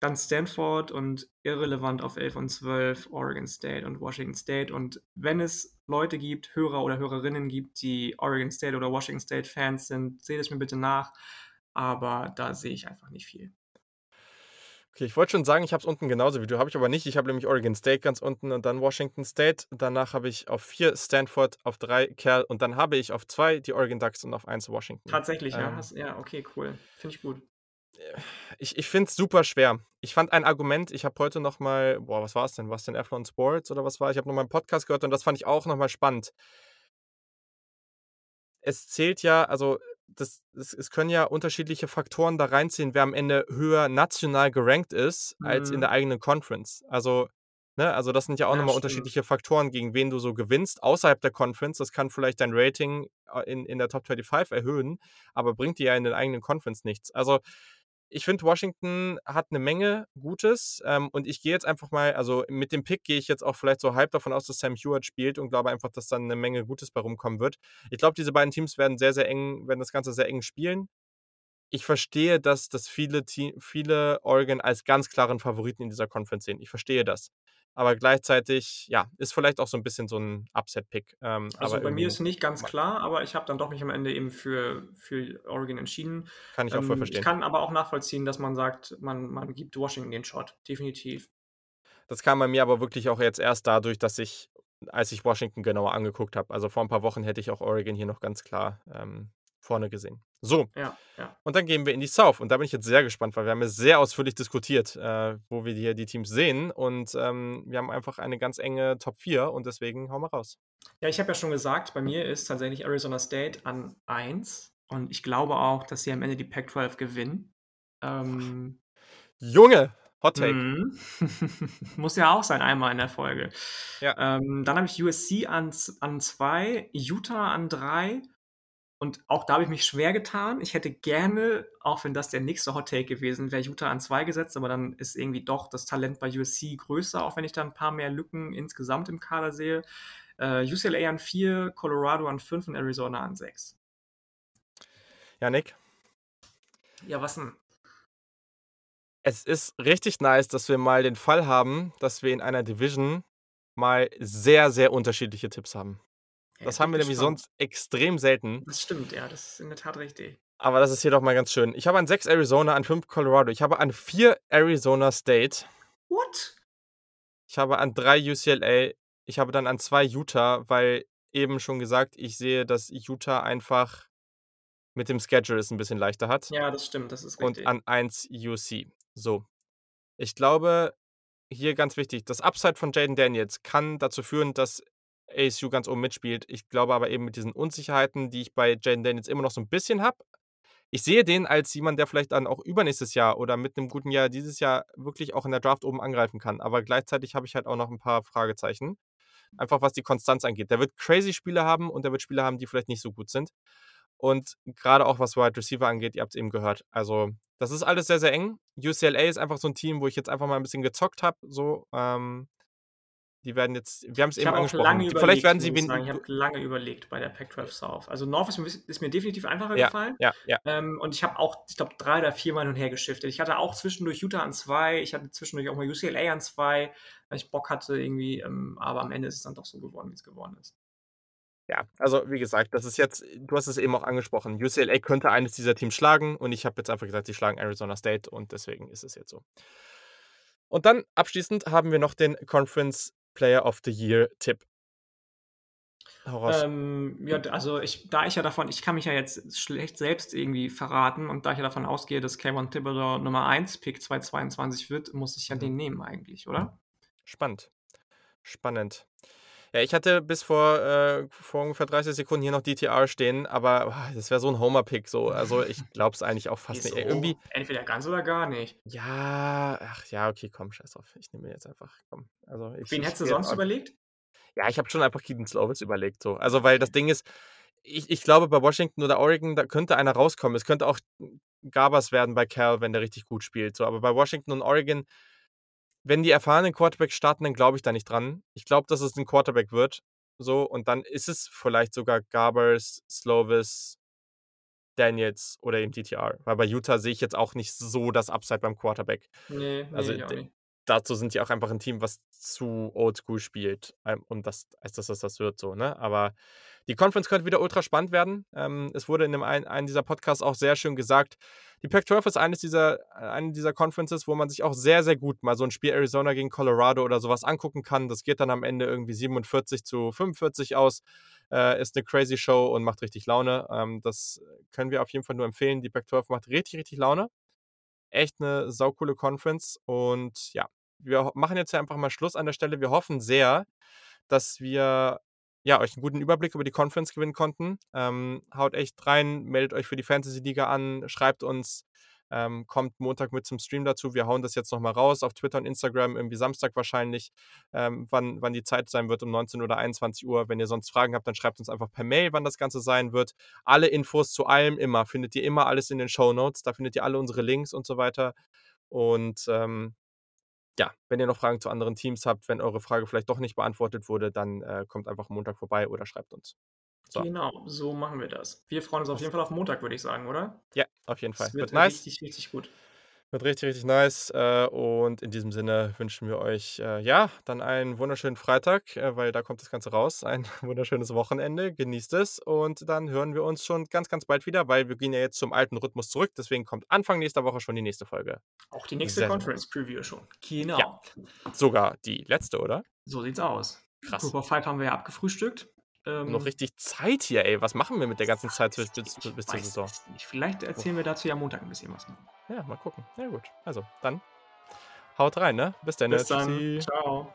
dann Stanford und irrelevant auf 11 und 12 Oregon State und Washington State. Und wenn es Leute gibt, Hörer oder Hörerinnen gibt, die Oregon State oder Washington State Fans sind, seht es mir bitte nach. Aber da sehe ich einfach nicht viel. Okay, ich wollte schon sagen, ich habe es unten genauso wie du, habe ich aber nicht. Ich habe nämlich Oregon State ganz unten und dann Washington State. Danach habe ich auf 4 Stanford, auf 3 Cal und dann habe ich auf 2 die Oregon Ducks und auf 1 Washington. Tatsächlich, ja? Ähm, Hast ja, okay, cool. Finde ich gut. ich ich finde es super schwer. Ich fand ein Argument ich habe heute noch mal boah, was war's denn? War's denn Athlon Sports oder was war? Ich habe noch mal 'n Podcast gehört und das fand ich auch noch mal spannend. Es zählt ja also, das es es können ja unterschiedliche Faktoren da reinziehen, wer am Ende höher national gerankt ist als in Mhm. der eigenen Conference. Also, ne, also, das sind ja auch Ja, mal stimmt. unterschiedliche Faktoren, gegen wen du so gewinnst außerhalb der Conference. Das kann vielleicht dein Rating, äh, in in der Top 25 erhöhen, aber bringt dir ja in der eigenen Conference nichts. Also, ich finde, Washington hat 'ne Menge Gutes, ähm, und ich gehe jetzt einfach mal also, mit dem Pick gehe ich jetzt auch vielleicht so halb davon aus, dass Sam Huard spielt und glaube einfach, dass da 'ne Menge Gutes bei rumkommen wird. Ich glaube, diese beiden Teams werden sehr, sehr eng werden das Ganze sehr eng spielen. Ich verstehe, dass dass viele viele Oregon als ganz klaren Favoriten in dieser Conference sehen. Ich verstehe das. Aber gleichzeitig, ja, ist vielleicht auch so 'n bisschen so 'n Upset-Pick, ähm, Also, aber bei mir ist nicht ganz klar, aber ich habe dann doch mich am Ende eben für für Oregon entschieden. Kann ich auch voll Ähm, ich verstehen. kann aber auch nachvollziehen, dass man sagt, man man gibt Washington den Shot, definitiv. Das kam bei mir aber wirklich auch jetzt erst dadurch, dass ich als ich Washington genauer angeguckt habe. Also, vor 'n paar Wochen hätte ich auch Oregon hier noch ganz klar, ähm, vorne gesehen. So, Ja, ja. und dann gehen wir in die South und da bin ich jetzt sehr gespannt, weil wir haben ja sehr ausführlich diskutiert, äh, wo wir hier die Teams sehen und, ähm, wir haben einfach eine ganz enge Top 4 und deswegen hau mal raus. Ja, ich habe ja schon gesagt, bei mir ist tatsächlich Arizona State an 1 und ich glaube auch, dass sie am Ende die Pac-12 gewinnen. Ähm Junge, Hot Take. Mhm. Muss ja auch sein einmal in der Folge. Ja. Ähm, dann habe ich USC an an 2, Utah an 3 und auch da habe ich mich schwer getan. Ich hätte gerne, auch wenn das der nächste Hot Take gewesen wäre, Utah an 2 gesetzt, aber dann ist irgendwie doch das Talent bei USC größer, auch wenn ich da 'n paar mehr Lücken insgesamt im Kader sehe. Äh, UCLA an 4, Colorado an 5 und Arizona an 6. Ja, Nick? Ja, was 'n Es ist richtig nice, dass wir mal den Fall haben, dass wir in einer Division mal sehr, sehr unterschiedliche Tipps haben. Das haben wir ich nämlich gespannt. sonst extrem selten. Das stimmt, ja, das ist in der Tat richtig. Aber das ist hier doch mal ganz schön. Ich habe an 6 Arizona, an 5 Colorado. Ich habe an 4 Arizona State. What? Ich habe an 3 UCLA. Ich habe dann an 2 Utah, weil eben schon gesagt, ich sehe, dass Utah einfach mit dem Schedule es ein bisschen leichter hat. Ja, das stimmt, das ist Und richtig. an 1 UC. So. Ich glaube, hier ganz wichtig, das Upside von Jaden Daniels kann dazu führen, dass ASU ganz oben mitspielt. Ich glaube aber eben mit diesen Unsicherheiten, die ich bei Jaden Daniels immer noch so ein bisschen habe. Ich sehe den als jemand, der vielleicht dann auch übernächstes Jahr oder mit einem guten Jahr dieses Jahr wirklich auch in der Draft oben angreifen kann. Aber gleichzeitig habe ich halt auch noch ein paar Fragezeichen. Einfach was die Konstanz angeht. Der wird crazy Spiele haben und der wird Spiele haben, die vielleicht nicht so gut sind. Und gerade auch was Wide Receiver angeht, ihr habt es eben gehört. Also, das ist alles sehr, sehr eng. UCLA ist einfach so ein Team, wo ich jetzt einfach mal ein bisschen gezockt habe. So, ähm, die werden jetzt, wir haben es eben angesprochen. überlegt, vielleicht werden sie wen, Ich habe lange überlegt bei der Pac-12 South. Also North ist mir, ist mir definitiv einfacher ja, gefallen. ja, ja. Ähm, und ich habe auch, ich glaube, drei oder vier Mal hin und her geschiftet. Ich hatte auch zwischendurch Utah an zwei, ich hatte zwischendurch auch mal UCLA an zwei, weil ich Bock hatte irgendwie, ähm, aber am Ende ist es dann doch so geworden, wie es geworden ist. Ja, also wie gesagt, das ist jetzt, du hast es eben auch angesprochen, UCLA könnte eines dieser Teams schlagen und ich habe jetzt einfach gesagt, sie schlagen Arizona State und deswegen ist es jetzt so. Und dann abschließend haben wir noch den Conference Player of the Year Tipp. Hau raus. Ähm, ja, also ich, da ich ja davon, ich kann mich ja jetzt schlecht selbst irgendwie verraten und da ich ja davon ausgehe, dass Kayvon Thibodeau Nummer 1 Pick 2022 wird, muss ich ja Mhm. den nehmen eigentlich, oder? Spannend. Spannend. Ja, ich hatte bis vor, äh, vor ungefähr 30 Sekunden hier noch DTR stehen, aber ah, das wäre so ein Homer-Pick so. Also ich glaube es eigentlich auch fast nicht. Ey, irgendwie, Entweder ganz oder gar nicht. ja, ach ja, okay, komm, scheiß drauf. Ich nehme jetzt einfach. Komm. Also ich, Wen hättest du sonst überlegt? Ja, ich habe schon einfach Keaton Slovis überlegt so. Also, weil das Ding ist, ich, ich glaube, bei Washington oder Oregon, da könnte einer rauskommen. Es könnte auch Gabas werden bei Cal, wenn der richtig gut spielt. So, aber bei Washington und Oregon, wenn die erfahrenen Quarterbacks starten, dann glaube ich da nicht dran. Ich glaube, dass es ein Quarterback wird. So, und dann ist es vielleicht sogar Gabers, Slovis, Daniels oder eben TTR. Weil bei Utah sehe ich jetzt auch nicht so das Upside beim Quarterback. Nee, nee, Also, ich auch nicht. Dazu sind die auch einfach ein Team, was zu oldschool spielt. ähm, Und das, als dass das das wird so, ne? Aber die Conference könnte wieder ultra spannend werden. Ähm, es wurde in einem, ein, einem dieser Podcasts auch sehr schön gesagt, die Pac-12 ist eines dieser, äh, eine dieser Conferences, wo man sich auch sehr, sehr gut mal so ein Spiel Arizona gegen Colorado oder sowas angucken kann. Das geht dann am Ende irgendwie 47 zu 45 aus. Äh, ist eine crazy Show und macht richtig Laune. Ähm, das können wir auf jeden Fall nur empfehlen. Die Pac-12 macht richtig, richtig Laune echt eine saukoole Conference. Und ja, wir machen jetzt einfach mal Schluss an der Stelle. Wir hoffen sehr, dass wir ja, euch einen guten Überblick über die Conference gewinnen konnten. Ähm, haut echt rein, meldet euch für die Fantasy-Liga an, schreibt uns, ähm, kommt Montag mit zum Stream dazu. Wir hauen das jetzt nochmal raus auf Twitter und Instagram, irgendwie Samstag wahrscheinlich, ähm, wann, wann die Zeit sein wird, um 19 oder 21 Uhr. Wenn ihr sonst Fragen habt, dann schreibt uns einfach per Mail, wann das Ganze sein wird. Alle Infos zu allem immer, findet ihr immer alles in den Show Notes. Da findet ihr alle unsere Links und so weiter. Und ähm, ja, wenn ihr noch Fragen zu anderen Teams habt, wenn eure Frage vielleicht doch nicht beantwortet wurde, dann äh, kommt einfach Montag vorbei oder schreibt uns. So. Genau, so machen wir das. Wir freuen uns auf jeden Fall auf Montag, würde ich sagen, oder? Ja, auf jeden Fall. Das Wird, wird nice. richtig, richtig gut. Wird richtig, richtig nice. Äh, und in diesem Sinne wünschen wir euch, äh, ja, dann einen wunderschönen Freitag, äh, weil da kommt das Ganze raus. Ein wunderschönes Wochenende. Genießt es. Und dann hören wir uns schon ganz, ganz bald wieder, weil wir gehen ja jetzt zum alten Rhythmus zurück. Deswegen kommt Anfang nächster Woche schon die nächste Folge. Auch die nächste Sehr, sehr Conference Preview schon. Genau. Ja. Sogar die letzte, oder? So sieht's aus. Krass. Of Five haben wir ja abgefrühstückt. Ähm, Noch richtig Zeit hier, ey. Was machen wir mit der ganzen Zeit bis, bis, bis zur Saison? nicht. Vielleicht erzählen wir dazu ja Montag ein bisschen was. Ja, mal gucken. Ja, gut. Also, dann haut rein, ne? Bis dann. Bis dann. Tschüssi. Ciao.